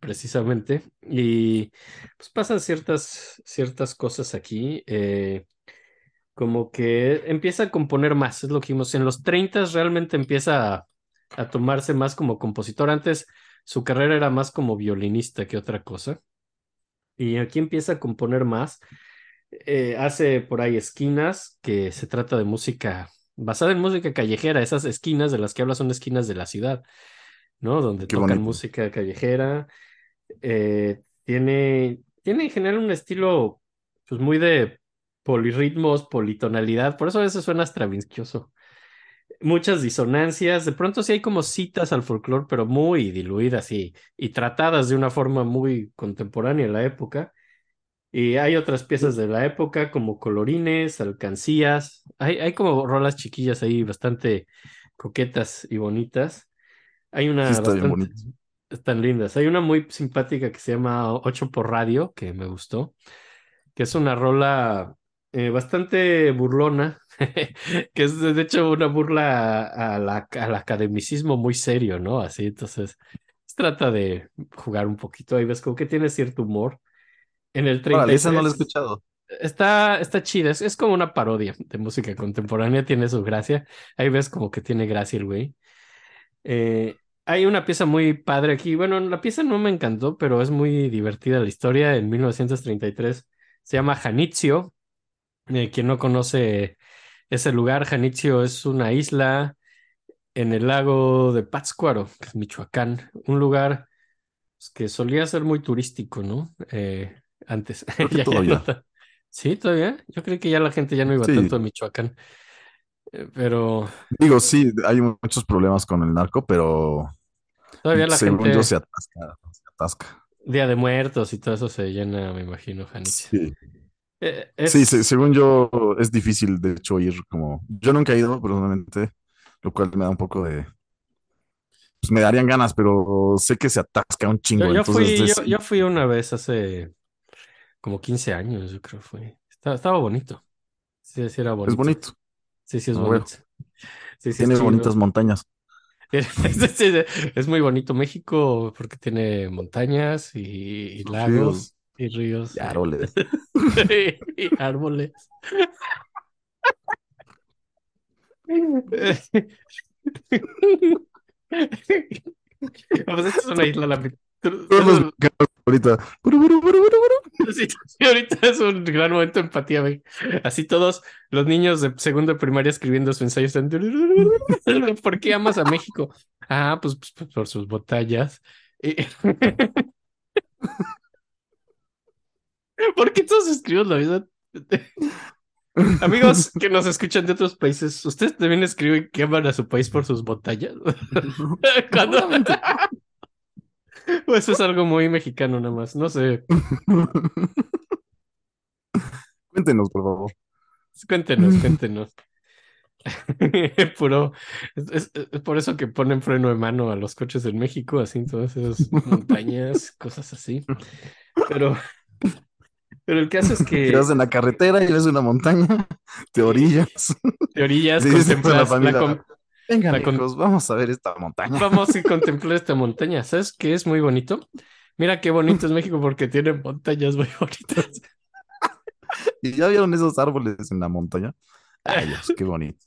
Speaker 3: precisamente, y pues pasan ciertas, ciertas cosas aquí, eh, como que empieza a componer más, es lo que vimos. En los 30 realmente empieza a, a tomarse más como compositor. Antes su carrera era más como violinista que otra cosa. Y aquí empieza a componer más. Eh, hace por ahí esquinas, que se trata de música basada en música callejera. Esas esquinas de las que habla son esquinas de la ciudad, ¿no? Donde
Speaker 2: Qué
Speaker 3: tocan
Speaker 2: bonito.
Speaker 3: música callejera. Eh, tiene, tiene en general un estilo pues muy de polirritmos, politonalidad. Por eso a veces suena stravinskioso. Muchas disonancias. De pronto sí hay como citas al folclore, pero muy diluidas y, y tratadas de una forma muy contemporánea en la época. Y hay otras piezas de la época como colorines, alcancías. Hay, hay como rolas chiquillas ahí bastante coquetas y bonitas. Hay una
Speaker 2: Sí, está
Speaker 3: bastante, están lindas. Hay una muy simpática que se llama 8 por radio, que me gustó, que es una rola eh, bastante burlona, que es de hecho una burla a, a la- al academicismo muy serio, ¿no? Así, entonces, trata de jugar un poquito. Ahí ves como que tiene cierto humor. En el
Speaker 2: Órale, esa no la he
Speaker 3: 33
Speaker 2: escuchado.
Speaker 3: Está, está chida, es, es como una parodia de música contemporánea, tiene su gracia. Ahí ves como que tiene gracia el güey. Eh, hay una pieza muy padre aquí. Bueno, la pieza no me encantó, pero es muy divertida la historia. En 1933 se llama Janitzio. Eh, quien no conoce ese lugar, Janitzio es una isla en el lago de Pátzcuaro, que es Michoacán. Un lugar pues, que solía ser muy turístico, ¿no? Eh, antes.
Speaker 2: Creo que
Speaker 3: Ya- ya
Speaker 2: todavía.
Speaker 3: no ta- Sí, todavía. Yo creí que ya la gente ya no iba
Speaker 2: Sí.
Speaker 3: tanto a Michoacán. Eh, Pero
Speaker 2: Digo, sí, hay muchos problemas con el narco, pero
Speaker 3: todavía la
Speaker 2: según
Speaker 3: gente,
Speaker 2: yo se atasca, se atasca.
Speaker 3: Día de Muertos y todo eso se llena, me imagino, Janitzio.
Speaker 2: Sí.
Speaker 3: Eh,
Speaker 2: Sí, según yo es difícil, de hecho, ir como... Yo nunca he ido, personalmente, lo cual me da un poco de... Pues me darían ganas, pero sé que se atasca un chingo,
Speaker 3: yo, yo
Speaker 2: entonces
Speaker 3: fui,
Speaker 2: es-
Speaker 3: yo, yo fui una vez hace como 15 años, yo creo fue. Estaba, estaba bonito. Sí, sí era
Speaker 2: es
Speaker 3: bonito.
Speaker 2: bonito,
Speaker 3: Sí, sí es bonito. Sí, sí es
Speaker 2: tiene
Speaker 3: chido.
Speaker 2: bonitas montañas.
Speaker 3: Es muy bonito México porque tiene montañas y, y lagos y ríos
Speaker 2: Y árboles.
Speaker 3: y árboles. Pues esta es una isla, la
Speaker 2: ahorita.
Speaker 3: Sí, ahorita es un gran momento de empatía, güey. Así todos los niños de segundo de primaria escribiendo su ensayo están... ¿Por qué amas a México? Ah, pues, pues, pues, por sus batallas. ¿Por qué todos escriben la vida? Amigos que nos escuchan de otros países, ¿ustedes también escriben que aman a su país por sus batallas? ¿Cuándo? O eso es algo muy mexicano nada más, no sé.
Speaker 2: Cuéntenos, por favor.
Speaker 3: Cuéntenos, cuéntenos. Puro, es, es- es por eso que ponen freno de mano a los coches en México, así, todas esas montañas, cosas así. Pero, pero el caso es que
Speaker 2: Te vas en la carretera y ves una montaña, te orillas.
Speaker 3: de orillas
Speaker 2: la
Speaker 3: contemplas la com-
Speaker 2: Venga,
Speaker 3: La con-
Speaker 2: hijos, vamos a ver esta montaña.
Speaker 3: Vamos a contemplar esta montaña. ¿Sabes qué es muy bonito? Mira qué bonito es México porque tiene montañas muy bonitas.
Speaker 2: ¿Y ya vieron esos árboles en la montaña? Ay, Dios, qué bonito.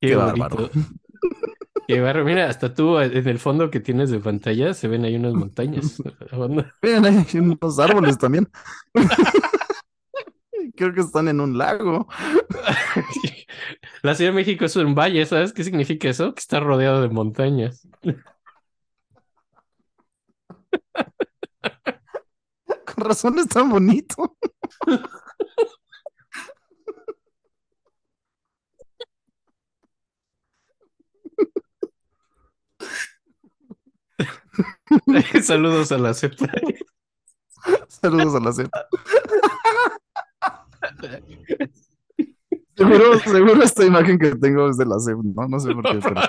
Speaker 3: Qué,
Speaker 2: Qué
Speaker 3: bonito.
Speaker 2: bárbaro.
Speaker 3: Qué bárbaro. Mira, hasta tú en el fondo que tienes de pantalla se ven ahí unas montañas.
Speaker 2: Miren, hay unos árboles también. Creo que están en un lago.
Speaker 3: La Ciudad de México es un valle, ¿sabes qué significa eso? Que está rodeado de montañas.
Speaker 2: Con razón es tan bonito.
Speaker 3: Saludos a la cepa.
Speaker 2: Saludos a la cepa. Seguro, seguro esta imagen que tengo es de la CEP, no, no sé por qué, pero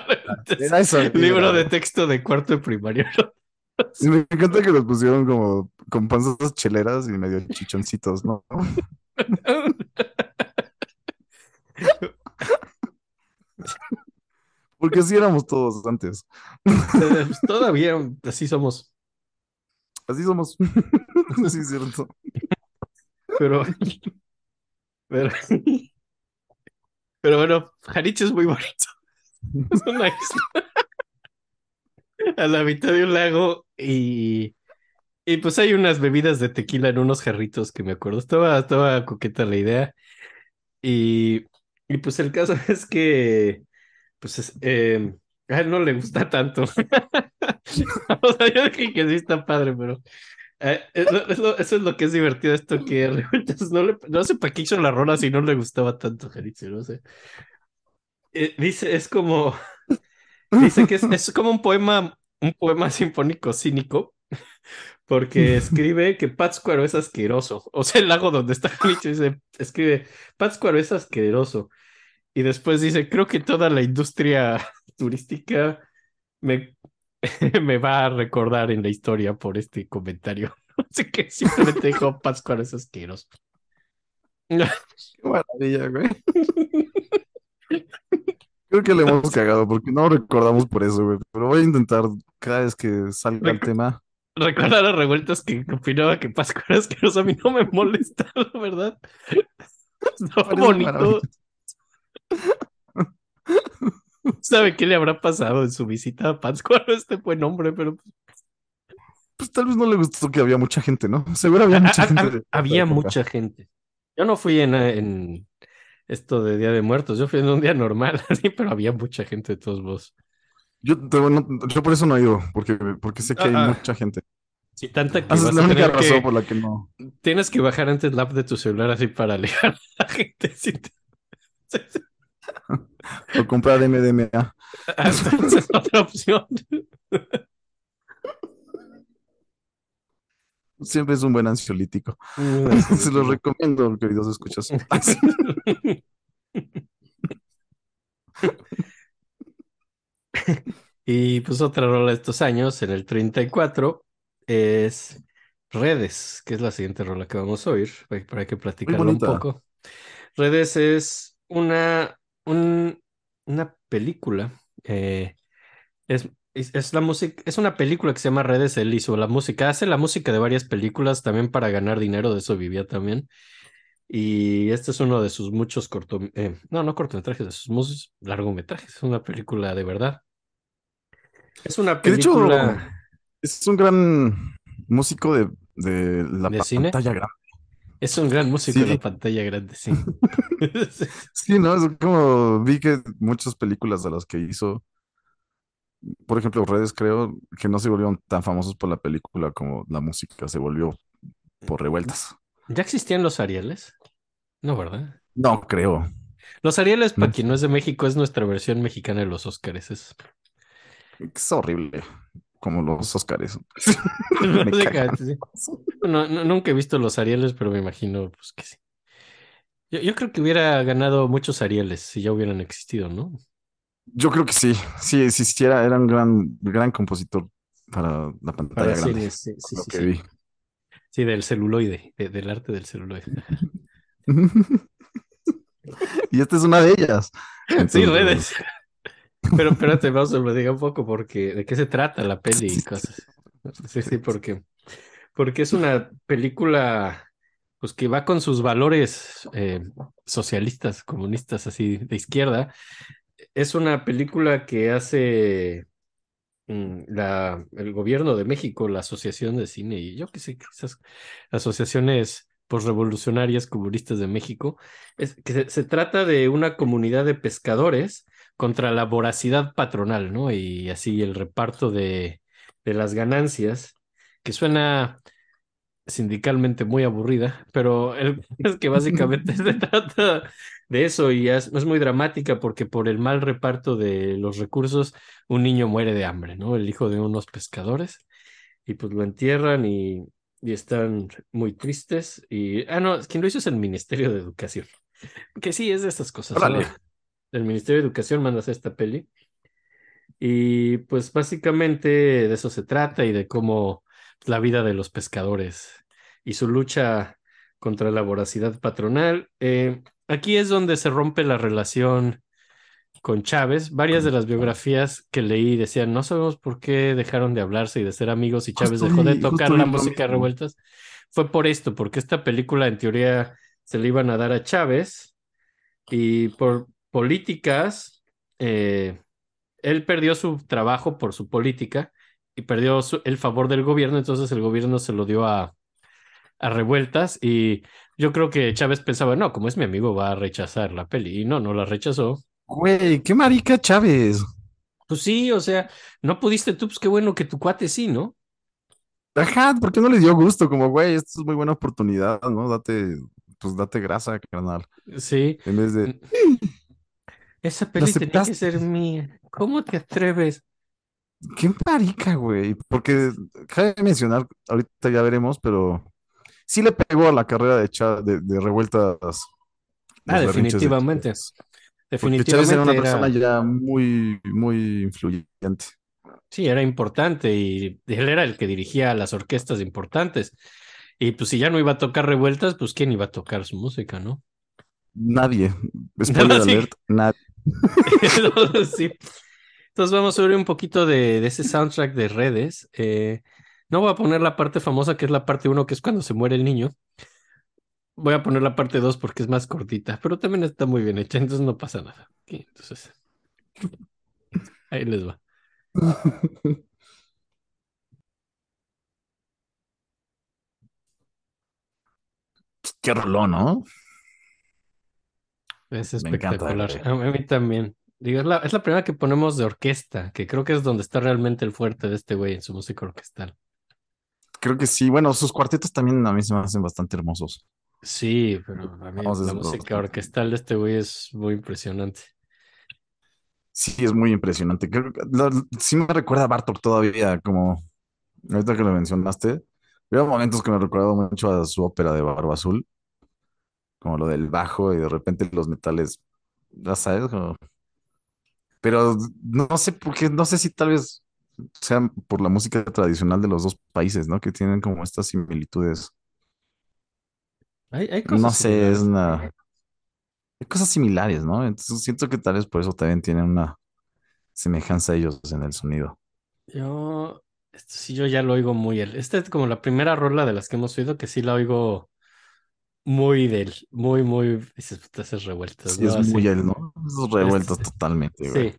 Speaker 2: era eso.
Speaker 3: Libro de texto de cuarto de primaria.
Speaker 2: Me encanta que los pusieron como con panzas cheleras y medio chichoncitos, ¿no? Porque así éramos todos antes.
Speaker 3: Todavía así somos.
Speaker 2: Así somos. Sí, es cierto.
Speaker 3: Pero, pero, pero bueno, Jaricho es muy bonito. Es una isla a la mitad de un lago y, y pues hay unas bebidas de tequila en unos jarritos que me acuerdo. Estaba, estaba coqueta la idea. Y, y pues el caso es que pues es, eh, a él no le gusta tanto. O sea, yo dije que sí está padre, pero eh, eso es lo que es divertido esto que no, le, no sé para qué hizo la rola si no le gustaba tanto Jalisco, no sé. Eh, dice, es como, dice que es, es como un poema, un poema sinfónico cínico, porque escribe que Pátzcuaro es asqueroso. O sea, el lago donde está Jalisco dice, escribe, Pátzcuaro es asqueroso. Y después dice, creo que toda la industria turística me, me va a recordar en la historia por este comentario. Así que simplemente dijo Pátzcuaro es asqueroso.
Speaker 2: Qué maravilla, güey. Creo que le hemos cagado porque no recordamos por eso, güey. Pero voy a intentar cada vez que salga el tema.
Speaker 3: Recuerda las revueltas que opinaba que Pátzcuaro era asqueroso. A mí no me molesta, la verdad.
Speaker 2: Parece
Speaker 3: bonito. ¿Sabe qué le habrá pasado en su visita a Pátzcuaro este buen hombre? Pero pues,
Speaker 2: Pues tal vez no le gustó que había mucha gente, ¿no? Seguro había mucha
Speaker 3: Ha- ha-
Speaker 2: gente.
Speaker 3: ha-
Speaker 2: esa
Speaker 3: había mucha gente. Yo no fui en, en esto de Día de Muertos, yo fui en un día normal, pero había mucha gente de todos modos.
Speaker 2: Yo, te- no- yo por eso no he ido, porque, porque sé que hay
Speaker 3: Ah, ah.
Speaker 2: mucha gente.
Speaker 3: Sí, tanta que
Speaker 2: Esa es la única razón por la que no.
Speaker 3: tienes que bajar antes la app de tu celular así para alejar a la gente. sí te-.
Speaker 2: O comprar MDMA.
Speaker 3: Ah, Esa es otra opción.
Speaker 2: Siempre es un buen ansiolítico. Se los recomiendo, queridos escuchas.
Speaker 3: Y pues otra rola de estos años, en el 34, es Redes, que es la siguiente rola que vamos a oír, para que platicarlo un poco. Redes es una, un- una película, eh, es, es, es la música, es una película que se llama Redes, él hizo la música, hace la música de varias películas también para ganar dinero, de eso vivía también. Y este es uno de sus muchos corto, eh, no, no cortometrajes, de sus muchos largometrajes, es una película de verdad. Es una
Speaker 2: Que de hecho
Speaker 3: película
Speaker 2: es un gran músico de, de la
Speaker 3: ¿De cine?
Speaker 2: pantalla grande.
Speaker 3: Es un gran músico en
Speaker 2: Sí.
Speaker 3: la pantalla grande, sí.
Speaker 2: Sí, ¿no? Es como vi que muchas películas de las que hizo, por ejemplo, Redes, creo que no se volvieron tan famosos por la película como la música se volvió por revueltas.
Speaker 3: ¿Ya existían los Arieles? No, ¿verdad?
Speaker 2: No creo.
Speaker 3: Los Arieles, para
Speaker 2: No.
Speaker 3: quien no es de México, es nuestra versión mexicana de los Óscares. Es...
Speaker 2: Es horrible. Como los Óscares.
Speaker 3: No, no- nunca he visto los Arieles, pero me imagino pues, que sí. Yo, yo creo que hubiera ganado muchos Arieles si ya hubieran existido, ¿no?
Speaker 2: Yo creo que sí. Sí, sí, era, un gran, gran compositor para la pantalla
Speaker 3: Para
Speaker 2: grande.
Speaker 3: sí, sí,
Speaker 2: lo
Speaker 3: sí,
Speaker 2: que
Speaker 3: sí.
Speaker 2: vi.
Speaker 3: Sí, del celuloide, de- del arte del celuloide.
Speaker 2: Y esta es una de ellas.
Speaker 3: Sí, redes. Pero espérate, vamos a platicar un poco porque de qué se trata la peli y cosas. Sí, sí, porque, porque es una película pues que va con sus valores eh, socialistas, comunistas, así de izquierda. Es una película que hace mm, la, el gobierno de México, la Asociación de Cine y yo qué sé, esas asociaciones posrevolucionarias comunistas de México. Es que se trata de una comunidad de pescadores contra la voracidad patronal, ¿no? Y así el reparto de, de las ganancias, que suena sindicalmente muy aburrida, pero el, es que básicamente se trata de eso y es, es muy dramática porque por el mal reparto de los recursos un niño muere de hambre, ¿no? El hijo de unos pescadores y pues lo entierran y, y están muy tristes y, ah, no, quien lo hizo es el Ministerio de Educación, que sí, es de estas cosas. El Ministerio de Educación manda hacer esta peli y pues básicamente de eso se trata y de cómo la vida de los pescadores y su lucha contra la voracidad patronal. Eh, aquí es donde se rompe la relación con Chávez. Varias de las biografías que leí decían, no sabemos por qué dejaron de hablarse y de ser amigos y Chávez
Speaker 2: Justo
Speaker 3: dejó de tocar la música de revueltas. Fue por esto, porque esta película en teoría se le iban a dar a Chávez y por políticas, eh, él perdió su trabajo por su política y perdió su- el favor del gobierno, entonces el gobierno se lo dio a, a revueltas y yo creo que Chávez pensaba, no, como es mi amigo va a rechazar la peli y no, no la rechazó.
Speaker 2: Güey, qué marica Chávez.
Speaker 3: Pues sí, o sea, no pudiste tú, pues qué bueno que tu cuate sí, ¿no?
Speaker 2: Ajá, ¿por qué no le dio gusto? Como, güey, esto es muy buena oportunidad, ¿no? Date, pues date grasa, carnal.
Speaker 3: Sí.
Speaker 2: En vez de,
Speaker 3: Esa peli tenía que ser mía. ¿Cómo te atreves?
Speaker 2: qué marica, güey. Porque cabe mencionar, ahorita ya veremos, pero sí le pegó a la carrera de, Cha- de, de revueltas.
Speaker 3: Ah,
Speaker 2: berrinches de
Speaker 3: definitivamente.
Speaker 2: Chávez. Chávez era
Speaker 3: Definitivamente
Speaker 2: una persona ya muy, muy influyente.
Speaker 3: Sí, era importante y él era el que dirigía las orquestas importantes. Y pues si ya no iba a tocar revueltas, pues quién iba a tocar su música, ¿no?
Speaker 2: Nadie. Spoiler
Speaker 3: sí.
Speaker 2: alert, nadie.
Speaker 3: Sí. Entonces vamos a ver un poquito de, de ese soundtrack de redes. Eh, no voy a poner la parte famosa, que es la parte uno, que es cuando se muere el niño. Voy a poner la parte dos porque es más cortita, pero también está muy bien hecha, entonces no pasa nada. Ok, entonces, ahí les va.
Speaker 2: Qué rolón, ¿no?
Speaker 3: Es
Speaker 2: Me encanta,
Speaker 3: espectacular. A mí también. Digo, es la, es la primera que ponemos de orquesta, que creo que es donde está realmente el fuerte de este güey en su música orquestal.
Speaker 2: Creo que sí. Bueno, sus cuartetos también a mí se me hacen bastante hermosos.
Speaker 3: Sí, pero a mí
Speaker 2: Vamos,
Speaker 3: la música orquestal de este güey es muy impresionante.
Speaker 2: Sí, es muy impresionante. Creo que lo- sí me recuerda a Bartok todavía, como ahorita que lo mencionaste. Había momentos que me recuerdo mucho a su ópera de Barba Azul, como lo del bajo y de repente los metales, ya sabes, como- pero no sé por qué, no sé si tal vez sea por la música tradicional de los dos países, ¿no? Que tienen como estas similitudes.
Speaker 3: Hay, hay
Speaker 2: No
Speaker 3: cosas
Speaker 2: sé, es una... Hay cosas similares, ¿no? Entonces siento que tal vez por eso también tienen una semejanza ellos en el sonido.
Speaker 3: Yo, esto sí, yo ya lo oigo muy. Esta es como la primera rola de las que hemos oído que sí la oigo muy de él, muy, muy, esas revueltas,
Speaker 2: Sí,
Speaker 3: ¿no?
Speaker 2: es muy él, ¿no? Esos revueltos totalmente, güey.
Speaker 3: sí.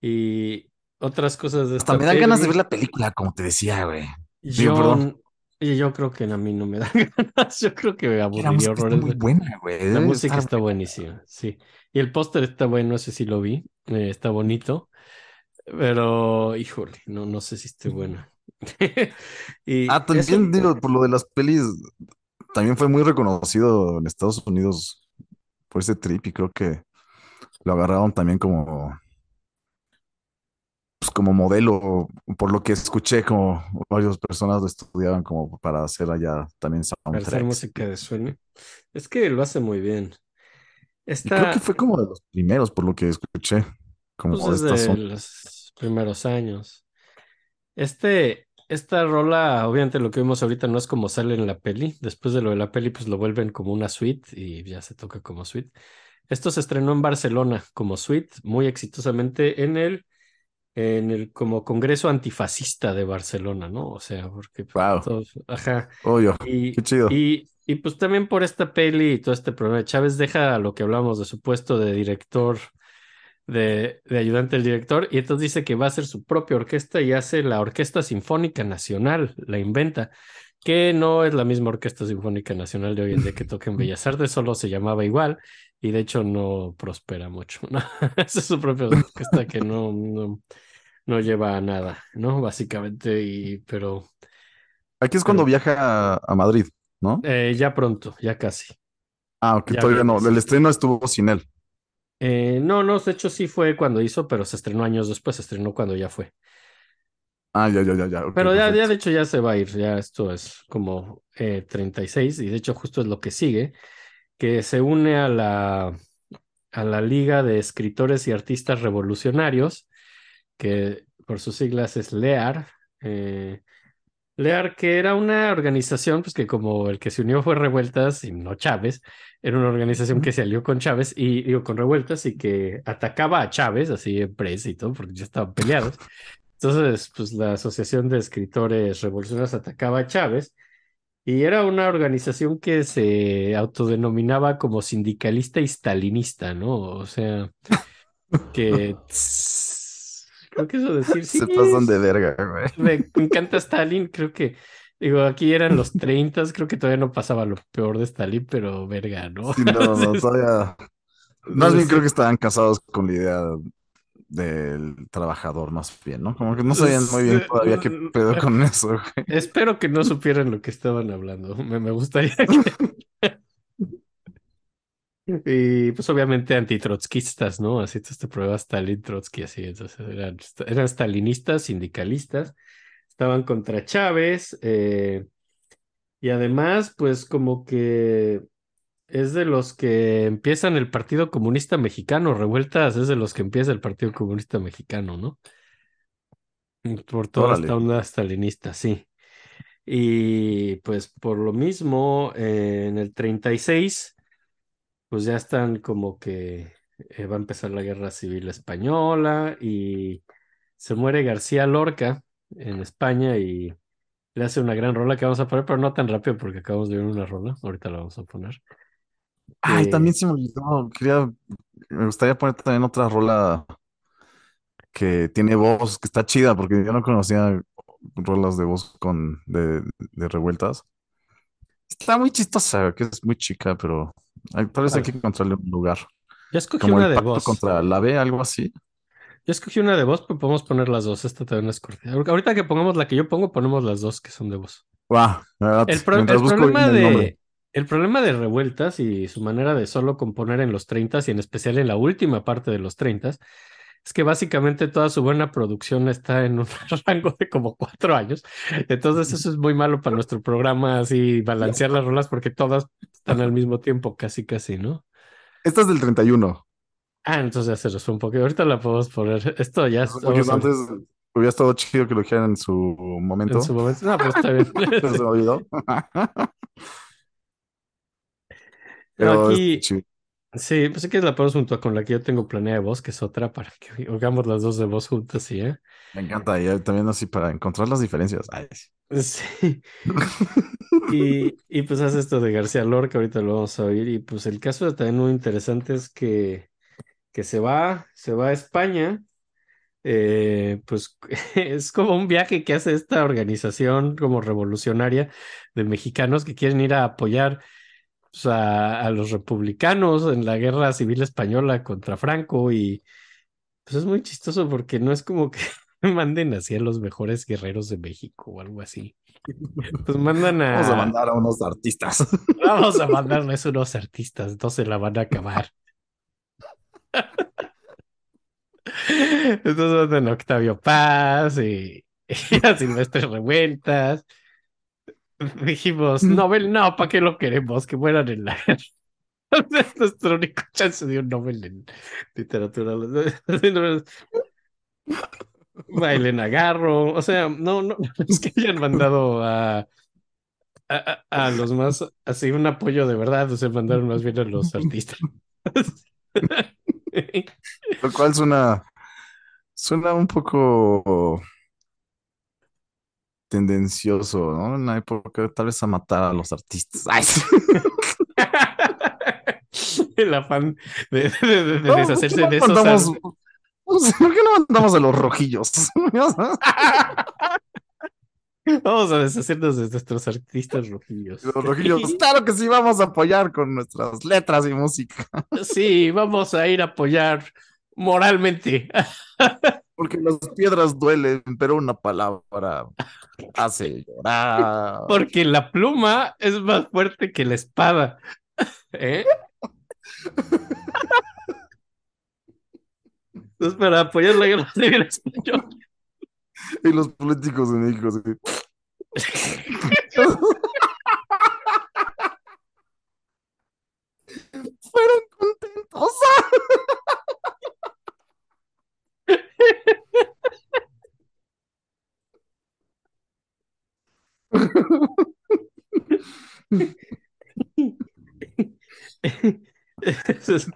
Speaker 3: Y otras cosas de
Speaker 2: Hasta
Speaker 3: esta
Speaker 2: me dan ganas de ver la película, como te decía, güey.
Speaker 3: Yo,
Speaker 2: perdón.
Speaker 3: yo creo que a mí no me dan ganas, yo creo que me aburriría
Speaker 2: está muy buena, güey.
Speaker 3: La música está buenísima, sí. Y el póster está bueno, ese sí lo vi, eh, está bonito, pero híjole, no, no sé si esté bueno. Y
Speaker 2: Ah,
Speaker 3: eso,
Speaker 2: también digo, por lo de las pelis, también fue muy reconocido en Estados Unidos por ese trip y creo que lo agarraron también como, pues como modelo, por lo que escuché, como varias personas lo estudiaban como para hacer allá también
Speaker 3: para hacer
Speaker 2: soundtracks.
Speaker 3: música de sueño, es que lo hace muy bien.
Speaker 2: Y creo que
Speaker 3: Esta,
Speaker 2: fue como de los primeros, por lo que escuché, como
Speaker 3: pues desde
Speaker 2: son.
Speaker 3: los primeros años. Este, esta rola, obviamente lo que vimos ahorita no es como sale en la peli. Después de lo de la peli, pues lo vuelven como una suite y ya se toca como suite. Esto se estrenó en Barcelona como suite, muy exitosamente en el, en el como Congreso Antifascista de Barcelona, ¿no? O sea, porque pues,
Speaker 2: Wow,
Speaker 3: todos, ajá.
Speaker 2: obvio,
Speaker 3: Y,
Speaker 2: qué chido.
Speaker 3: y, y pues también por esta peli y todo este problema, Chávez deja lo que hablamos de su puesto de director, de, de ayudante del director, y entonces dice que va a hacer su propia orquesta y hace la Orquesta Sinfónica Nacional, la inventa, que no es la misma Orquesta Sinfónica Nacional de hoy en día que toca en Bellas Artes, solo se llamaba igual, y de hecho no prospera mucho, ¿no? Esa es su propia orquesta que no, no, no lleva a nada, ¿no? Básicamente, y, pero
Speaker 2: Aquí es cuando viaja a, a Madrid, ¿no?
Speaker 3: eh, ya pronto, ya casi.
Speaker 2: Ah, ok,
Speaker 3: Ya
Speaker 2: todavía no. El estreno estuvo sin él.
Speaker 3: Eh, no, no, de hecho sí fue cuando hizo, pero se estrenó años después, se estrenó cuando ya fue.
Speaker 2: Ah, ya, ya, ya, ya.
Speaker 3: Pero ya, ya de hecho ya se va a ir, ya esto es como eh, 36 y de hecho justo es lo que sigue, que se une a la, a la Liga de Escritores y Artistas Revolucionarios, que por sus siglas es LEAR. eh, LEAR, que era una organización, pues que como el que se unió fue Revueltas y no Chávez, era una organización que se alió con Chávez y digo con Revueltas y que atacaba a Chávez, así en prensa y todo, porque ya estaban peleados. Entonces, pues la Asociación de Escritores Revolucionarios atacaba a Chávez y era una organización que se autodenominaba como sindicalista y stalinista, ¿no? O sea, que tss, creo que eso decir, sí,
Speaker 2: Se pasan de verga, güey.
Speaker 3: me, me encanta Stalin, creo que, digo, aquí eran los 30, creo que todavía no pasaba lo peor de Stalin, pero verga, ¿no?
Speaker 2: Sí, no, no, todavía. Más bien creo que estaban casados con la idea del trabajador, más bien, ¿no? Como que no sabían muy bien todavía qué pedo con eso, güey.
Speaker 3: espero que no supieran lo que estaban hablando, me, me gustaría que... Y pues obviamente antitrotskistas, ¿no? Así este prueba Stalin, Trotsky, así, entonces eran, eran stalinistas, sindicalistas, estaban contra Chávez, eh, y además, pues como que es de los que empiezan el Partido Comunista Mexicano, revueltas, es de los que empieza el Partido Comunista Mexicano, ¿no? Por toda
Speaker 2: Órale.
Speaker 3: esta onda stalinista, sí. Y pues por lo mismo, eh, en el 36, pues ya están como que eh, va a empezar la guerra civil española y se muere García Lorca en España y le hace una gran rola que vamos a poner, pero no tan rápido porque acabamos de ver una rola, ahorita la vamos a poner.
Speaker 2: Ay, también se me olvidó. Quería, me gustaría poner también otra rola que tiene voz, que está chida, porque yo no conocía rolas de voz con de, de revueltas. Está muy chistosa, que es muy chica, pero tal vez hay que encontrarle un lugar.
Speaker 3: Yo escogí
Speaker 2: Como
Speaker 3: una
Speaker 2: el
Speaker 3: de voz.
Speaker 2: contra la B, algo así.
Speaker 3: Yo escogí una de voz, pero podemos poner las dos. Esta también es cortita. Ahorita que pongamos la que yo pongo, ponemos las dos que son de voz.
Speaker 2: ¿verdad?
Speaker 3: El, pro- problema
Speaker 2: el
Speaker 3: de, el problema de Revueltas y su manera de solo componer en los 30 y en especial en la última parte de los 30 es que básicamente toda su buena producción está en un rango de como cuatro años. Entonces eso es muy malo para nuestro programa, así balancear las rolas porque todas están al mismo tiempo, casi casi, ¿no?
Speaker 2: Esta es del 31.
Speaker 3: Ah, entonces ya se fue un poco. Ahorita la podemos poner. Esto ya es-
Speaker 2: antes hubiera estado chido que lo dijeran en su momento.
Speaker 3: en su momento. No, pues está bien.
Speaker 2: Se me olvidó.
Speaker 3: Pero
Speaker 2: Pero
Speaker 3: aquí-. Sí, pues sí que la ponemos junto con la que yo tengo planeada de voz, que es otra, para que oigamos las dos de voz juntas, ¿sí? eh?
Speaker 2: Me encanta. Y también así para encontrar las diferencias. Ay, sí.
Speaker 3: Sí. Y, y pues hace esto de García Lorca, ahorita lo vamos a oír. Y pues el caso también muy interesante es que, que se va, se va a España. eh, pues es como un viaje que hace esta organización como revolucionaria de mexicanos que quieren ir a apoyar pues, a, a los republicanos en la guerra civil española contra Franco. Y pues es muy chistoso porque no es como que manden así a los mejores guerreros de México o algo así. Pues mandan a.
Speaker 2: Vamos a mandar a unos artistas.
Speaker 3: Vamos a mandarles unos artistas, se la van a acabar. Entonces mandan a Octavio Paz y, y a Silvestre Revueltas. Dijimos, Nobel, no, ¿para qué lo queremos? Que mueran en la guerra. Es nuestro único chance de un Nobel en literatura. Bailen agarro. O sea, no, no, es que hayan mandado a, a- a los más, así un apoyo de verdad, o sea, mandaron más bien a los artistas.
Speaker 2: Lo cual suena, suena un poco tendencioso, ¿no? En la época, tal vez a matar a los artistas. Ay.
Speaker 3: El afán de, de- de- de
Speaker 2: No,
Speaker 3: deshacerse
Speaker 2: ¿por
Speaker 3: de
Speaker 2: no
Speaker 3: esos.
Speaker 2: mandamos-
Speaker 3: ar-
Speaker 2: ¿Por qué no mandamos a los rojillos?
Speaker 3: Vamos a deshacernos de nuestros artistas rojillos.
Speaker 2: Los rojillos, claro que sí, vamos a apoyar con nuestras letras y música.
Speaker 3: Sí, vamos a ir a apoyar moralmente.
Speaker 2: Porque las piedras duelen, pero una palabra hace llorar.
Speaker 3: Porque la pluma es más fuerte que la espada. ¿Eh? Entonces, para apoyar la guerra civil española.
Speaker 2: Y los políticos de México, así. Fueron contentos.
Speaker 3: Entonces,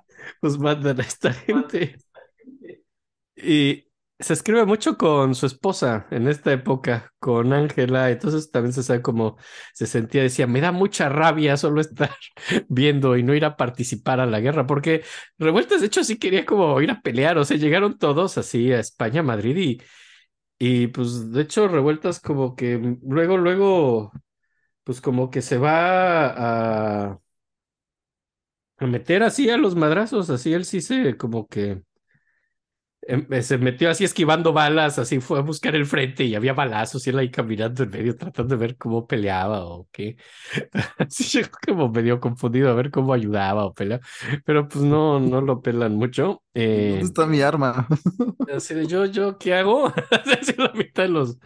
Speaker 3: pues mandan a esta gente. Y se escribe mucho con su esposa en esta época, con Ángela. Entonces también se sabe cómo se sentía. Decía, me da mucha rabia solo estar viendo y no ir a participar a la guerra, porque Revueltas, de hecho, sí quería como ir a pelear. O sea, llegaron todos así a España, Madrid y, y pues de hecho, Revueltas como que luego, luego, pues como que se va a a meter así a los madrazos, así él sí se como que se metió así esquivando balas, así fue a buscar el frente y había balazos y él ahí caminando en medio tratando de ver cómo peleaba o qué. Así yo como medio confundido a ver cómo ayudaba o peleaba, pero pues no, no lo pelan mucho. Eh,
Speaker 2: ¿Dónde está mi arma?
Speaker 3: Así de yo, yo, ¿qué hago? Así la mitad de los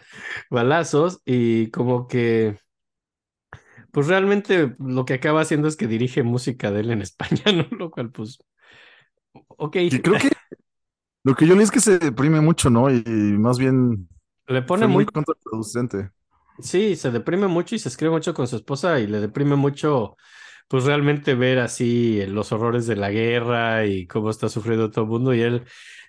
Speaker 3: balazos y como que, pues realmente lo que acaba haciendo es que dirige música de él en España, ¿no? Lo cual, pues, ok.
Speaker 2: Creo que lo que yo leí es que se deprime mucho, ¿no? Y, más bien
Speaker 3: Le pone
Speaker 2: muy
Speaker 3: muy,
Speaker 2: contraproducente.
Speaker 3: sí, se deprime mucho y se escribe mucho con su esposa y le deprime mucho, pues realmente ver así los horrores de la guerra y cómo está sufriendo todo el mundo y él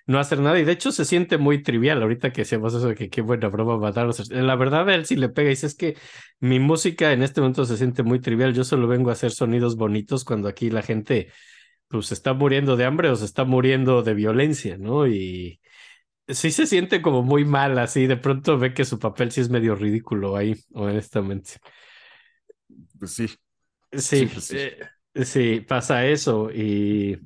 Speaker 3: no hacer nada. Y de hecho se siente muy trivial ahorita que hacemos eso de que qué buena broma matarlos. La verdad, él sí le pega y dice es que mi música en este momento se siente muy trivial. Yo solo vengo a hacer sonidos bonitos cuando aquí la gente pues se está muriendo de hambre o se está muriendo de violencia, ¿no? Y sí se siente como muy mal, así de pronto ve que su papel sí es medio ridículo ahí, honestamente.
Speaker 2: Pues sí, sí,
Speaker 3: Sí,
Speaker 2: pues sí.
Speaker 3: eh, sí, pasa eso y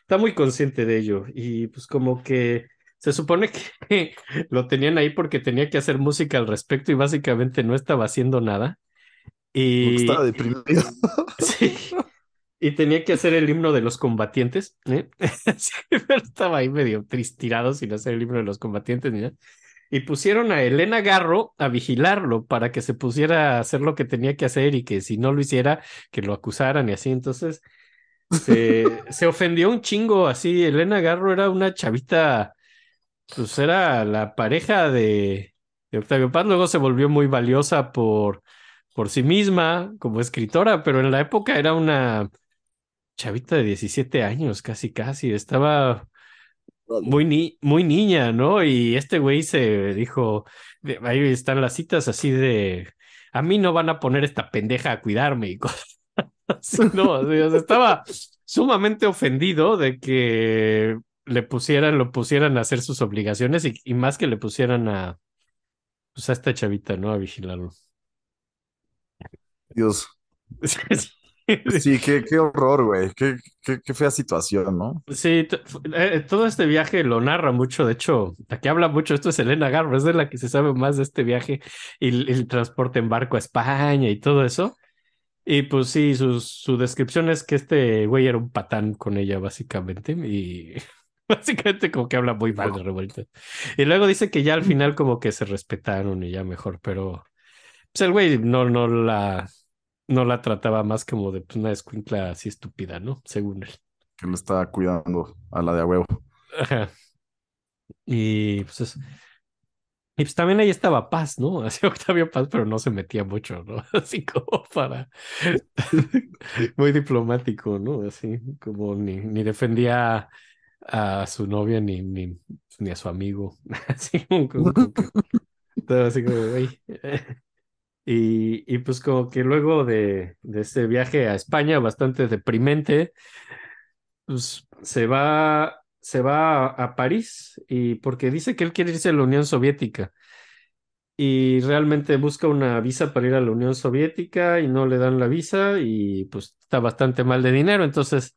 Speaker 3: está muy consciente de ello y pues como que se supone que lo tenían ahí porque tenía que hacer música al respecto y básicamente no estaba haciendo nada
Speaker 2: Porque estaba
Speaker 3: y
Speaker 2: deprimido.
Speaker 3: sí, y tenía que hacer el himno de los combatientes, ¿eh? Sí, pero estaba ahí medio tristirado sin hacer el himno de los combatientes. Y pusieron a Elena Garro a vigilarlo para que se pusiera a hacer lo que tenía que hacer y que si no lo hiciera, que lo acusaran y así. Entonces se, se ofendió un chingo así. Elena Garro era una chavita, pues era la pareja de, de Octavio Paz. Luego se volvió muy valiosa por, por sí misma como escritora, pero en la época era una chavita de 17 años, casi, casi. Estaba muy, ni muy niña, ¿no? Y este güey se dijo, ahí están las citas así de, a mí no van a poner esta pendeja a cuidarme y cosas ¿no? O sea, estaba sumamente ofendido de que le pusieran, lo pusieran a hacer sus obligaciones y, y más que le pusieran a, pues a esta chavita, ¿no? A vigilarlo.
Speaker 2: Dios. Sí, qué, qué horror, güey. Qué, qué, qué fea situación, ¿no?
Speaker 3: Sí, fu- eh, todo este viaje lo narra mucho. De hecho, la que habla mucho esto es Elena Garro, es de la que se sabe más de este viaje y el, el transporte en barco a España y todo eso. Y pues sí, su, su descripción es que este güey era un patán con ella, básicamente. Y básicamente como que habla muy mal de revuelta. Y luego dice que ya al final como que se respetaron y ya mejor, pero pues el güey no, no la, no la trataba más como de pues, una escuincla así estúpida, ¿no? Según él.
Speaker 2: Que lo estaba cuidando a la de a huevo.
Speaker 3: Ajá. Y pues, es- y pues también ahí estaba Paz, ¿no? Así Octavio Paz, pero no se metía mucho, ¿no? Así como para... Muy diplomático, ¿no? Así como ni, ni defendía a su novia ni, ni, ni a su amigo. Así como, como- todo así como, güey. Y, pues como que luego de, de este viaje a España, bastante deprimente, pues se va, se va a, a París y porque dice que él quiere irse a la Unión Soviética y realmente busca una visa para ir a la Unión Soviética y no le dan la visa y pues está bastante mal de dinero, entonces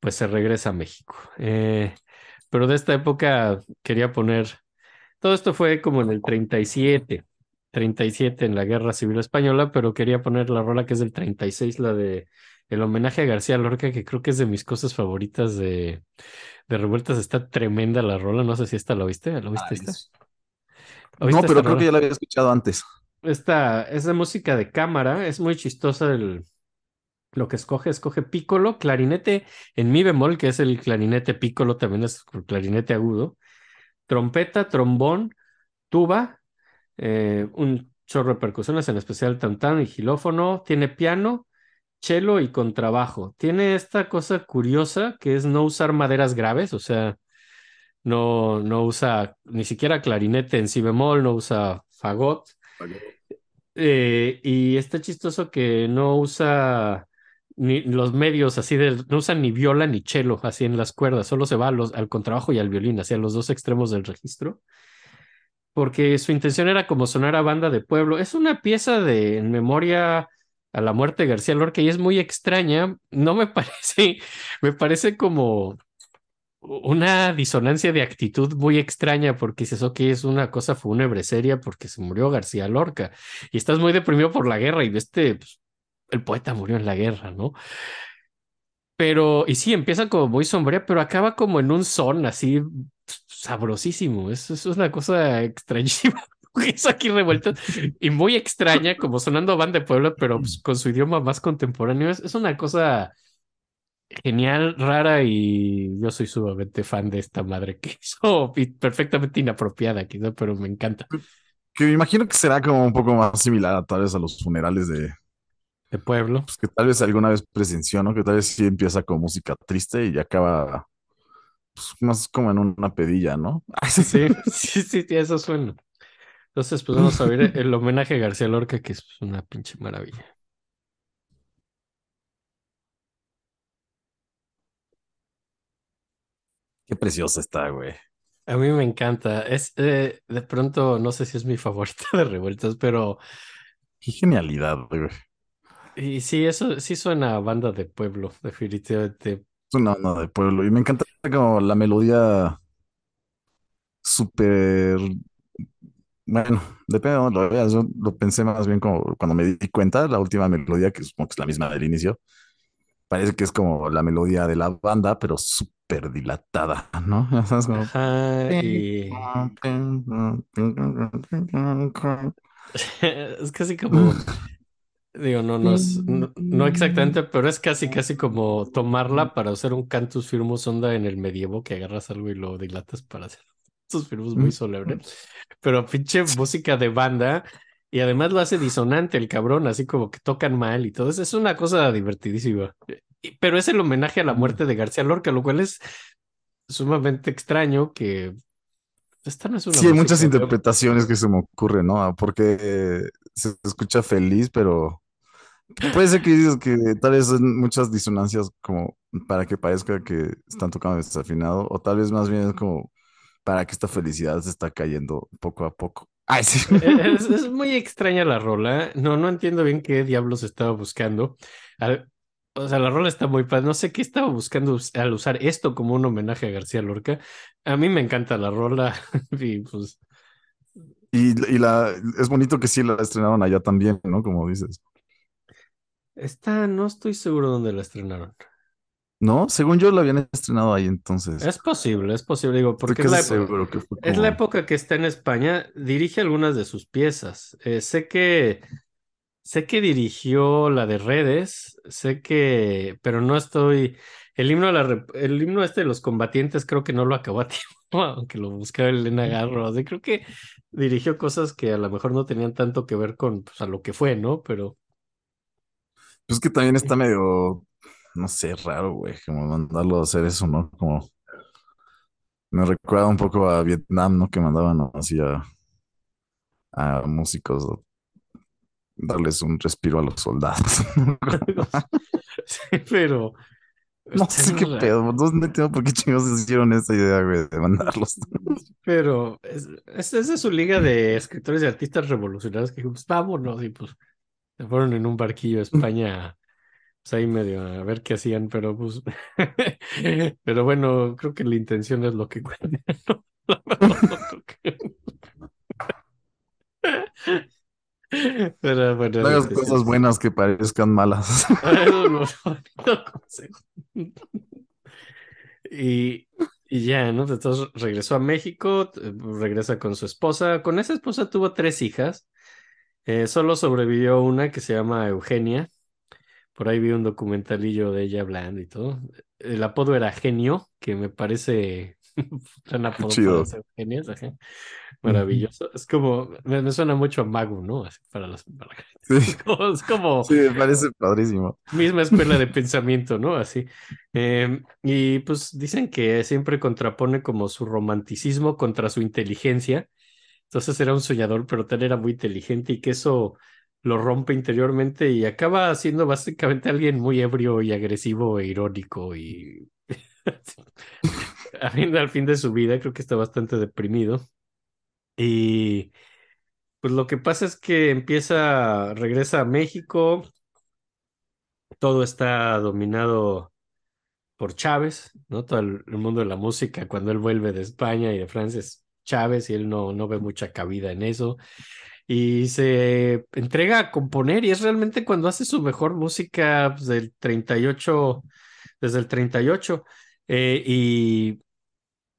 Speaker 3: pues se regresa a México. Eh, pero de esta época quería poner, todo esto fue como en el 37, 37 en la Guerra Civil Española, pero quería poner la rola que es del 36, la de el homenaje a García Lorca, que creo que es de mis cosas favoritas de, de Revueltas. Está tremenda la rola, no sé si esta la viste, ¿la viste esta?
Speaker 2: No,
Speaker 3: ¿Oíste
Speaker 2: pero
Speaker 3: esta
Speaker 2: creo
Speaker 3: rola?
Speaker 2: que ya la había escuchado antes.
Speaker 3: Esta es de música de cámara, es muy chistosa el, lo que escoge, escoge pícolo, clarinete en mi bemol, que es el clarinete pícolo, también es clarinete agudo, trompeta, trombón, tuba, eh, un chorro de percusiones, en especial tantán y xilófono, tiene piano, cello y contrabajo. Tiene esta cosa curiosa que es no usar maderas graves, o sea, no, no usa ni siquiera clarinete en si bemol, no usa fagot. Eh, y está chistoso que no usa ni los medios así de, no usa ni viola ni cello así en las cuerdas, solo se va a los, al contrabajo y al violín, hacia los dos extremos del registro, porque su intención era como sonar a banda de pueblo. Es una pieza de en memoria a la muerte de García Lorca y es muy extraña, no me parece, me parece como una disonancia de actitud muy extraña porque dices, ok, es una cosa fúnebre seria porque se murió García Lorca y estás muy deprimido por la guerra y este, el poeta murió en la guerra, ¿no? Pero, y sí, empieza como muy sombría, pero acaba como en un son así sabrosísimo. Eso, eso es una cosa extrañísima. que Es aquí revuelto y muy extraña, como sonando banda de pueblo, pero pues, con su idioma más contemporáneo. Es, es una cosa genial, rara y yo soy sumamente fan de esta madre que hizo y perfectamente inapropiada, quizá, pero me encanta.
Speaker 2: que me imagino que será como un poco más similar a tal vez a los funerales de,
Speaker 3: De pueblo.
Speaker 2: pues que tal vez alguna vez presenció, ¿no? Que tal vez sí empieza con música triste y acaba pues, más como en una pedilla, ¿no? Sí,
Speaker 3: Sí, sí, sí, eso suena. Entonces, pues vamos a ver el homenaje a García Lorca, que es una pinche maravilla.
Speaker 2: Qué preciosa está, güey.
Speaker 3: A mí me encanta. Es eh, de pronto, no sé si es mi favorita de revueltas, pero
Speaker 2: Qué genialidad, güey.
Speaker 3: y sí, eso sí suena a banda de pueblo, definitivamente.
Speaker 2: Es una onda de pueblo. Y me encanta como la melodía súper. Bueno, depende de dónde lo veas. Yo lo pensé más bien como cuando me di cuenta, la última melodía, que supongo que es la misma del inicio, parece que es como la melodía de la banda, pero súper dilatada, ¿no? Sabes, como.
Speaker 3: Ajá, y es casi como, digo, no, no es, no, no exactamente, pero es casi, casi como tomarla para hacer un cantus firmus onda en el medievo, que agarras algo y lo dilatas para hacer estos firmus muy solemnes. Pero pinche música de banda, y además lo hace disonante el cabrón, así como que tocan mal y todo eso. Es una cosa divertidísima. Pero es el homenaje a la muerte de García Lorca, lo cual es sumamente extraño que esta no es una
Speaker 2: Sí, hay muchas interpretaciones que se me ocurren, ¿no? Ah, Porque eh, se escucha feliz, pero puede ser que dices que tal vez son muchas disonancias como para que parezca que están tocando desafinado, o tal vez más bien es como para que esta felicidad se está cayendo poco a poco. Ay, sí.
Speaker 3: Es, es muy extraña la rola. No, no entiendo bien qué diablos estaba buscando. Al- o sea, la rola está muy padre. No sé qué estaba buscando us- al usar esto como un homenaje a García Lorca. A mí me encanta la rola. Y pues,
Speaker 2: Y, y la, es bonito que sí la estrenaron allá también, ¿no? Como dices.
Speaker 3: Esta no estoy seguro dónde la estrenaron.
Speaker 2: No, según yo la habían estrenado ahí entonces.
Speaker 3: Es posible, es posible, digo, porque es la, época-
Speaker 2: que fue
Speaker 3: es la
Speaker 2: como-
Speaker 3: época que está en España. Dirige algunas de sus piezas. Eh, sé que Sé que dirigió la de redes, sé que, pero no estoy. El himno, a la el himno este de los combatientes creo que no lo acabó a tiempo, aunque lo buscaba Elena Garro. O sea, creo que dirigió cosas que a lo mejor no tenían tanto que ver con pues, a lo que fue, ¿no? Pero
Speaker 2: Pues que también está medio, no sé, raro, güey, como mandarlo a hacer eso, ¿no? Como me recuerda un poco a Vietnam, ¿no? Que mandaban así a, a músicos darles un respiro a los soldados.
Speaker 3: sí, pero
Speaker 2: No
Speaker 3: está
Speaker 2: sé qué pedo, no entiendo por qué chingados hicieron esa idea, güey, de mandarlos.
Speaker 3: Pero es, es- esa es su liga de escritores y artistas revolucionarios que pues vámonos, y pues se fueron en un barquillo a España, pues ahí medio a ver qué hacían, pero pues, pero bueno, creo que la intención es lo que cuenta, ¿no? La verdad, no creo que- Pero bueno,
Speaker 2: No hagas
Speaker 3: este,
Speaker 2: cosas
Speaker 3: sí.
Speaker 2: buenas que parezcan malas.
Speaker 3: Ah, eso es lo consejo. Y, y ya, ¿no? Entonces regresó a México, t- regresa con su esposa. Con esa esposa tuvo tres hijas. Eh, solo sobrevivió una que se llama Eugenia. Por ahí vi un documentalillo de ella hablando y todo. El apodo era Genio, que me parece un apodo
Speaker 2: chido.
Speaker 3: ajá. Maravilloso. Es como, me, me suena mucho a Magu, ¿no? Así para las, para-
Speaker 2: Sí,
Speaker 3: es como, es como
Speaker 2: sí, me parece padrísimo.
Speaker 3: misma escuela de pensamiento, ¿no? Así. Eh, y pues dicen que siempre contrapone como su romanticismo contra su inteligencia. Entonces era un soñador, pero tal era muy inteligente y que eso lo rompe interiormente y acaba siendo básicamente alguien muy ebrio y agresivo e irónico y al fin de su vida creo que está bastante deprimido. Y pues lo que pasa es que empieza, regresa a México, todo está dominado por Chávez, ¿no? Todo el mundo de la música, cuando él vuelve de España y de Francia es Chávez y él no, no ve mucha cabida en eso. Y se entrega a componer y es realmente cuando hace su mejor música pues, del 38, desde el 38, eh, y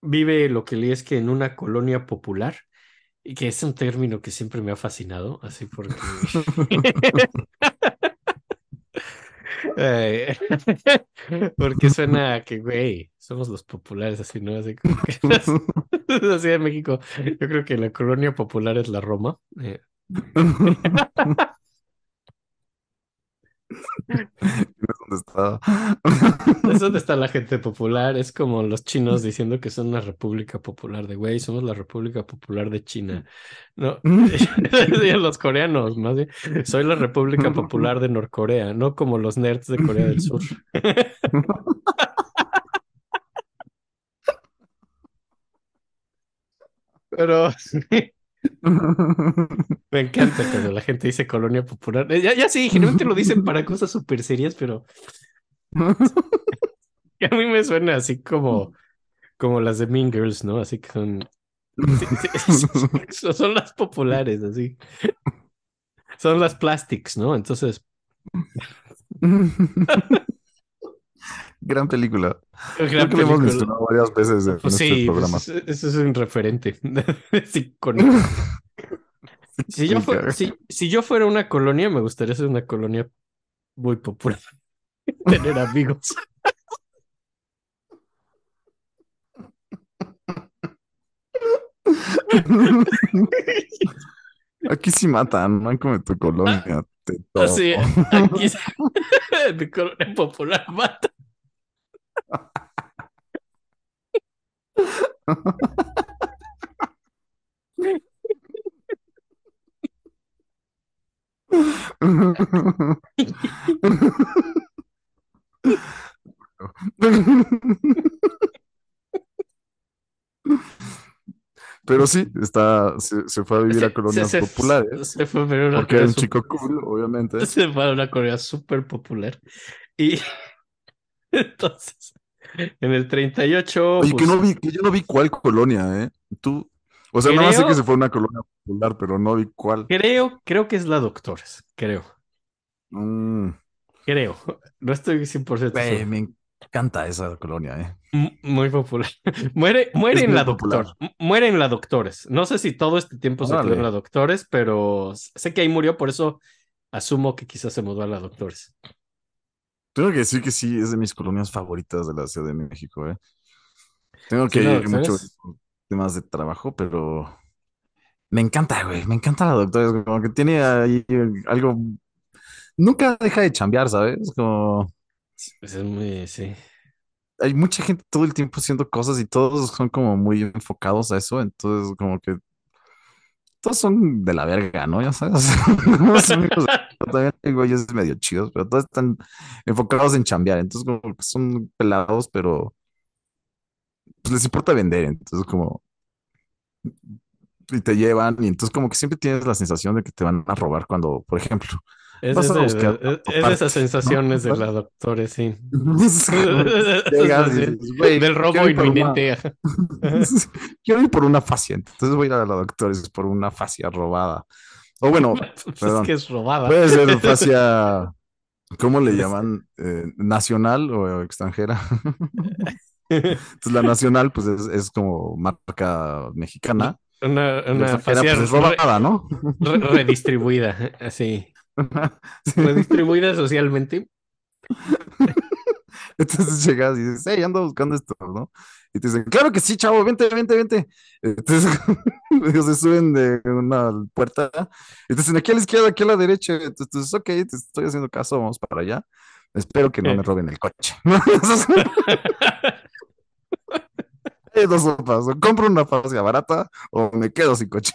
Speaker 3: vive lo que leí es que en una colonia popular, y que es un término que siempre me ha fascinado, así porque... Porque suena que, güey, somos los populares, así, ¿no? Así como que así de México. Yo creo que la colonia popular es la Roma. eh,
Speaker 2: Es donde está.
Speaker 3: Es donde está la gente popular. Es como los chinos diciendo que son una república popular de güey, somos la república popular de China. No, los coreanos, más bien. Soy la república popular de Norcorea, no como los nerds de Corea del Sur. Pero me encanta cuando la gente dice colonia popular. Eh, Ya, ya sí, generalmente lo dicen para cosas súper serias, pero a mí me suena así como, como las de Mean Girls, ¿no? Así que son, son las populares, así. Son las plastics, ¿no? Entonces,
Speaker 2: Gran película.
Speaker 3: gran
Speaker 2: Creo que lo hemos mencionado varias veces en
Speaker 3: Pues
Speaker 2: este
Speaker 3: sí,
Speaker 2: programa.
Speaker 3: eso es un referente. Sí, con- Si yo, fuera, si, si yo fuera una colonia, me gustaría ser una colonia muy popular. Tener amigos.
Speaker 2: Aquí sí matan, no como en tu colonia.
Speaker 3: Así, aquí es- mi colonia popular mata.
Speaker 2: Pero sí, está, se, se fue a vivir
Speaker 3: Se-
Speaker 2: a colonias
Speaker 3: se- se-
Speaker 2: populares.
Speaker 3: Se fue a una
Speaker 2: Porque era un chico cool, obviamente.
Speaker 3: se fue a una colonia súper popular. Y entonces, en el 38,
Speaker 2: Oye, que
Speaker 3: pues,
Speaker 2: no vi, que yo no vi cuál colonia, ¿eh? Tú, o sea, nada más sé que
Speaker 3: Creo-
Speaker 2: se fue a una colonia popular, pero no vi cuál.
Speaker 3: creo, creo que es la Doctores. Creo,
Speaker 2: Mm,
Speaker 3: creo. No estoy 100%
Speaker 2: güey,
Speaker 3: seguro.
Speaker 2: me encanta esa colonia, ¿eh?
Speaker 3: M- Muy popular. Muere, muere
Speaker 2: Es
Speaker 3: en la doctor. Muere en la doctores. No sé si todo este tiempo se quedó en la doctores, pero sé que ahí murió, por eso asumo que quizás se mudó a la doctores.
Speaker 2: Tengo que decir que sí, es de mis colonias favoritas de la Ciudad de México, ¿eh? Tengo que ir mucho temas de trabajo, pero me encanta, güey, me encanta la doctora, como que tiene ahí algo, nunca deja de chambear, ¿sabes? Como
Speaker 3: Pues es muy, sí.
Speaker 2: hay mucha gente todo el tiempo haciendo cosas y todos son como muy enfocados a eso, entonces como que todos son de la verga, ¿no? Ya sabes, también hay güeyes medio chidos, pero todos están enfocados en chambear, entonces como que son pelados, pero pues les importa vender, entonces como y te llevan y entonces como que siempre tienes la sensación de que te van a robar cuando, por ejemplo,
Speaker 3: Es,
Speaker 2: Vas
Speaker 3: es
Speaker 2: a
Speaker 3: de,
Speaker 2: buscar
Speaker 3: es- es de esas sensaciones de la doctores, sí.
Speaker 2: es llegas y dices, "Güey,
Speaker 3: Del robo
Speaker 2: una-
Speaker 3: inminente. ajá.
Speaker 2: Quiero ir por una fascia, entonces voy a ir a la doctora por una fascia robada. O bueno,
Speaker 3: Pues
Speaker 2: Perdón.
Speaker 3: es que es robada.
Speaker 2: puede ser fascia, ¿cómo le llaman? Eh, nacional o extranjera. Entonces la nacional pues es, es como marca mexicana.
Speaker 3: Una, una fascia
Speaker 2: pues es
Speaker 3: re-
Speaker 2: robada, ¿no?
Speaker 3: re- redistribuida, así.
Speaker 2: Sí.
Speaker 3: Redistribuida socialmente.
Speaker 2: Entonces llegas y dices, hey, ando buscando esto, ¿no? Y te dicen, claro que sí, chavo, vente, vente, vente. Entonces ellos se suben de una puerta y te dicen, aquí a la izquierda, aquí a la derecha. Entonces, ok, te estoy haciendo caso, vamos para allá. Espero que no me roben el coche. Hay dos sopas, o compro una fascia barata o me quedo sin coche.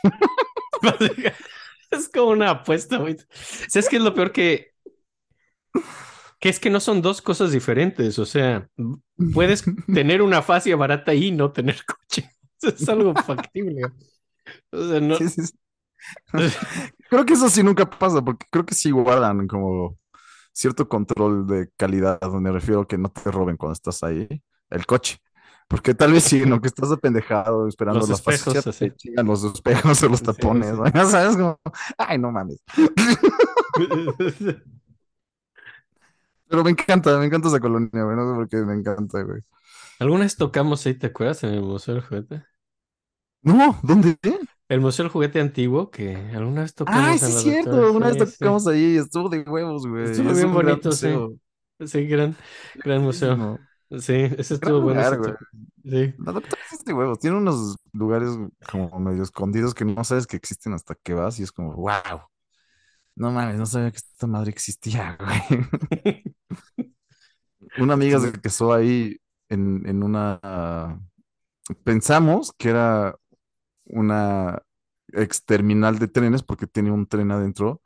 Speaker 3: Es como una apuesta, güey. ¿Sabes qué es lo peor que... Que es que no son dos cosas diferentes. O sea, puedes tener una fascia barata y no tener coche. Es algo factible. O sea, no...
Speaker 2: Creo que eso sí nunca pasa, porque creo que sí guardan como cierto control de calidad, me refiero a que no te roben cuando estás ahí el coche. Porque tal vez sí, no que estás apendejado esperando
Speaker 3: Los
Speaker 2: la
Speaker 3: espejos,
Speaker 2: fascia,
Speaker 3: así.
Speaker 2: te chingan los espejos o los
Speaker 3: Sí,
Speaker 2: tapones,
Speaker 3: sí.
Speaker 2: ¿no? Sabes, como, ay, no mames. Pero me encanta, me encanta esa colonia, güey, no sé por qué me encanta, güey.
Speaker 3: ¿Alguna vez tocamos ahí, te acuerdas? En el Museo del Juguete.
Speaker 2: No, ¿dónde?
Speaker 3: El Museo del Juguete Antiguo, que alguna vez tocamos
Speaker 2: Ay,
Speaker 3: en
Speaker 2: sí, es cierto,
Speaker 3: doctora.
Speaker 2: una vez tocamos ahí, estuvo de huevos, güey.
Speaker 3: Estuvo
Speaker 2: es
Speaker 3: bien bonito, sí. Sí, gran, gran museo.
Speaker 2: Padrísimo.
Speaker 3: Sí, ese estuvo bueno. Sí,
Speaker 2: La doctora es de huevos. Tiene unos lugares como medio escondidos que no sabes que existen hasta que vas y es como, wow. No mames, no sabía que esta madre existía, güey. Una amiga se casó ahí en, en una. Pensamos que era una ex terminal de trenes porque tenía un tren adentro,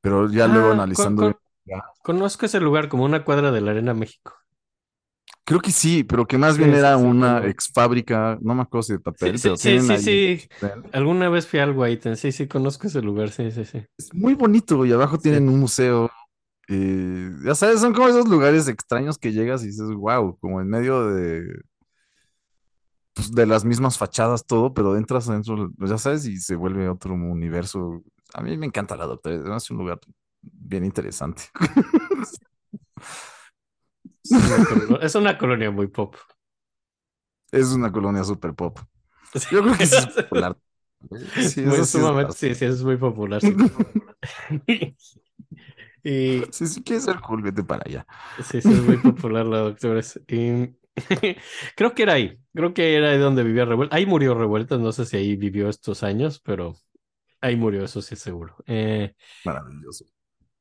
Speaker 2: pero ya luego
Speaker 3: Ah, con-
Speaker 2: analizando.
Speaker 3: con-
Speaker 2: ya,
Speaker 3: conozco ese lugar como una cuadra de la Arena México.
Speaker 2: Creo que sí, pero que más
Speaker 3: Sí,
Speaker 2: bien
Speaker 3: sí,
Speaker 2: era
Speaker 3: sí,
Speaker 2: una
Speaker 3: como-
Speaker 2: ex fábrica, no me acuerdo si de
Speaker 3: Sí,
Speaker 2: papel,
Speaker 3: sí,
Speaker 2: pero
Speaker 3: sí, sí, sí. Alguna vez fui al Guaitén. Sí, sí, conozco ese lugar. Sí, sí, sí.
Speaker 2: Es muy bonito y abajo
Speaker 3: Sí.
Speaker 2: tienen un museo. eh, ya sabes, son como esos lugares extraños que llegas y dices, wow, como en medio de, pues, de las mismas fachadas, todo, pero entras adentro, pues, ya sabes, y se vuelve otro universo. A mí me encanta la doctora, es un lugar bien interesante.
Speaker 3: Es una colo- es una colonia muy pop.
Speaker 2: Es una colonia super pop.
Speaker 3: Sí.
Speaker 2: Yo creo que sí es popular. Sí,
Speaker 3: Muy
Speaker 2: eso sí es
Speaker 3: sumamente-
Speaker 2: bastante.
Speaker 3: sí, sí, es muy popular. sí. Y
Speaker 2: Sí, si quieres ser cool, vete para allá.
Speaker 3: sí, sí, es muy popular la doctora. Y creo que era ahí. Creo que era ahí donde vivía Revuelta. Ahí murió Revuelta. No sé si ahí vivió estos años, pero ahí murió, eso sí es seguro. Eh,
Speaker 2: Maravilloso.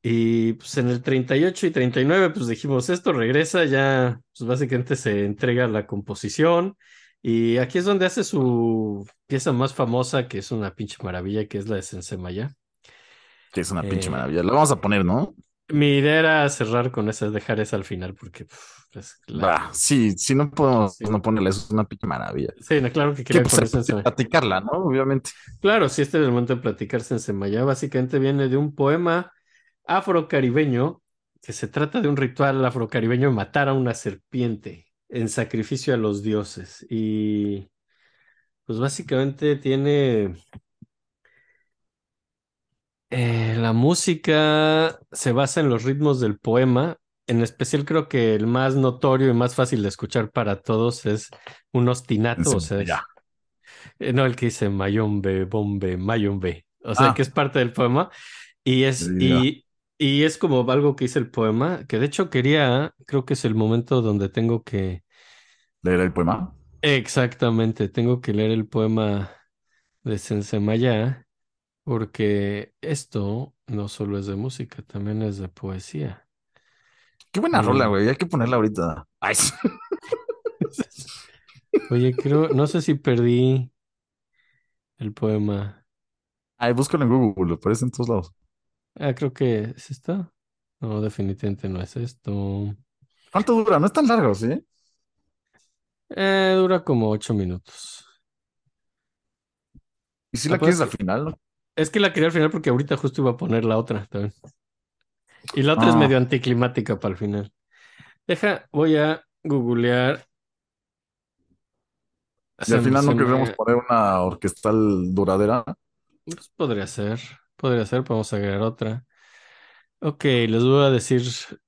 Speaker 3: Y pues en el 38 y 39, pues dijimos, esto regresa, ya, pues básicamente se entrega la composición. Y aquí es donde hace su pieza más famosa, que es una pinche maravilla, que es la de Sensemaya.
Speaker 2: Que es una pinche
Speaker 3: Eh,
Speaker 2: maravilla. Lo vamos a poner, ¿no?
Speaker 3: Mi idea era cerrar con esa, dejar esa al final, porque la-
Speaker 2: sí, si no podemos
Speaker 3: Sí.
Speaker 2: no ponerle, eso es una pinche maravilla.
Speaker 3: Sí, no, claro que
Speaker 2: Que
Speaker 3: quería
Speaker 2: pues, que platicarla, ¿no? Obviamente.
Speaker 3: Claro, sí, este es el momento de platicar Sensemaya. Básicamente viene de un poema afrocaribeño que se trata de un ritual afrocaribeño de matar a una serpiente en sacrificio a los dioses. Y pues básicamente tiene eh, la música se basa en los ritmos del poema. En especial creo que el más notorio y más fácil de escuchar para todos es un ostinato, o sea, es- eh, no el que dice mayombe, bombe, mayombe, o sea,
Speaker 2: Ah.
Speaker 3: que es parte del poema. Y es, y, y es como algo que dice el poema, que de hecho quería, creo que es el momento donde tengo que,
Speaker 2: Leer el poema.
Speaker 3: exactamente, tengo que leer el poema de Sensemaya, porque esto no solo es de música, también es de poesía.
Speaker 2: Qué buena rola, güey. Hay que ponerla ahorita. Ay.
Speaker 3: Oye, creo, no sé si perdí el poema.
Speaker 2: Ay, búscalo en Google, lo aparece en todos lados.
Speaker 3: Ah, creo que es esto. No, definitivamente no es esto.
Speaker 2: ¿Cuánto dura? No es tan largo, ¿sí?
Speaker 3: Eh, dura como ocho minutos.
Speaker 2: Y si
Speaker 3: Ah,
Speaker 2: la
Speaker 3: pues,
Speaker 2: quieres al final, ¿no?
Speaker 3: Es que la quería al final porque ahorita justo iba a poner la otra también. Y la otra es
Speaker 2: Ah.
Speaker 3: medio anticlimática para el final. Deja, voy a googlear.
Speaker 2: Y al final no queremos
Speaker 3: me-
Speaker 2: poner una orquestal duradera.
Speaker 3: Pues podría ser, podría ser, podemos agregar otra. Ok, les voy a decir,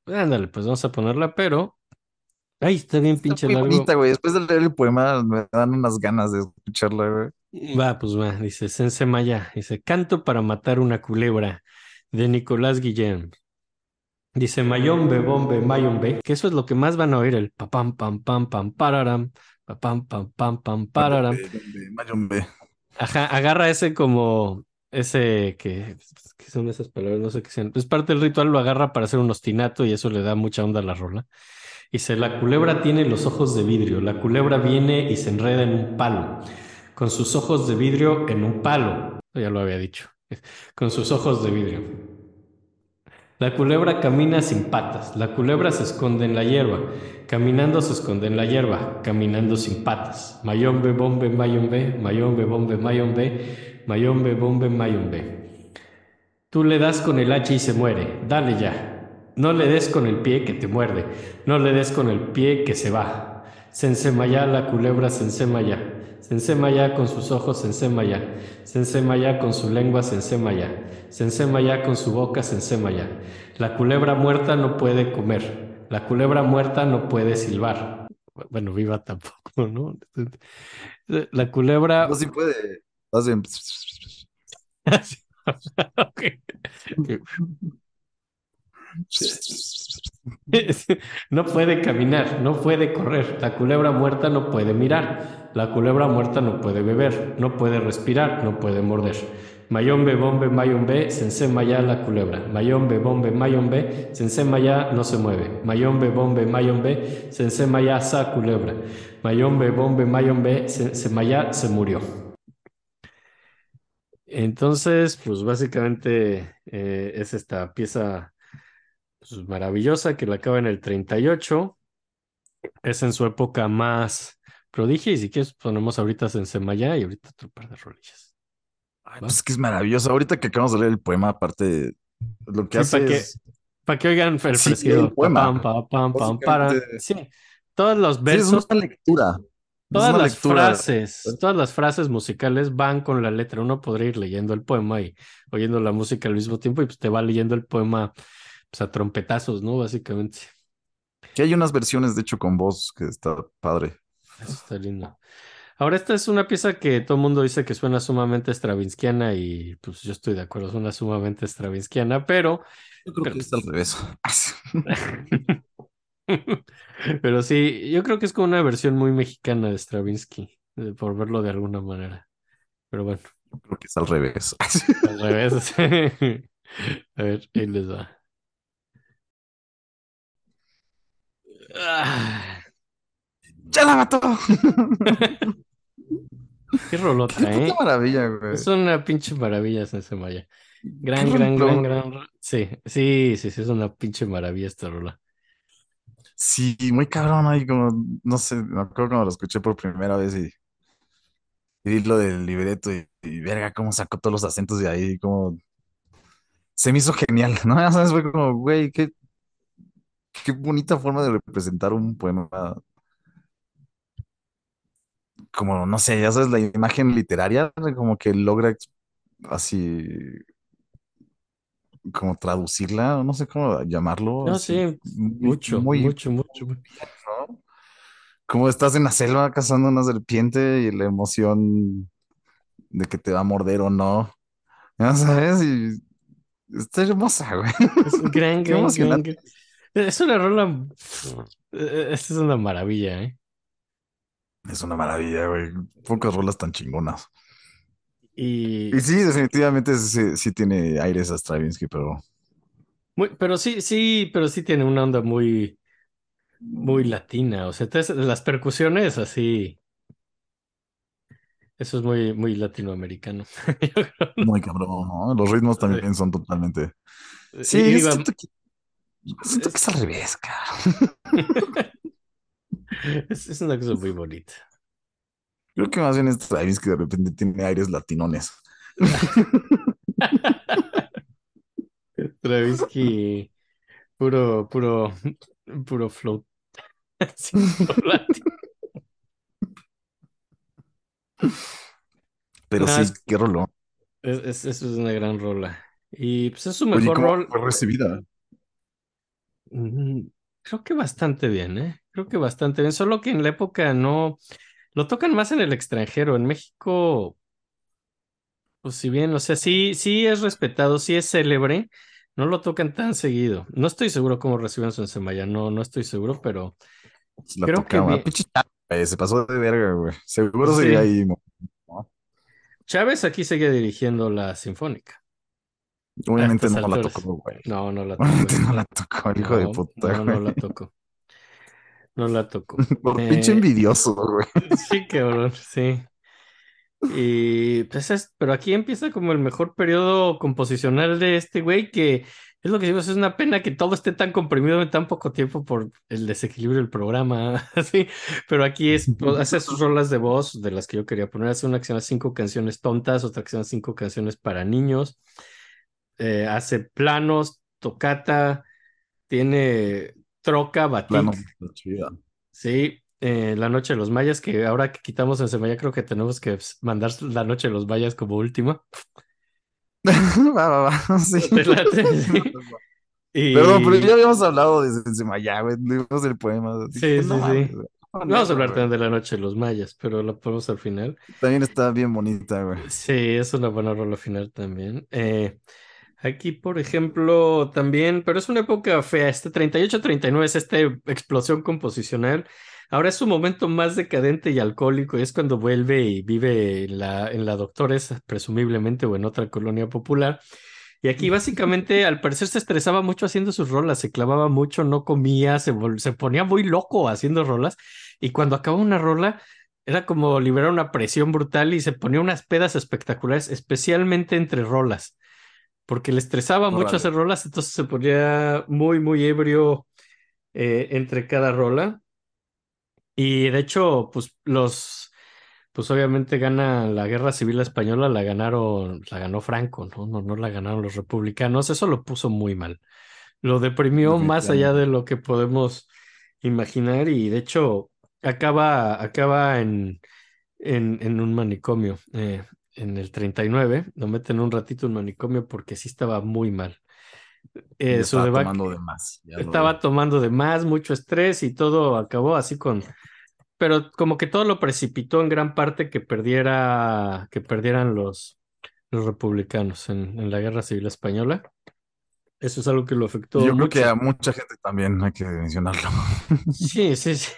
Speaker 3: ándale, pues vamos a ponerla, pero, ay, está bien
Speaker 2: Está
Speaker 3: pinche
Speaker 2: muy
Speaker 3: largo.
Speaker 2: bonita, güey. Después de leer el poema me dan unas ganas de escucharla, güey.
Speaker 3: Va, pues va, dice Sense Maya, dice, canto para matar una culebra, de Nicolás Guillén. Dice Mayombe, bombe, mayombe, que eso es lo que más van a oír, el papam, pam, pam, pam, pararam, papam, pam, pam, pam, pararam.
Speaker 2: Mayombe, mayombe.
Speaker 3: Ajá, agarra ese como, ese que, que son esas palabras, no sé qué sean. Es parte del ritual, lo agarra para hacer un ostinato y eso le da mucha onda a la rola. Dice, la culebra tiene los ojos de vidrio, la culebra viene y se enreda en un palo, con sus ojos de vidrio en un palo. Ya lo había dicho, con sus ojos de vidrio. La culebra camina sin patas, la culebra se esconde en la hierba, caminando se esconde en la hierba, caminando sin patas. Mayombe, bombe, mayombe, mayombe, bombe, mayombe, mayombe, bombe, mayombe. Tú le das con el hacha y se muere, dale ya. No le des con el pie que te muerde, no le des con el pie que se va. Se ensemaya la culebra, se ensemaya. Se ensemaya con sus ojos, se ensemaya. Se ensemaya con su lengua, se ensemaya. Se ensemaya con su boca, se ensemaya. La culebra muerta no puede comer. La culebra muerta no puede silbar. Bueno, viva tampoco, ¿no? La culebra.
Speaker 2: No, sí puede. Hacen-.
Speaker 3: No puede caminar, no puede correr. La culebra muerta no puede mirar. La culebra muerta no puede beber, no puede respirar, no puede morder. Mayombe, bombe, mayombe, sense maya la culebra. Mayombe, bombe, mayombe, sense maya no se mueve. Mayombe, bombe, mayombe, sense maya sa culebra. Mayombe, bombe, mayombe, sense maya se murió. Entonces, pues básicamente eh, es esta pieza pues, maravillosa que la acaba en el 38. Es en su época más prodigia y si quieres ponemos ahorita en Semaya y ahorita otro par de rolillas.
Speaker 2: Ay, pues es que es maravilloso. Ahorita que acabamos de leer el poema, aparte, lo que
Speaker 3: Sí,
Speaker 2: hace
Speaker 3: para que,
Speaker 2: es...
Speaker 3: para que oigan el
Speaker 2: Sí, el poema.
Speaker 3: Pam, pam, pam, pam, para.
Speaker 2: Básicamente-
Speaker 3: Sí, todos los
Speaker 2: Sí, es
Speaker 3: versos,
Speaker 2: una lectura. Es
Speaker 3: todas las
Speaker 2: lectura.
Speaker 3: frases, todas las frases musicales van con la letra. Uno podría ir leyendo el poema y oyendo la música al mismo tiempo y pues te va leyendo el poema pues, a trompetazos, ¿no? Básicamente.
Speaker 2: Que hay unas versiones, de hecho, con voz que está padre.
Speaker 3: Eso está lindo. Ahora, esta es una pieza que todo el mundo dice que suena sumamente stravinskiana y pues yo estoy de acuerdo, suena sumamente stravinskiana, pero,
Speaker 2: Yo creo
Speaker 3: Pero-
Speaker 2: que está al revés.
Speaker 3: pero sí, yo creo que es como una versión muy mexicana de Stravinsky, por verlo de alguna manera. Pero bueno,
Speaker 2: Yo creo que es al revés.
Speaker 3: al revés. A ver, ahí les va. Ah,
Speaker 2: ¡Ya la mató!
Speaker 3: qué rolota,
Speaker 2: ¡Qué
Speaker 3: ¿eh?
Speaker 2: maravilla, güey!
Speaker 3: Es una pinche maravilla esa Maya. Gran, gran, gran, gran. ro- Sí, sí, sí, sí, es una pinche maravilla esta rola.
Speaker 2: Sí, muy cabrón ahí, como, no sé, me acuerdo cuando lo escuché por primera vez y, y lo del libreto y, verga, cómo sacó todos los acentos de ahí, como se me hizo genial, ¿no? Ya sabes, fue como, güey, qué, qué bonita forma de representar un poema, como, no sé, ya sabes, la imagen literaria, como que logra así, como traducirla, no sé cómo llamarlo,
Speaker 3: No, sí, mucho,
Speaker 2: muy,
Speaker 3: mucho, mucho. mucho.
Speaker 2: ¿no? Como estás en la selva cazando una serpiente y la emoción de que te va a morder o no. Ya sabes, y está hermosa, güey.
Speaker 3: Es un gran,
Speaker 2: Qué
Speaker 3: gran, gran,
Speaker 2: emocionante.
Speaker 3: gran- Es una rola. eh, Esta es una maravilla, ¿eh?
Speaker 2: Es una maravilla, güey. Pocas rolas tan chingonas.
Speaker 3: Y
Speaker 2: Y sí, definitivamente sí, sí tiene aires a Stravinsky, pero
Speaker 3: muy, pero sí, sí, pero sí tiene una onda muy, muy latina. O sea, te- las percusiones así. Eso es muy, muy latinoamericano.
Speaker 2: Muy cabrón, ¿no? Los ritmos también son totalmente. Sí,
Speaker 3: Y-
Speaker 2: siento que, siento que es al revés, cara.
Speaker 3: es, es una cosa muy bonita.
Speaker 2: Creo que más bien es Stravinsky de repente tiene aires latinones.
Speaker 3: Stravinsky, puro, puro, puro flow. Sí.
Speaker 2: Pero sí,
Speaker 3: es-
Speaker 2: qué rolón.
Speaker 3: Es, es- eso es una gran rola. Y pues es su mejor
Speaker 2: ¿cómo
Speaker 3: rol.
Speaker 2: fue recibida?
Speaker 3: Mm, Creo que bastante bien, ¿eh? Creo que bastante bien. Solo que en la época no. Lo tocan más en el extranjero. En México, pues si bien, o sea, sí, sí es respetado, sí es célebre. No lo tocan tan seguido. No estoy seguro cómo reciben su ensemble, no, no estoy seguro, pero
Speaker 2: la
Speaker 3: Creo
Speaker 2: tocaba. se pasó de verga, güey. Seguro
Speaker 3: Sí.
Speaker 2: ahí. ¿no?
Speaker 3: Chávez aquí sigue dirigiendo la Sinfónica.
Speaker 2: Obviamente no la tocó, güey.
Speaker 3: No, no la tocó.
Speaker 2: Obviamente no la tocó, hijo de
Speaker 3: No,
Speaker 2: puta,
Speaker 3: no, no la tocó. No la tocó.
Speaker 2: Por
Speaker 3: Eh,
Speaker 2: pinche envidioso, güey.
Speaker 3: Sí, cabrón, sí. Y pues es, pero aquí empieza como el mejor periodo composicional de este güey, que es lo que digo, es una pena que todo esté tan comprimido en tan poco tiempo por el desequilibrio del programa, así, pero aquí es, hace sus rolas de voz, de las que yo quería poner, hace una que se llama Cinco canciones tontas, otra que se llama Cinco canciones para niños, eh, hace planos, tocata, tiene troca, batik. Sí, eh, La Noche de los Mayas, que ahora que quitamos en Semilla, creo que tenemos que mandar La Noche de los Mayas como última.
Speaker 2: Va, va, va. Sí. Perdón, pero ya habíamos hablado de Sensemaya, güey. Leímos el poema.
Speaker 3: Sí,
Speaker 2: Dije,
Speaker 3: sí,
Speaker 2: no
Speaker 3: sí.
Speaker 2: güey.
Speaker 3: Vamos a hablar también de La Noche de los Mayas, pero la ponemos al final.
Speaker 2: También está bien bonita, güey.
Speaker 3: Sí, es una buena rola final también. Eh, Aquí, por ejemplo, también, pero es una época fea, este 38-39 es esta explosión composicional. Ahora es su momento más decadente y alcohólico, y es cuando vuelve y vive en la, en Doctores, presumiblemente, o en otra colonia popular. Y aquí básicamente, al parecer, se estresaba mucho haciendo sus rolas, se clavaba mucho, no comía, se, se ponía muy loco haciendo rolas. Y cuando acaba una rola, era como liberar una presión brutal y se ponía unas pedas espectaculares, especialmente entre rolas, porque le estresaba mucho hacer rolas, entonces se ponía muy, muy ebrio eh, entre cada rola. Y de hecho, pues los, pues obviamente gana la Guerra Civil Española, la ganaron, la ganó Franco, ¿no? No, no la ganaron los republicanos, eso lo puso muy mal. Lo deprimió más allá de lo que podemos imaginar y de hecho acaba, acaba en, en, en un manicomio. eh, en el 39, lo meten un ratito en un manicomio porque sí estaba muy mal. Eh,
Speaker 2: estaba
Speaker 3: debacle-
Speaker 2: tomando de más. ya lo-
Speaker 3: estaba tomando de más, mucho estrés y todo acabó así con, pero como que todo lo precipitó en gran parte que perdiera, que perdieran los, los republicanos en, en la Guerra Civil Española. Eso es algo que lo afectó
Speaker 2: Yo creo
Speaker 3: mucho.
Speaker 2: que a mucha gente también hay que mencionarlo.
Speaker 3: Sí, sí, sí.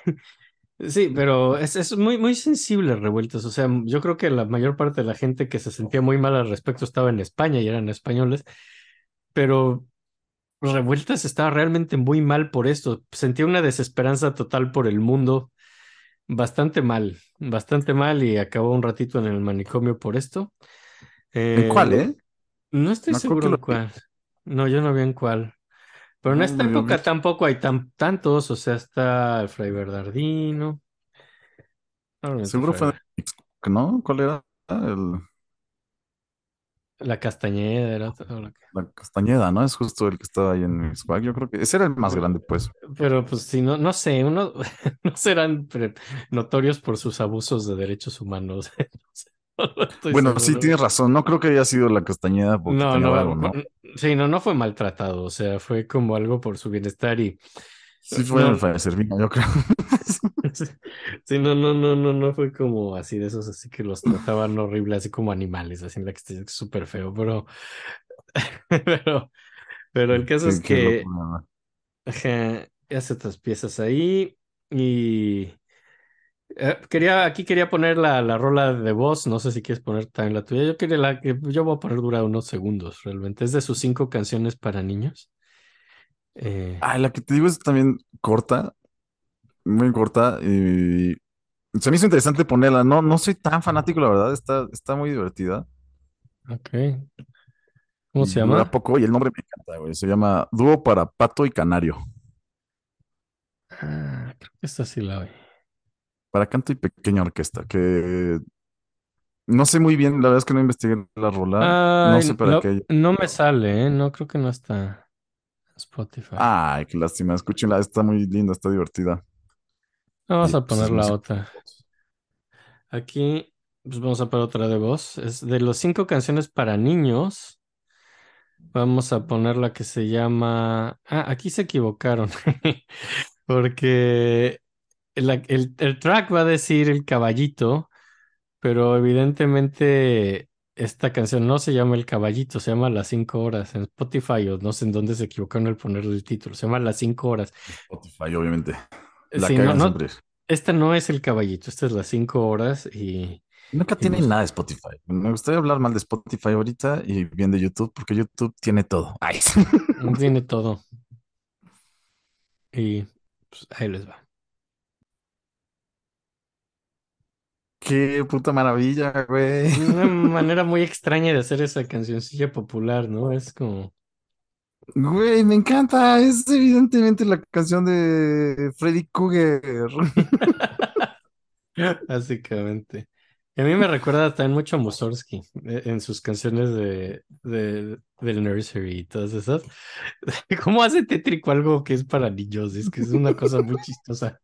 Speaker 3: Sí, pero es, es muy, muy sensible revueltas. O sea, yo creo que la mayor parte de la gente que se sentía muy mal al respecto estaba en España y eran españoles, pero revueltas estaba realmente muy mal por esto. Sentía una desesperanza total por el mundo, bastante mal, bastante mal y acabó un ratito en el manicomio por esto.
Speaker 2: ¿En
Speaker 3: Eh,
Speaker 2: cuál, eh?
Speaker 3: No estoy
Speaker 2: No creo
Speaker 3: seguro en cuál. No, yo no vi en cuál. Pero en
Speaker 2: No,
Speaker 3: esta época tampoco hay tan, tantos, o sea, está el Fray Bernardino.
Speaker 2: Seguro fue ¿no? ¿Cuál era? El-
Speaker 3: la Castañeda era la-
Speaker 2: la Castañeda, ¿no? Es justo el que estaba ahí en Mixpac. Yo creo que ese era el más grande, pues.
Speaker 3: Pero pues si no, no sé, uno no serán notorios por sus abusos de derechos humanos. No sé, estoy
Speaker 2: Bueno, sí tienes razón. No creo que haya sido la Castañeda porque
Speaker 3: No, no,
Speaker 2: algo, ¿no?
Speaker 3: sí, no, no fue maltratado, o sea, fue como algo por su bienestar y
Speaker 2: Sí fue
Speaker 3: No.
Speaker 2: el yo creo.
Speaker 3: Sí, no, no, no, no, no fue como así de esos, así que los trataban horrible, así como animales, así en la que está súper feo, pero, pero, pero el caso es que ajá, hace otras piezas ahí y eh, quería, aquí quería poner la, la rola de voz, no sé si quieres poner también la tuya, yo quería la que yo voy a poner dura unos segundos, realmente, es de sus cinco canciones para niños. Eh,
Speaker 2: Ah, la que te digo es también corta, muy corta. Y se me hizo interesante ponerla. No, no soy tan fanático, la verdad. Está, está muy divertida.
Speaker 3: ok. ¿Cómo
Speaker 2: Y
Speaker 3: se
Speaker 2: dura
Speaker 3: llama?
Speaker 2: poco y el nombre me encanta, güey. Se llama Dúo para Pato y Canario.
Speaker 3: Ah, creo que esta sí la oí.
Speaker 2: Para canto y pequeña orquesta. Que no sé muy bien, la verdad es que no investigué la rola. No sé para
Speaker 3: no,
Speaker 2: qué.
Speaker 3: no me sale, ¿eh? No creo que no está Spotify.
Speaker 2: Ay, qué lástima. Escúchenla, está muy linda, está divertida.
Speaker 3: Vamos
Speaker 2: y,
Speaker 3: a
Speaker 2: pues,
Speaker 3: poner la otra. Aquí, pues vamos a poner otra de voz. Es de los cinco canciones para niños. Vamos a poner la que se llama. Ah, aquí se equivocaron. Porque la- el, el track va a decir el caballito, pero evidentemente esta canción no se llama El Caballito, se llama Las Cinco Horas en Spotify o no sé en dónde se equivocaron al ponerle el título, se llama Las Cinco Horas.
Speaker 2: Spotify, obviamente. La
Speaker 3: Sí, no, no, esta no es El Caballito, esta es Las Cinco Horas y
Speaker 2: Nunca
Speaker 3: y
Speaker 2: tiene
Speaker 3: pues-
Speaker 2: nada de Spotify. Me gustaría hablar mal de Spotify ahorita y bien de YouTube, porque YouTube tiene todo. Ay,
Speaker 3: tiene todo. Y pues, ahí les va.
Speaker 2: Qué puta maravilla, güey.
Speaker 3: Una manera muy extraña de hacer esa cancioncilla popular, ¿no? Es como...
Speaker 2: Güey, me encanta. Es evidentemente la canción de Freddy Krueger.
Speaker 3: Básicamente. Y a mí me recuerda también mucho a Mussorgsky eh, en sus canciones de, de, del Nursery y todas esas. ¿Cómo hace tétrico algo que es para niños? Es que es una cosa muy chistosa.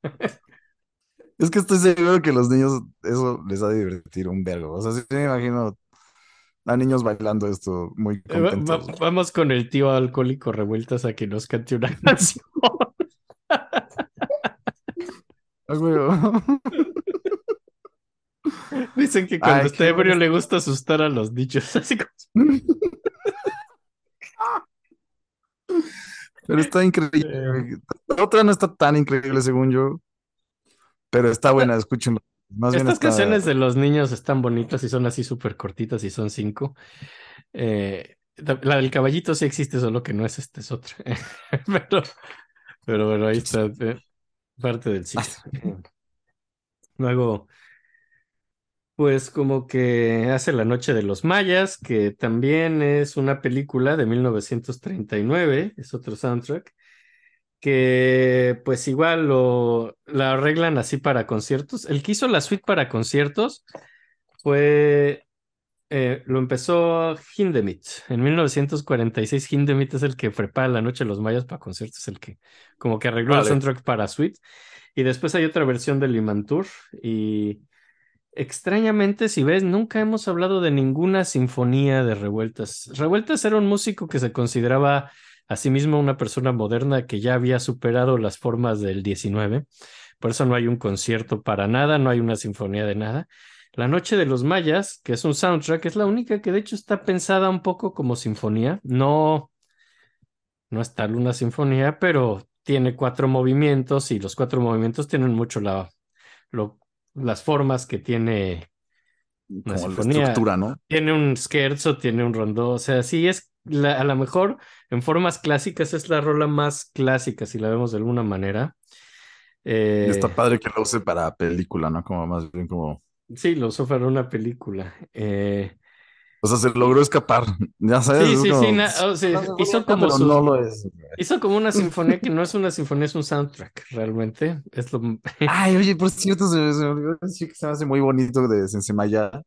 Speaker 2: Es que estoy seguro que los niños eso les ha de divertir un vergo. O sea, sí me imagino a niños bailando esto muy
Speaker 3: Eh, va-
Speaker 2: contentos.
Speaker 3: va- vamos con el tío alcohólico revueltas a que nos cante una canción. Dicen que cuando
Speaker 2: Ay,
Speaker 3: está ebrio le gusta asustar a los niños. Así como...
Speaker 2: Pero está increíble. La otra no está tan increíble según yo. Pero está buena, escúchenlo. Más bien
Speaker 3: Estas
Speaker 2: está-
Speaker 3: canciones de los niños están bonitas y son así súper cortitas y son cinco. Eh, la del caballito sí existe, solo que no es este, es otra. Pero, pero bueno, ahí está eh, parte del ciclo. Luego, pues como que hace La Noche de los Mayas, que también es una película de 1939, es otro soundtrack, que pues igual lo la arreglan así para conciertos. El que hizo la suite para conciertos fue, eh, lo empezó Hindemith. En 1946 Hindemith es el que prepara La Noche de los Mayas para conciertos, el que como que arregló el soundtrack para suite. Y después hay otra versión del Limantur y extrañamente, si ves, nunca hemos hablado de ninguna sinfonía de Revueltas. Revueltas era un músico que se consideraba a sí mismo una persona moderna que ya había superado las formas del 19. Por eso no hay un concierto para nada, no hay una sinfonía de nada. La Noche de los Mayas, que es un soundtrack, es la única que de hecho está pensada un poco como sinfonía. No, no es tal una sinfonía, pero tiene cuatro movimientos y los cuatro movimientos tienen mucho la, lo- las formas que tiene una
Speaker 2: como la estructura, ¿no?
Speaker 3: Tiene un scherzo, tiene un rondó, o sea, sí es la- a lo mejor en formas clásicas es la rola más clásica, si la vemos de alguna manera.
Speaker 2: Y
Speaker 3: Eh,
Speaker 2: está padre que lo use para película, ¿no? Como más bien como.
Speaker 3: sí, lo usó para una película. Eh,
Speaker 2: O sea, se logró escapar. Ya sabes.
Speaker 3: sí, sí,
Speaker 2: como-
Speaker 3: sí, na- o sea,
Speaker 2: No,
Speaker 3: hizo como
Speaker 2: pero
Speaker 3: su-
Speaker 2: no lo es.
Speaker 3: hizo como una sinfonía que no es una sinfonía, es un soundtrack, realmente. Es lo,
Speaker 2: Ay, oye, por cierto, se, me- se me olvidó decir que se me hace muy bonito de Sensemaya,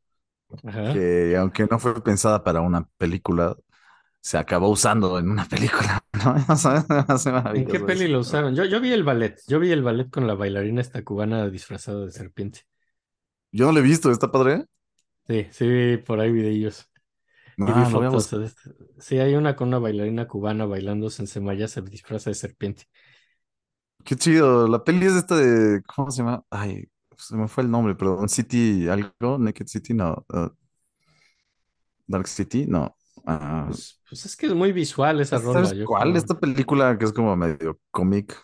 Speaker 3: Ajá.
Speaker 2: que aunque no fue pensada para una película, se acabó usando en una película, ¿no?
Speaker 3: ¿En qué peli lo usaron? Yo, yo vi el ballet, yo vi el ballet con la bailarina esta cubana disfrazada de serpiente.
Speaker 2: Yo no lo he visto, ¿está padre?
Speaker 3: Sí, sí, por ahí videillos. Y vi
Speaker 2: Ah,
Speaker 3: fotos de esto. Sí, hay una con una bailarina cubana bailando Sensemaya, se disfraza de serpiente.
Speaker 2: Qué chido. La peli es esta de, ¿cómo se llama? Ay, se me fue el nombre, perdón. City, algo, Naked City, no. uh, Dark City, no. Ah,
Speaker 3: Pues, pues es que es muy visual esa rola,
Speaker 2: ¿sabes
Speaker 3: yo
Speaker 2: cuál?
Speaker 3: creo.
Speaker 2: Esta película que es como medio cómic.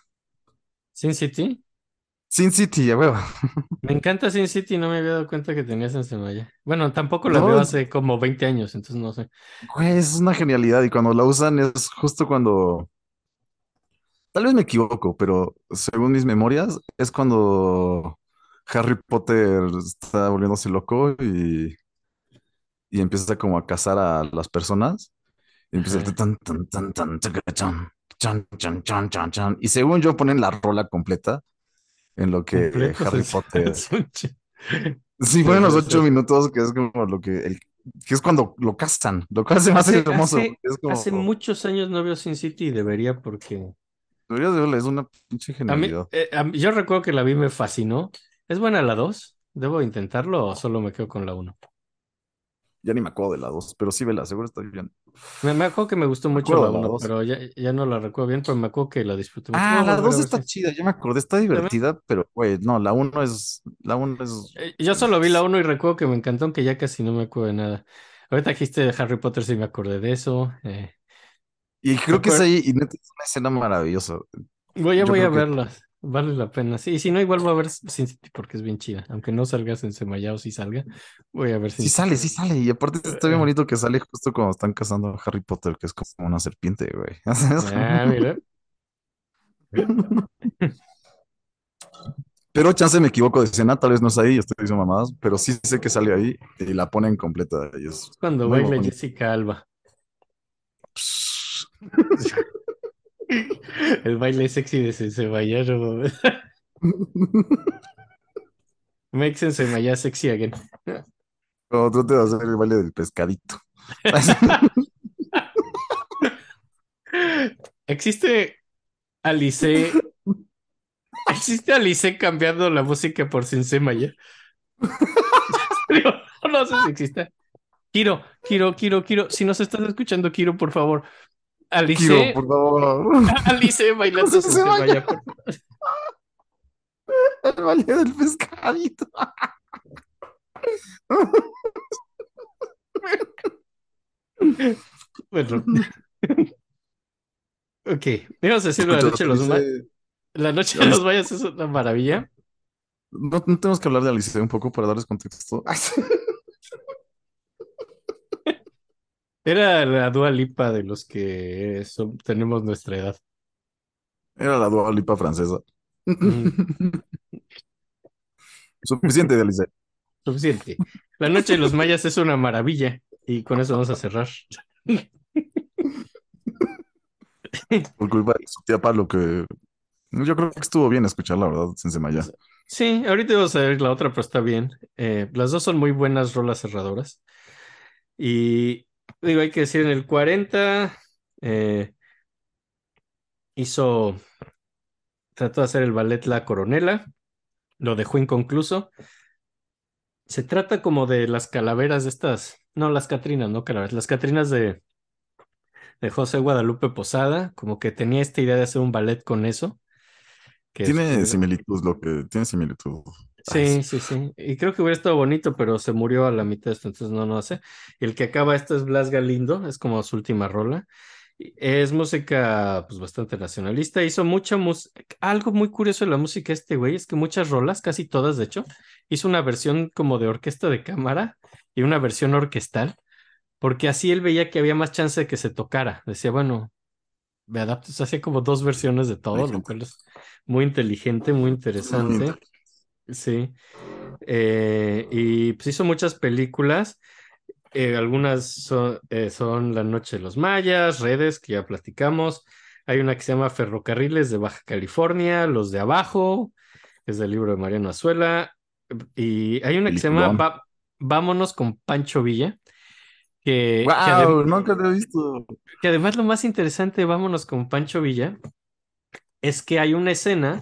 Speaker 3: Sin City.
Speaker 2: Sin City, a huevo.
Speaker 3: Me encanta Sin City, no me había dado cuenta que tenía Sensemaya. Bueno, tampoco la
Speaker 2: No,
Speaker 3: veo hace como 20 años, entonces no sé.
Speaker 2: Güey, es una genialidad y cuando la usan es justo cuando, tal vez me equivoco, pero según mis memorias es cuando Harry Potter está volviéndose loco y, y empieza como a cazar a las personas y empieza el tan, tan, tan, tan, chan, chan, chan, chan, chan, y según yo ponen la rola completa en lo que Harry Potter, sí, ponen los ocho minutos que es como lo que, el, que es cuando lo cazan, lo cual se me hace
Speaker 3: Hace,
Speaker 2: hermoso,
Speaker 3: hace,
Speaker 2: es como...
Speaker 3: hace muchos años no veo Sin City y debería porque
Speaker 2: Deberías de verla, es una pinche
Speaker 3: a mí,
Speaker 2: genialidad.
Speaker 3: eh, a mí- yo recuerdo que la vi me fascinó. ¿Es buena la 2? ¿Debo intentarlo o solo me quedo con la 1?
Speaker 2: Ya ni me acuerdo de la dos, pero sí vela, seguro está bien.
Speaker 3: Me, me acuerdo que me gustó mucho la
Speaker 2: de la
Speaker 3: 1,
Speaker 2: dos.
Speaker 3: pero ya, ya no la recuerdo bien, pero me acuerdo que la disfruté mucho.
Speaker 2: Ah, la
Speaker 3: volver a
Speaker 2: dos
Speaker 3: ver
Speaker 2: está
Speaker 3: si-
Speaker 2: chida, ya me acordé, está divertida, pero güey, no, la uno es, la uno es,
Speaker 3: Eh, Yo solo vi la 1 y recuerdo que me encantó, aunque ya casi no me acuerdo de nada. Ahorita dijiste de Harry Potter, sí me acordé de eso. eh.
Speaker 2: y creo que es ahí, y neta es una escena maravillosa.
Speaker 3: Voy, ya
Speaker 2: Yo
Speaker 3: voy a verlas, vale la pena. Sí, y si no, igual voy a ver Sin City porque es bien chida. Aunque no salgas en Semaya o si salga, voy a ver Sin
Speaker 2: Sí sale, sí sale, y aparte está bien bonito que sale justo cuando están cazando a Harry Potter, que es como una serpiente, güey.
Speaker 3: Ah, mira.
Speaker 2: Pero chance me equivoco de escena, tal vez no es ahí, estoy diciendo mamadas, pero sí sé que sale ahí y la ponen completa. Y es
Speaker 3: Cuando baila. Jessica Alba. El baile sexy de Semaya. no. Makes Semaya sexy again.
Speaker 2: Como trate de hacer el baile del pescadito.
Speaker 3: Existe Alice. Existe Alice cambiando la música por Semaya. No sé si existe. Kiro, Kiro, Kiro, Kiro. Si nos estás escuchando, Kiro, por favor. Alice.
Speaker 2: Kiro, por favor.
Speaker 3: Alice bailando por favor.
Speaker 2: El baile del pescadito.
Speaker 3: Bueno. Ok. Ibas a decir la noche de los.
Speaker 2: Dice-
Speaker 3: La noche de los mayas es una maravilla.
Speaker 2: No, no tenemos que hablar de Alice un poco para darles contexto.
Speaker 3: Era la Dua Lipa de los que son- tenemos nuestra edad.
Speaker 2: Era la Dua Lipa francesa.
Speaker 3: Mm.
Speaker 2: Suficiente de Alice.
Speaker 3: Suficiente. La noche de los mayas es una maravilla. Y con eso vamos a cerrar.
Speaker 2: Por culpa de su tía Pablo, que yo creo que estuvo bien escucharla, ¿verdad? Sensei
Speaker 3: Sí, ahorita vamos a ver la otra, pero está bien. Eh, las dos son muy buenas rolas cerradoras. Y digo, hay que decir, en el 40 eh, hizo, trató de hacer el ballet La Coronela, lo dejó inconcluso. Se trata como de las calaveras de estas, no las Catrinas, no calaveras, las Catrinas de, de José Guadalupe Posada, como que tenía esta idea de hacer un ballet con eso. que
Speaker 2: Tiene
Speaker 3: es-
Speaker 2: similitud, lo que tiene similitud.
Speaker 3: Sí, sí, sí. Y creo que hubiera estado bonito, pero se murió a la mitad de esto, entonces no, no sé. Y el que acaba esto es Blas Galindo, es como su última rola. Es música, pues, bastante nacionalista. Hizo mucha música. Algo muy curioso de la música este güey es que muchas rolas, casi todas, de hecho, hizo una versión como de orquesta de cámara y una versión orquestal, porque así él veía que había más chance de que se tocara. Decía, bueno, me adapto, o sea, hacía como dos versiones de todo, lo cual es muy inteligente, muy interesante. Sí. Eh, y pues hizo muchas películas. Eh, algunas son, eh, son La Noche de los Mayas, Redes, que ya platicamos. Hay una que se llama Ferrocarriles de Baja California, Los de Abajo, es del libro de Mariano Azuela. Y hay una que se llama. Va- Vámonos con Pancho Villa, que,
Speaker 2: ¡Wow! Nunca lo he visto.
Speaker 3: que además lo más interesante de Vámonos con Pancho Villa es que hay una escena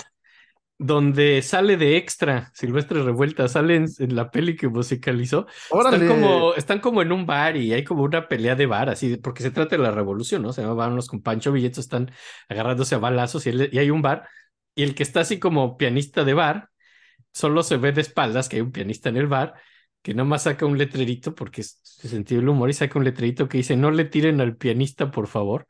Speaker 3: donde sale de extra Silvestre Revuelta, sale en, en la peli que musicalizó. Están
Speaker 2: ¡Órale!
Speaker 3: como, están como en un bar y hay como una pelea de bar, así, porque se trata de la revolución, ¿no? Se llama Vámonos con Pancho Villa, entonces están agarrándose a balazos y, él- y hay un bar, y el que está así como pianista de bar, solo se ve de espaldas que hay un pianista en el bar, que nomás saca un letrerito, porque es su sentido del humor, y saca un letrerito que dice, no le tiren al pianista, por favor.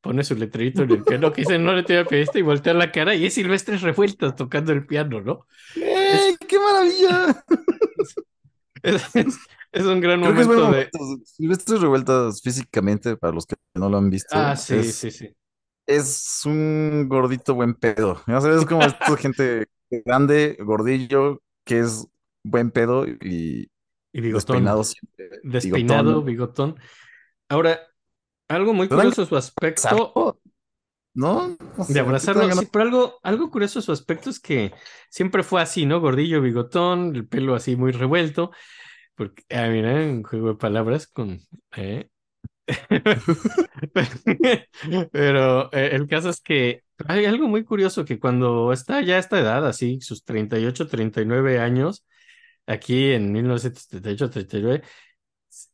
Speaker 3: Pone su letrerito en el piano que dice, no le al pianista, y voltea la cara, y es Silvestre Revueltas tocando el piano, ¿no?
Speaker 2: ¡Ey, ¡Qué maravilla!
Speaker 3: Es, es- es un gran
Speaker 2: Creo
Speaker 3: momento de...
Speaker 2: Silvestre Revueltas físicamente, para los que no lo han visto,
Speaker 3: Ah, sí,
Speaker 2: es,
Speaker 3: sí, sí.
Speaker 2: es un gordito buen pedo. Ya sabes, es como esta gente grande, gordillo, que es buen pedo y
Speaker 3: Y bigotón.
Speaker 2: despeinado siempre.
Speaker 3: Despeinado,
Speaker 2: bigotón.
Speaker 3: bigotón. Ahora, algo muy
Speaker 2: ¿Te dan
Speaker 3: curioso su aspecto.
Speaker 2: ¿No?
Speaker 3: De abrazarlo,
Speaker 2: ¿qué te dan
Speaker 3: sí, pero algo, algo curioso su aspecto es que siempre fue así, ¿no? Gordillo, bigotón, el pelo así muy revuelto. Porque, ah, mira, un juego de palabras con... ¿eh? Pero eh, el caso es que hay algo muy curioso que cuando está ya a esta edad, así, sus 38, 39 años, aquí en 1978, 39,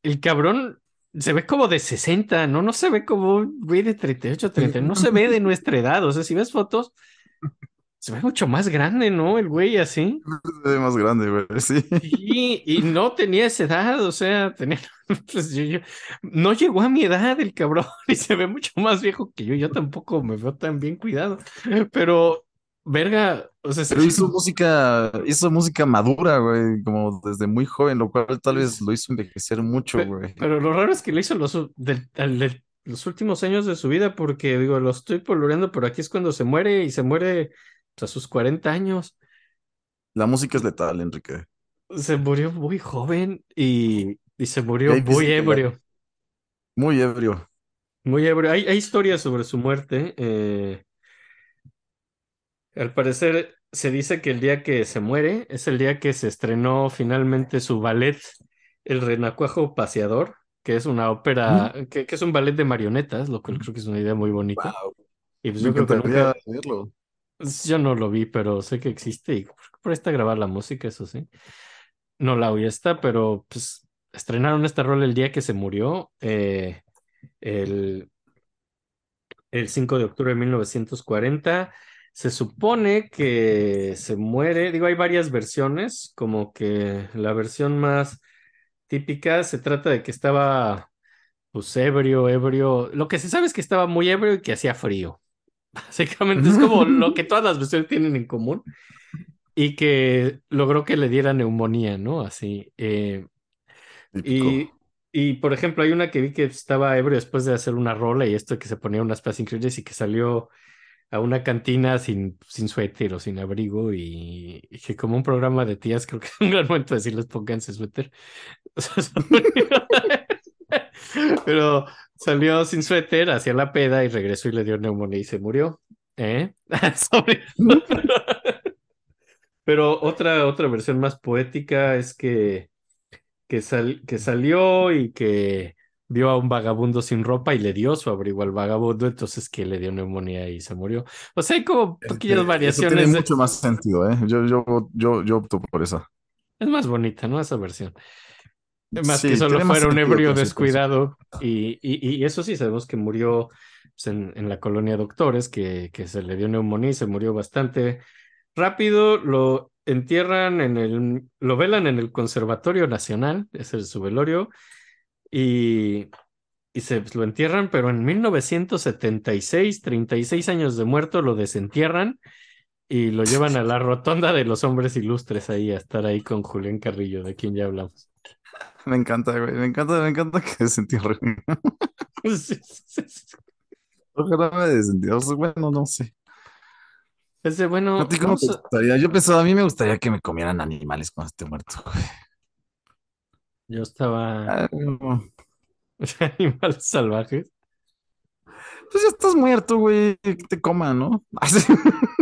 Speaker 3: el cabrón se ve como de 60, ¿no? No se ve como un güey de 38, 30, no se ve de nuestra edad. O sea, si ves fotos, se ve mucho más grande, ¿no? El güey así.
Speaker 2: Se ve más grande, güey. Sí.
Speaker 3: Y no tenía esa edad, o sea, tenía, pues, yo- yo- no llegó a mi edad el cabrón y se ve mucho más viejo que yo. Yo tampoco me veo tan bien cuidado, pero verga, o sea,
Speaker 2: Pero hizo música, hizo música madura, güey, como desde muy joven, lo cual tal vez lo hizo envejecer mucho,
Speaker 3: Pe-
Speaker 2: güey.
Speaker 3: Pero lo raro es que lo hizo los, del- del- los últimos años de su vida, porque digo, lo estoy poloreando, pero aquí es cuando se muere y se muere pues, a sus 40 años.
Speaker 2: La música es letal, Enrique.
Speaker 3: Se murió muy joven y, y se murió muy
Speaker 2: la-
Speaker 3: ebrio.
Speaker 2: Muy ebrio.
Speaker 3: Muy ebrio. Hay, hay historias sobre su muerte. eh, al parecer, se dice que el día que se muere es el día que se estrenó finalmente su ballet, El Renacuajo Paseador, que es una ópera, que, que es un ballet de marionetas, lo cual creo que es una idea muy bonita.
Speaker 2: Wow.
Speaker 3: Y pues yo creo que nunca,
Speaker 2: verlo.
Speaker 3: yo no lo vi, pero sé que existe y por ahí está grabar la música, eso sí. No la oí esta, pero pues estrenaron esta rol el día que se murió, eh, el, el 5 de octubre de 1940. Se supone que se muere, digo, hay varias versiones, como que la versión más típica se trata de que estaba, pues, ebrio, ebrio. Lo que se sabe es que estaba muy ebrio y que hacía frío. Básicamente es como lo que todas las versiones tienen en común y que logró que le diera neumonía, ¿no? Así. eh, y, y, por ejemplo, hay una que vi que estaba ebrio después de hacer una rola y esto que se ponía unas plas increíbles y que salió a una cantina sin, sin suéter o sin abrigo y, y que como un programa de tías, creo que es un gran momento de decirles pónganse suéter. Pero salió sin suéter hacia la peda y regresó y le dio neumonía y se murió. ¿Eh? Pero otra, otra versión más poética es que, que, sal- que salió y que vio a un vagabundo sin ropa y le dio su abrigo al vagabundo, entonces que le dio neumonía y se murió. O sea, hay como
Speaker 2: Este,
Speaker 3: pequeñas
Speaker 2: eso
Speaker 3: variaciones.
Speaker 2: tiene
Speaker 3: de-
Speaker 2: mucho más sentido, ¿eh? Yo, yo, yo, yo opto por esa.
Speaker 3: Es más bonita, ¿no? Esa versión. Más
Speaker 2: Sí,
Speaker 3: que solo fuera un ebrio
Speaker 2: su-
Speaker 3: descuidado. Y, y, y eso sí, sabemos que murió pues, en, en la colonia Doctores, que, que se le dio neumonía y se murió bastante rápido. Lo entierran en el, lo velan en el Conservatorio Nacional, ese es su velorio, y, y se lo entierran, pero en 1976, 36 años de muerto, lo desentierran y lo llevan a la rotonda de los hombres ilustres ahí a estar ahí con Julián Carrillo, de quien ya hablamos.
Speaker 2: Me encanta, güey. Me encanta, me encanta que desentierre.
Speaker 3: Sí, sí, sí.
Speaker 2: Ojalá me desentierre. O sea, Bueno, no sé.
Speaker 3: Es de, bueno,
Speaker 2: ¿A ti cómo te gustaría? Yo pensaba, a mí me gustaría que me comieran animales cuando esté muerto. güey.
Speaker 3: Yo estaba
Speaker 2: Ah,
Speaker 3: animales salvajes.
Speaker 2: Pues ya estás muerto, güey. Que te coman, ¿no?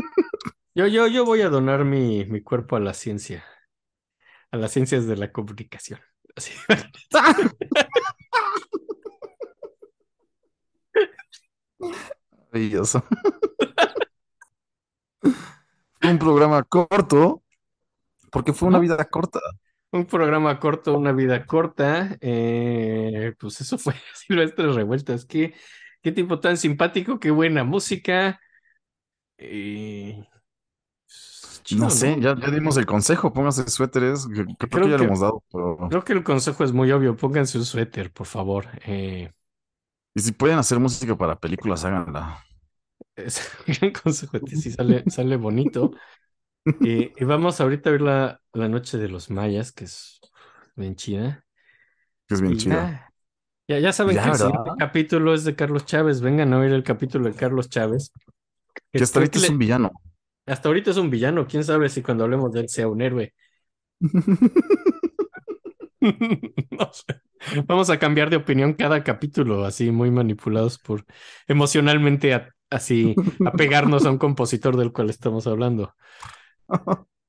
Speaker 3: Yo, yo, yo voy a donar mi, mi cuerpo a la ciencia, a las ciencias de la comunicación. Así.
Speaker 2: Maravilloso. Un programa corto, porque fue una vida corta.
Speaker 3: Un programa corto, una vida corta. eh, pues eso fue Silvestres Revueltas. Qué, qué tipo tan simpático, qué buena música. eh, pues, chido,
Speaker 2: No sé, ya, ya dimos el consejo, pónganse suéteres, creo,
Speaker 3: Creo
Speaker 2: que ya
Speaker 3: que-
Speaker 2: lo hemos dado, pero...
Speaker 3: Creo que el consejo es muy obvio. Pónganse un suéter, por favor. Eh,
Speaker 2: Y si pueden hacer música para películas, háganla.
Speaker 3: es un gran consejo. Si sale, sale bonito. Y, y vamos ahorita a ver la, la Noche de los Mayas, que es bien chida.
Speaker 2: Que es bien
Speaker 3: Y
Speaker 2: chido.
Speaker 3: ya, ya, saben
Speaker 2: Ya,
Speaker 3: que el siguiente capítulo es de Carlos Chávez. Vengan a oír el capítulo de Carlos Chávez.
Speaker 2: Que hasta ahorita es un villano.
Speaker 3: hasta ahorita es un villano. Quién sabe si cuando hablemos de él sea un héroe. No sé. Vamos a cambiar de opinión cada capítulo, así muy manipulados por emocionalmente a- así apegarnos a un compositor del cual estamos hablando.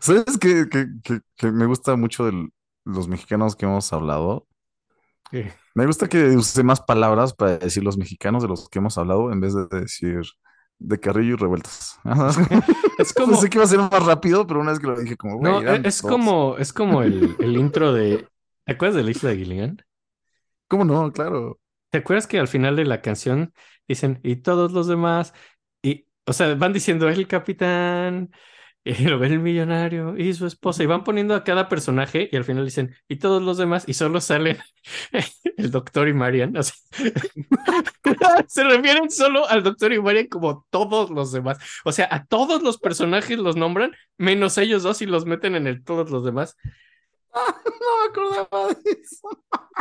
Speaker 2: ¿Sabes qué, qué- qué- qué me gusta mucho de los mexicanos que hemos hablado? Me gusta que use más palabras para decir los mexicanos de los que hemos hablado en vez de decir de Carrillo y revueltas.
Speaker 3: Es como,
Speaker 2: Pensé que iba a ser más rápido, pero una vez que lo dije, como,
Speaker 3: no, es como, es como el, el intro de. ¿Te acuerdas de la isla de Gilligan?
Speaker 2: ¿Cómo no? Claro.
Speaker 3: ¿Te acuerdas que al final de la canción dicen, y todos los demás? O sea, van diciendo el capitán, y lo ve el millonario y su esposa, y van poniendo a cada personaje, y al final dicen, y todos los demás, y solo salen el doctor y Marian. así. Se refieren solo al doctor y Marian como todos los demás. O sea, a todos los personajes los nombran, menos ellos dos, y los meten en el todos los demás.
Speaker 2: No me acordaba de eso.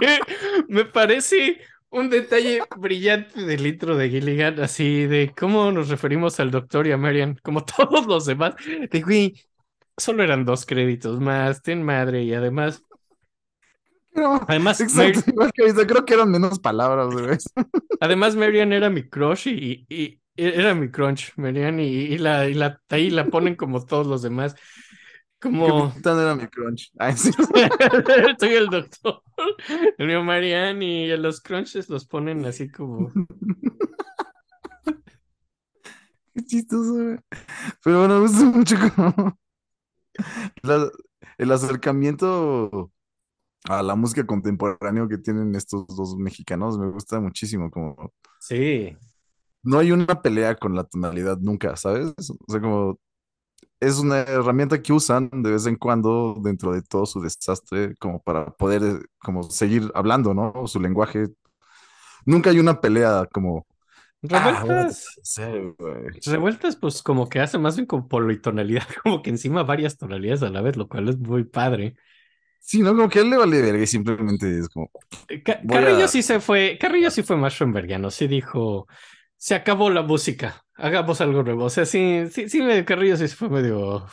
Speaker 3: Eh, Me parece un detalle brillante del intro de Gilligan, así de cómo nos referimos al doctor y a Marian, como todos los demás. De güey, solo eran dos créditos más, ten madre, y además,
Speaker 2: No,
Speaker 3: además,
Speaker 2: exacto,
Speaker 3: Mar-
Speaker 2: creo que eran menos palabras, güey.
Speaker 3: además Marian era mi crush y, y- y era mi crunch, Marian, y, y la, y la, ahí la ponen como todos los demás. Como
Speaker 2: Capitán era mi crunch. Ay, sí.
Speaker 3: soy el doctor, el mío Marian, y los crunches los ponen así como.
Speaker 2: Qué chistoso, güey. Pero bueno, me gusta mucho como la- el acercamiento a la música contemporánea que tienen estos dos mexicanos. Me gusta muchísimo. Como
Speaker 3: Sí.
Speaker 2: no hay una pelea con la tonalidad nunca, ¿sabes? O sea, como es una herramienta que usan de vez en cuando dentro de todo su desastre, como para poder eh, como seguir hablando, ¿no? Su lenguaje. Nunca hay una pelea como Ah,
Speaker 3: Revueltas,
Speaker 2: güey.
Speaker 3: revueltas, pues como que hace más bien con politonalidad, como que encima varias tonalidades a la vez, lo cual es muy padre.
Speaker 2: Sí, ¿no? Como que él le vale verga y simplemente es como,
Speaker 3: Eh, Carrillo
Speaker 2: a-
Speaker 3: sí se fue, Carrillo sí fue más Schoenbergiano, sí dijo, se acabó la música, hagamos algo nuevo. O sea, sí, sí, sí, Carrillo sí fue medio.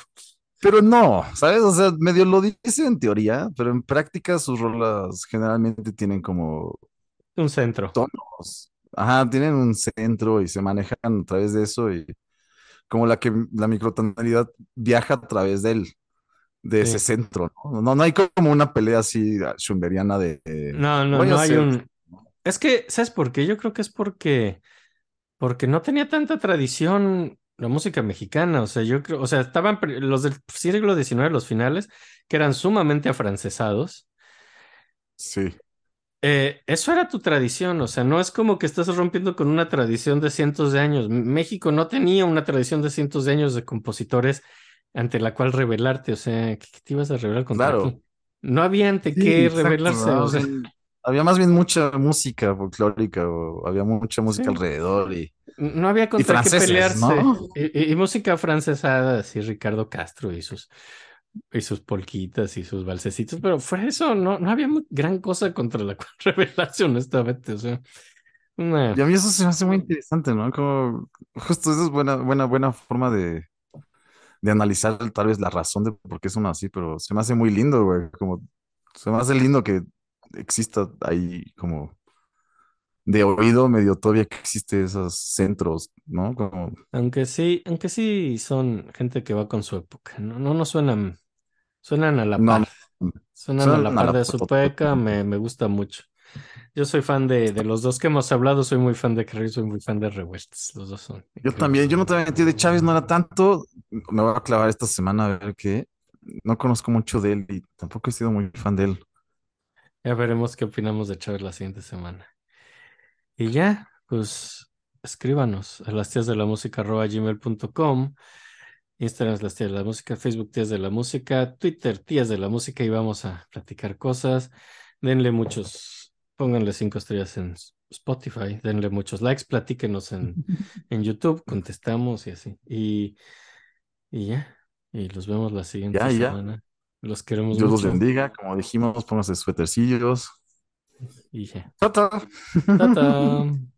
Speaker 2: pero no, ¿sabes? O sea, medio lo dice en teoría, pero en práctica sus rolas generalmente tienen como
Speaker 3: Un centro.
Speaker 2: tonos. Ajá, tienen un centro y se manejan a través de eso y como la que la microtonalidad viaja a través de él, de ese centro, ¿no? No, no hay como una pelea así ah, schumeriana de...
Speaker 3: No, no, no hay un. Es que, ¿sabes por qué? Yo creo que es porque, porque no tenía tanta tradición la música mexicana. O sea, yo creo, o sea, estaban los del siglo XIX, los finales, que eran sumamente afrancesados.
Speaker 2: Sí,
Speaker 3: Eh, eso era tu tradición, o sea, no es como que estás rompiendo con una tradición de cientos de años. México no tenía una tradición de cientos de años de compositores ante la cual rebelarte, o sea, ¿qué, te ibas a rebelar contra
Speaker 2: Claro.
Speaker 3: No había ante
Speaker 2: Sí,
Speaker 3: qué
Speaker 2: exacto,
Speaker 3: rebelarse,
Speaker 2: ¿no?
Speaker 3: o sea.
Speaker 2: Había más bien mucha música folclórica o había mucha música
Speaker 3: Sí.
Speaker 2: alrededor y...
Speaker 3: no había contra qué pelearse.
Speaker 2: ¿no?
Speaker 3: Y, y- y música francesada, así Ricardo Castro y sus, y sus polquitas y sus valsecitos, pero de eso, no, no había gran cosa contra la cual rebelarse, honestamente, o sea.
Speaker 2: Y a mí eso se me hace muy interesante, ¿no? Como justo esa es buena, buena, buena forma de, de analizar tal vez la razón de por qué son así, pero se me hace muy lindo, güey. Como se me hace lindo que exista ahí como de oído medio todavía que existe esos centros, ¿no? Como,
Speaker 3: Aunque sí, aunque sí son gente que va con su época, no, no, no suenan, suenan a la
Speaker 2: No,
Speaker 3: par, suenan a la
Speaker 2: a
Speaker 3: par
Speaker 2: la
Speaker 3: de su época, me, me gusta mucho. Yo soy fan de, de los dos que hemos hablado, soy muy fan de Carrillo, soy muy fan de Revueltas, los dos son.
Speaker 2: yo también, yo no te voy a mentir, de Chávez no era tanto, me voy a clavar esta semana a ver qué. No conozco mucho de él y tampoco he sido muy fan de él.
Speaker 3: Ya veremos qué opinamos de Chávez la siguiente semana. Y ya, pues escríbanos a las tías de la música gmail.com, Instagram es las tías de la música, Facebook tías de la música, Twitter tías de la música y vamos a platicar cosas. Denle muchos, pónganle cinco estrellas en Spotify, denle muchos likes, platíquenos en, en YouTube, contestamos y así. Y, y ya, y los vemos la siguiente
Speaker 2: Ya, ya.
Speaker 3: Los queremos
Speaker 2: Dios los
Speaker 3: mucho.
Speaker 2: bendiga, como dijimos, pónganse suétercillos. Chao, chao.
Speaker 3: Ta-ta.